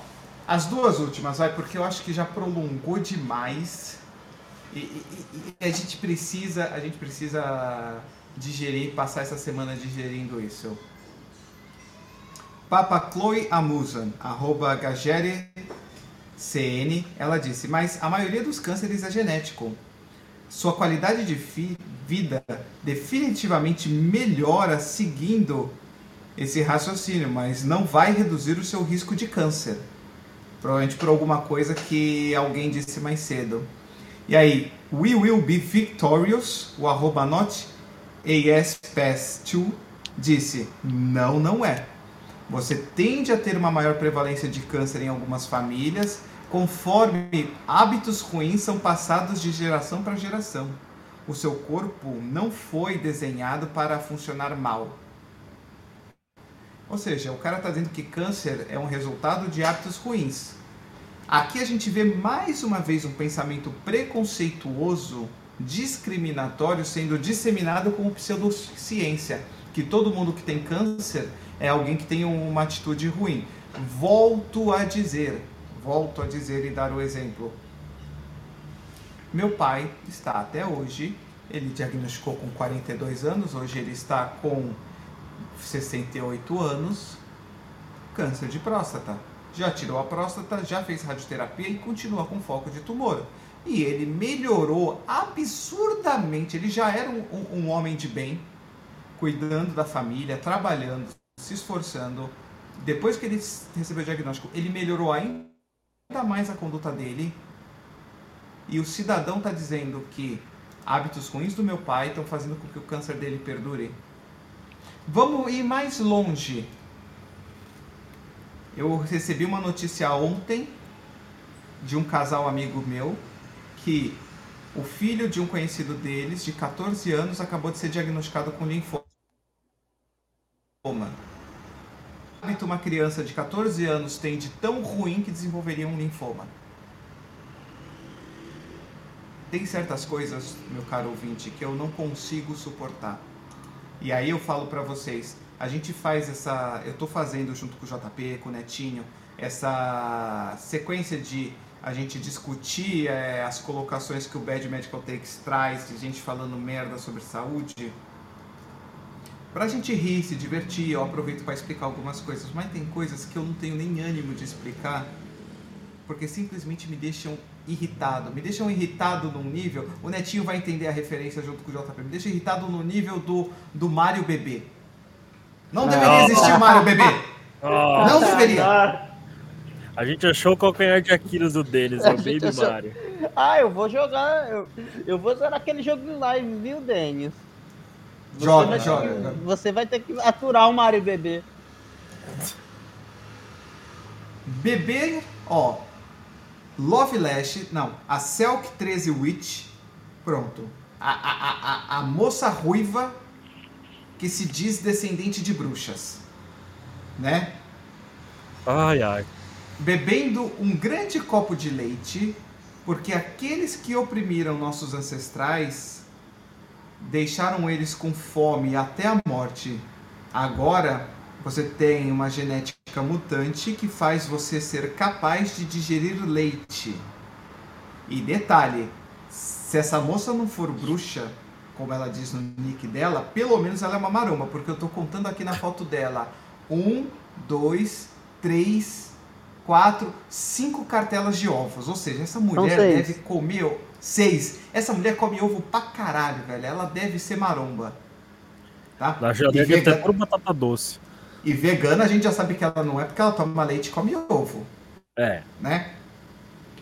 As duas últimas, vai, porque eu acho que já prolongou demais. E, e- e- e a gente precisa, a gente precisa digerir, passar essa semana digerindo isso. Papa Chloe Amusan, arroba Gagere CN, ela disse, mas a maioria dos cânceres é genético. Sua qualidade de vida definitivamente melhora seguindo esse raciocínio, mas não vai reduzir o seu risco de câncer. Provavelmente por alguma coisa que alguém disse mais cedo. E aí, we will be victorious, o arroba not ASPass2 disse, não, não é. Você tende a ter uma maior prevalência de câncer em algumas famílias, conforme hábitos ruins são passados de geração para geração. O seu corpo não foi desenhado para funcionar mal. Ou seja, o cara está dizendo que câncer é um resultado de hábitos ruins. Aqui a gente vê mais uma vez um pensamento preconceituoso, discriminatório sendo disseminado como pseudociência, que todo mundo que tem câncer é alguém que tem uma atitude ruim. Volto a dizer, volto a dizer e dar o exemplo. Meu pai está até hoje, ele diagnosticou com 42 anos, hoje ele está com 68 anos, câncer de próstata. Já tirou a próstata, já fez radioterapia e continua com foco de tumor. E ele melhorou absurdamente. Ele já era um, um- um homem de bem, cuidando da família, trabalhando, se esforçando. Depois que ele recebeu o diagnóstico, ele melhorou ainda mais a conduta dele. E o cidadão está dizendo que hábitos ruins do meu pai estão fazendo com que o câncer dele perdure. Vamos ir mais longe. Eu recebi uma notícia ontem de um casal amigo meu que o filho de um conhecido deles, de 14 anos, acabou de ser diagnosticado com linfoma. Hábito uma criança de 14 anos tem de tão ruim que desenvolveria um linfoma? Tem certas coisas, meu caro ouvinte, que eu não consigo suportar. E aí eu falo pra vocês, a gente faz essa, eu tô fazendo junto com o JP, com o Netinho, essa sequência de a gente discutir é, as colocações que o Bad Medical Takes traz, de gente falando merda sobre saúde. Pra gente rir, se divertir, eu aproveito para explicar algumas coisas, mas tem coisas que eu não tenho nem ânimo de explicar, porque simplesmente me deixam irritado. Me deixam irritado num nível. O Netinho vai entender a referência junto com o JP. Me deixa irritado no nível do, do Mario Bebê. Não deveria existir o Mario Bebê. Oh, Não deveria. a gente achou o calcanhar de Aquiles do deles, é o Baby achou- Mario. Ah, eu vou jogar. Eu, eu vou zerar aquele jogo em live, viu, Denis? Você Joga, joga, que- joga. Você vai ter que aturar o Mario Bebê. Bebê, ó. Love Lash, não. A Selk 13 Witch. Pronto. A, a, a, a, a moça ruiva que se diz descendente de bruxas. Né? Ai, ai. bebendo um grande copo de leite, porque aqueles que oprimiram nossos ancestrais deixaram eles com fome até a morte. Agora você tem uma genética mutante que faz você ser capaz de digerir leite. E detalhe, se essa moça não for bruxa, como ela diz no nick dela, pelo menos ela é uma maromba, porque eu tô contando aqui na foto dela. Um, dois, três, quatro, cinco cartelas de ovos. Ou seja, essa mulher deve comer. O- Seis. Essa mulher come ovo pra caralho, velho. Ela deve ser maromba. Tá? Na E geladeira deve vega- ter puro batata doce. e vegana a gente já sabe que ela não é porque ela toma leite e come ovo, É. né?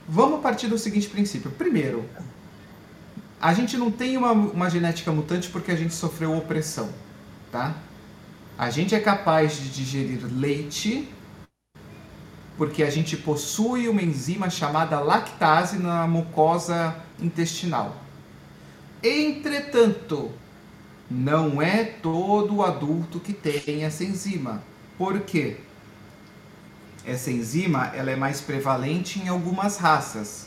Vamos partir do seguinte princípio. Primeiro, a gente não tem uma, uma genética mutante porque a gente sofreu opressão, tá? A gente é capaz de digerir leite porque a gente possui uma enzima chamada lactase na mucosa intestinal. Entretanto, não é todo adulto que tem essa enzima. Por quê? Essa enzima ela é mais prevalente em algumas raças.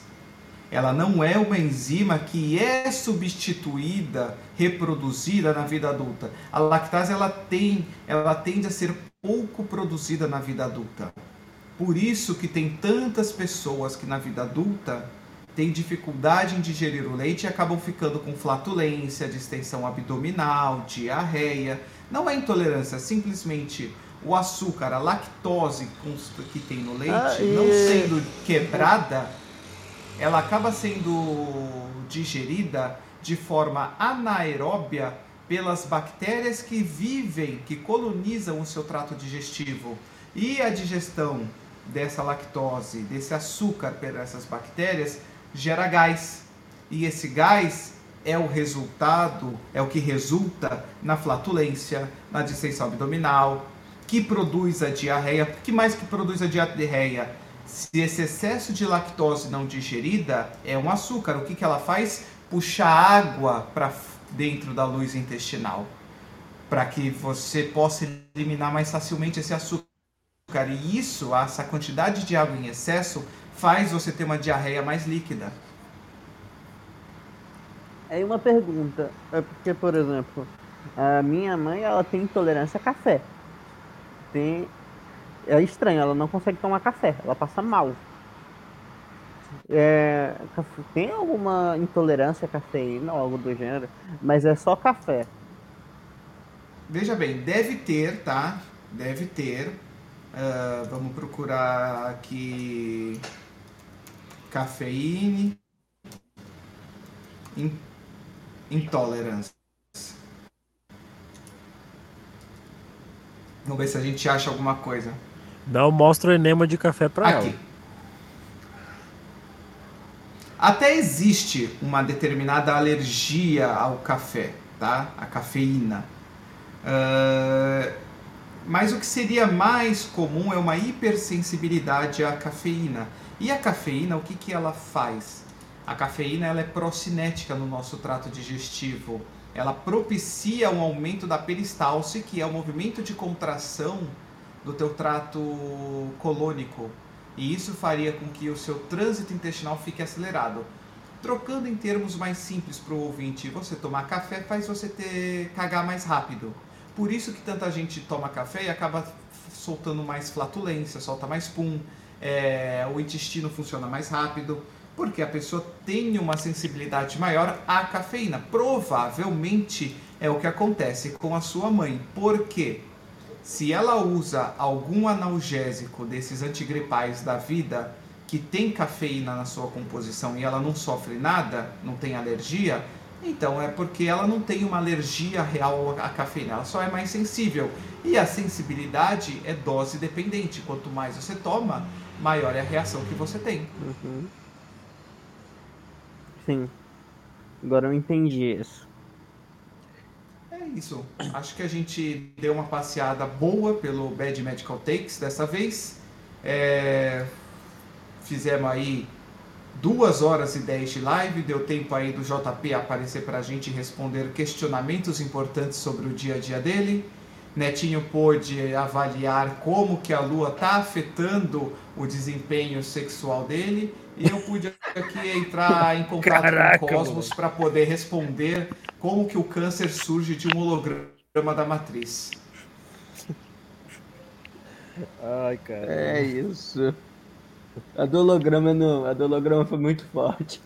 Ela não é uma enzima que é substituída, reproduzida na vida adulta. A lactase ela tem, ela tende a ser pouco produzida na vida adulta. Por isso que tem tantas pessoas que na vida adulta têm dificuldade em digerir o leite e acabam ficando com flatulência, distensão abdominal, diarreia. Não é intolerância, é simplesmente o açúcar, a lactose que tem no leite, Ah, e- não sendo quebrada, ela acaba sendo digerida de forma anaeróbia pelas bactérias que vivem, que colonizam o seu trato digestivo. E a digestão dessa lactose, desse açúcar por essas bactérias, gera gás. E esse gás é o resultado, é o que resulta na flatulência, na distensão abdominal, que produz a diarreia. O que mais que produz a diarreia? Se esse excesso de lactose não digerida é um açúcar, o que, que ela faz? Puxa água para dentro da luz intestinal, para que você possa eliminar mais facilmente esse açúcar. E isso, essa quantidade de água em excesso, faz você ter uma diarreia mais líquida. Aí uma pergunta, é porque, por exemplo, a minha mãe ela tem intolerância a café. Tem... É estranho, ela não consegue tomar café, ela passa mal. É, Tem alguma intolerância a cafeína ou algo do gênero, mas é só café. Veja bem, deve ter, tá? Deve ter. Ah, vamos procurar aqui. Cafeína. In, intolerância. Vamos ver se a gente acha alguma coisa. Não mostra o enema de café Aqui. ela. Até existe uma determinada alergia ao café, tá? A cafeína. Ah, mas o que seria mais comum é uma hipersensibilidade à cafeína. E a cafeína, o que, que ela faz? A cafeína ela é procinética no nosso trato digestivo. Ela propicia um aumento da peristalse, que é o movimento de contração do teu trato colônico. E isso faria com que o seu trânsito intestinal fique acelerado. Trocando em termos mais simples para o ouvinte, você tomar café faz você ter cagar mais rápido. Por isso que tanta gente toma café e acaba soltando mais flatulência, solta mais pum. É, o intestino funciona mais rápido, porque a pessoa tem uma sensibilidade maior à cafeína. Provavelmente é o que acontece com a sua mãe. Porque se ela usa algum analgésico desses antigripais da vida que tem cafeína na sua composição e ela não sofre nada, não tem alergia, então é porque ela não tem uma alergia real à cafeína, ela só é mais sensível. E a sensibilidade é dose dependente. Quanto mais você toma, maior é a reação que você tem. Uhum. Sim. Agora eu entendi isso. É isso. Acho que a gente deu uma passeada boa pelo Bad Medical Takes dessa vez. É... Fizemos aí duas horas e dez de live, deu tempo aí do JP aparecer para a gente responder questionamentos importantes sobre o dia a dia dele. Netinho pôde avaliar como que a lua está afetando o desempenho sexual dele e eu pude aqui entrar em contato Caraca, com o Cosmos para poder responder como que o câncer surge de um holograma da matriz. Ai, cara. É isso. A do holograma não, a do holograma foi muito forte.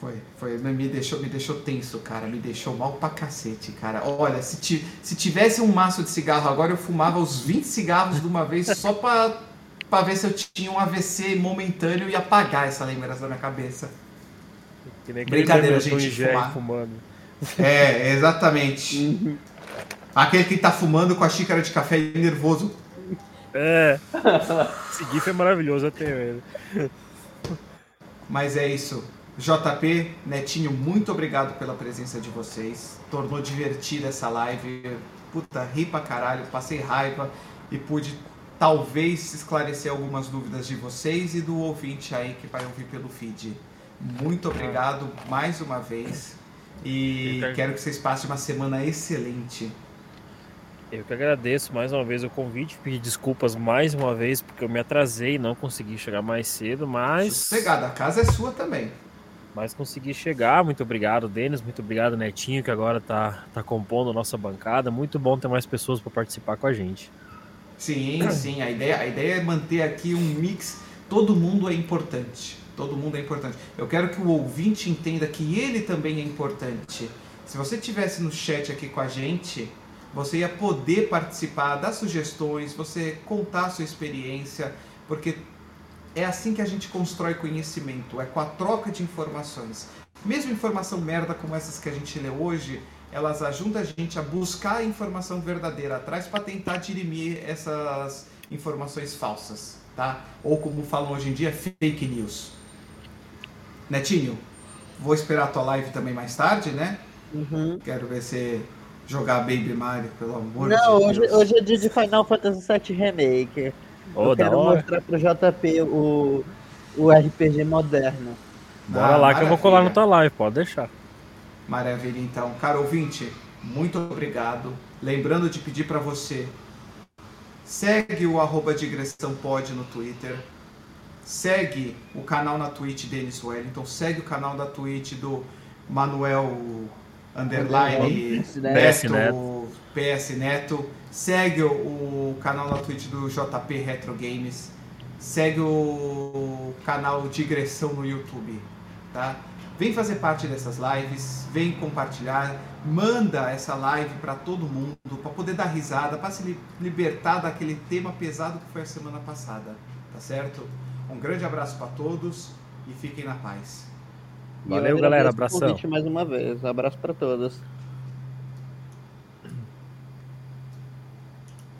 Foi, foi, me deixou, me deixou tenso, cara, me deixou mal pra cacete, cara. Olha, se, ti, se tivesse um maço de cigarro agora, eu fumava os 20 cigarros de uma vez só pra, pra ver se eu tinha um AVC momentâneo e apagar essa lembrança da minha cabeça. Brincadeira, gente, fumar. Fumando. É, exatamente. Uhum. Aquele que tá fumando com a xícara de café nervoso. É. Esse GIF é maravilhoso, tenho ele. Mas é isso. JP, Netinho, muito obrigado pela presença de vocês. Tornou divertida essa live. Puta, ri pra caralho, passei raiva e pude talvez esclarecer algumas dúvidas de vocês e do ouvinte aí que vai ouvir pelo feed. Muito obrigado mais uma vez e quero que vocês passem uma semana excelente. Eu que agradeço mais uma vez o convite, pedir desculpas mais uma vez porque eu me atrasei e não consegui chegar mais cedo, mas. Sossegado, a casa é sua também mas consegui chegar. Muito obrigado, Denis. Muito obrigado, Netinho, que agora está tá compondo a nossa bancada. Muito bom ter mais pessoas para participar com a gente. Sim, sim. A ideia, a ideia é manter aqui um mix. Todo mundo é importante. Todo mundo é importante. Eu quero que o ouvinte entenda que ele também é importante. Se você tivesse no chat aqui com a gente, você ia poder participar das sugestões, você contar a sua experiência, porque é assim que a gente constrói conhecimento, é com a troca de informações. Mesmo informação merda como essas que a gente lê hoje, elas ajudam a gente a buscar a informação verdadeira atrás para tentar dirimir essas informações falsas, tá? Ou como falam hoje em dia, fake news. Netinho, vou esperar a tua live também mais tarde, né? Uhum. Quero ver você jogar Baby Mario, pelo amor Não, de Deus. Não, hoje, hoje é dia de Final Fantasy VII Remake. Oh, eu quero mostrar pro JP o, o RPG moderno. Bora ah, lá que eu vou colar no tua live, pode deixar. Maravilha, então. Caro ouvinte, muito obrigado. Lembrando de pedir para você, segue o arroba digressão pod no Twitter, segue o canal na Twitch Denis Wellington, segue o canal da Twitch do Manuel Underline Neto, Neto, PS Neto Segue o, canal na Twitch do JP Retro Games. Segue o canal Digressão no YouTube, tá? Vem fazer parte dessas lives, vem compartilhar, manda essa live para todo mundo, para poder dar risada, para se libertar daquele tema pesado que foi a semana passada, tá certo? Um grande abraço para todos e fiquem na paz. Valeu, galera, abração. mais uma vez, abraço para todos.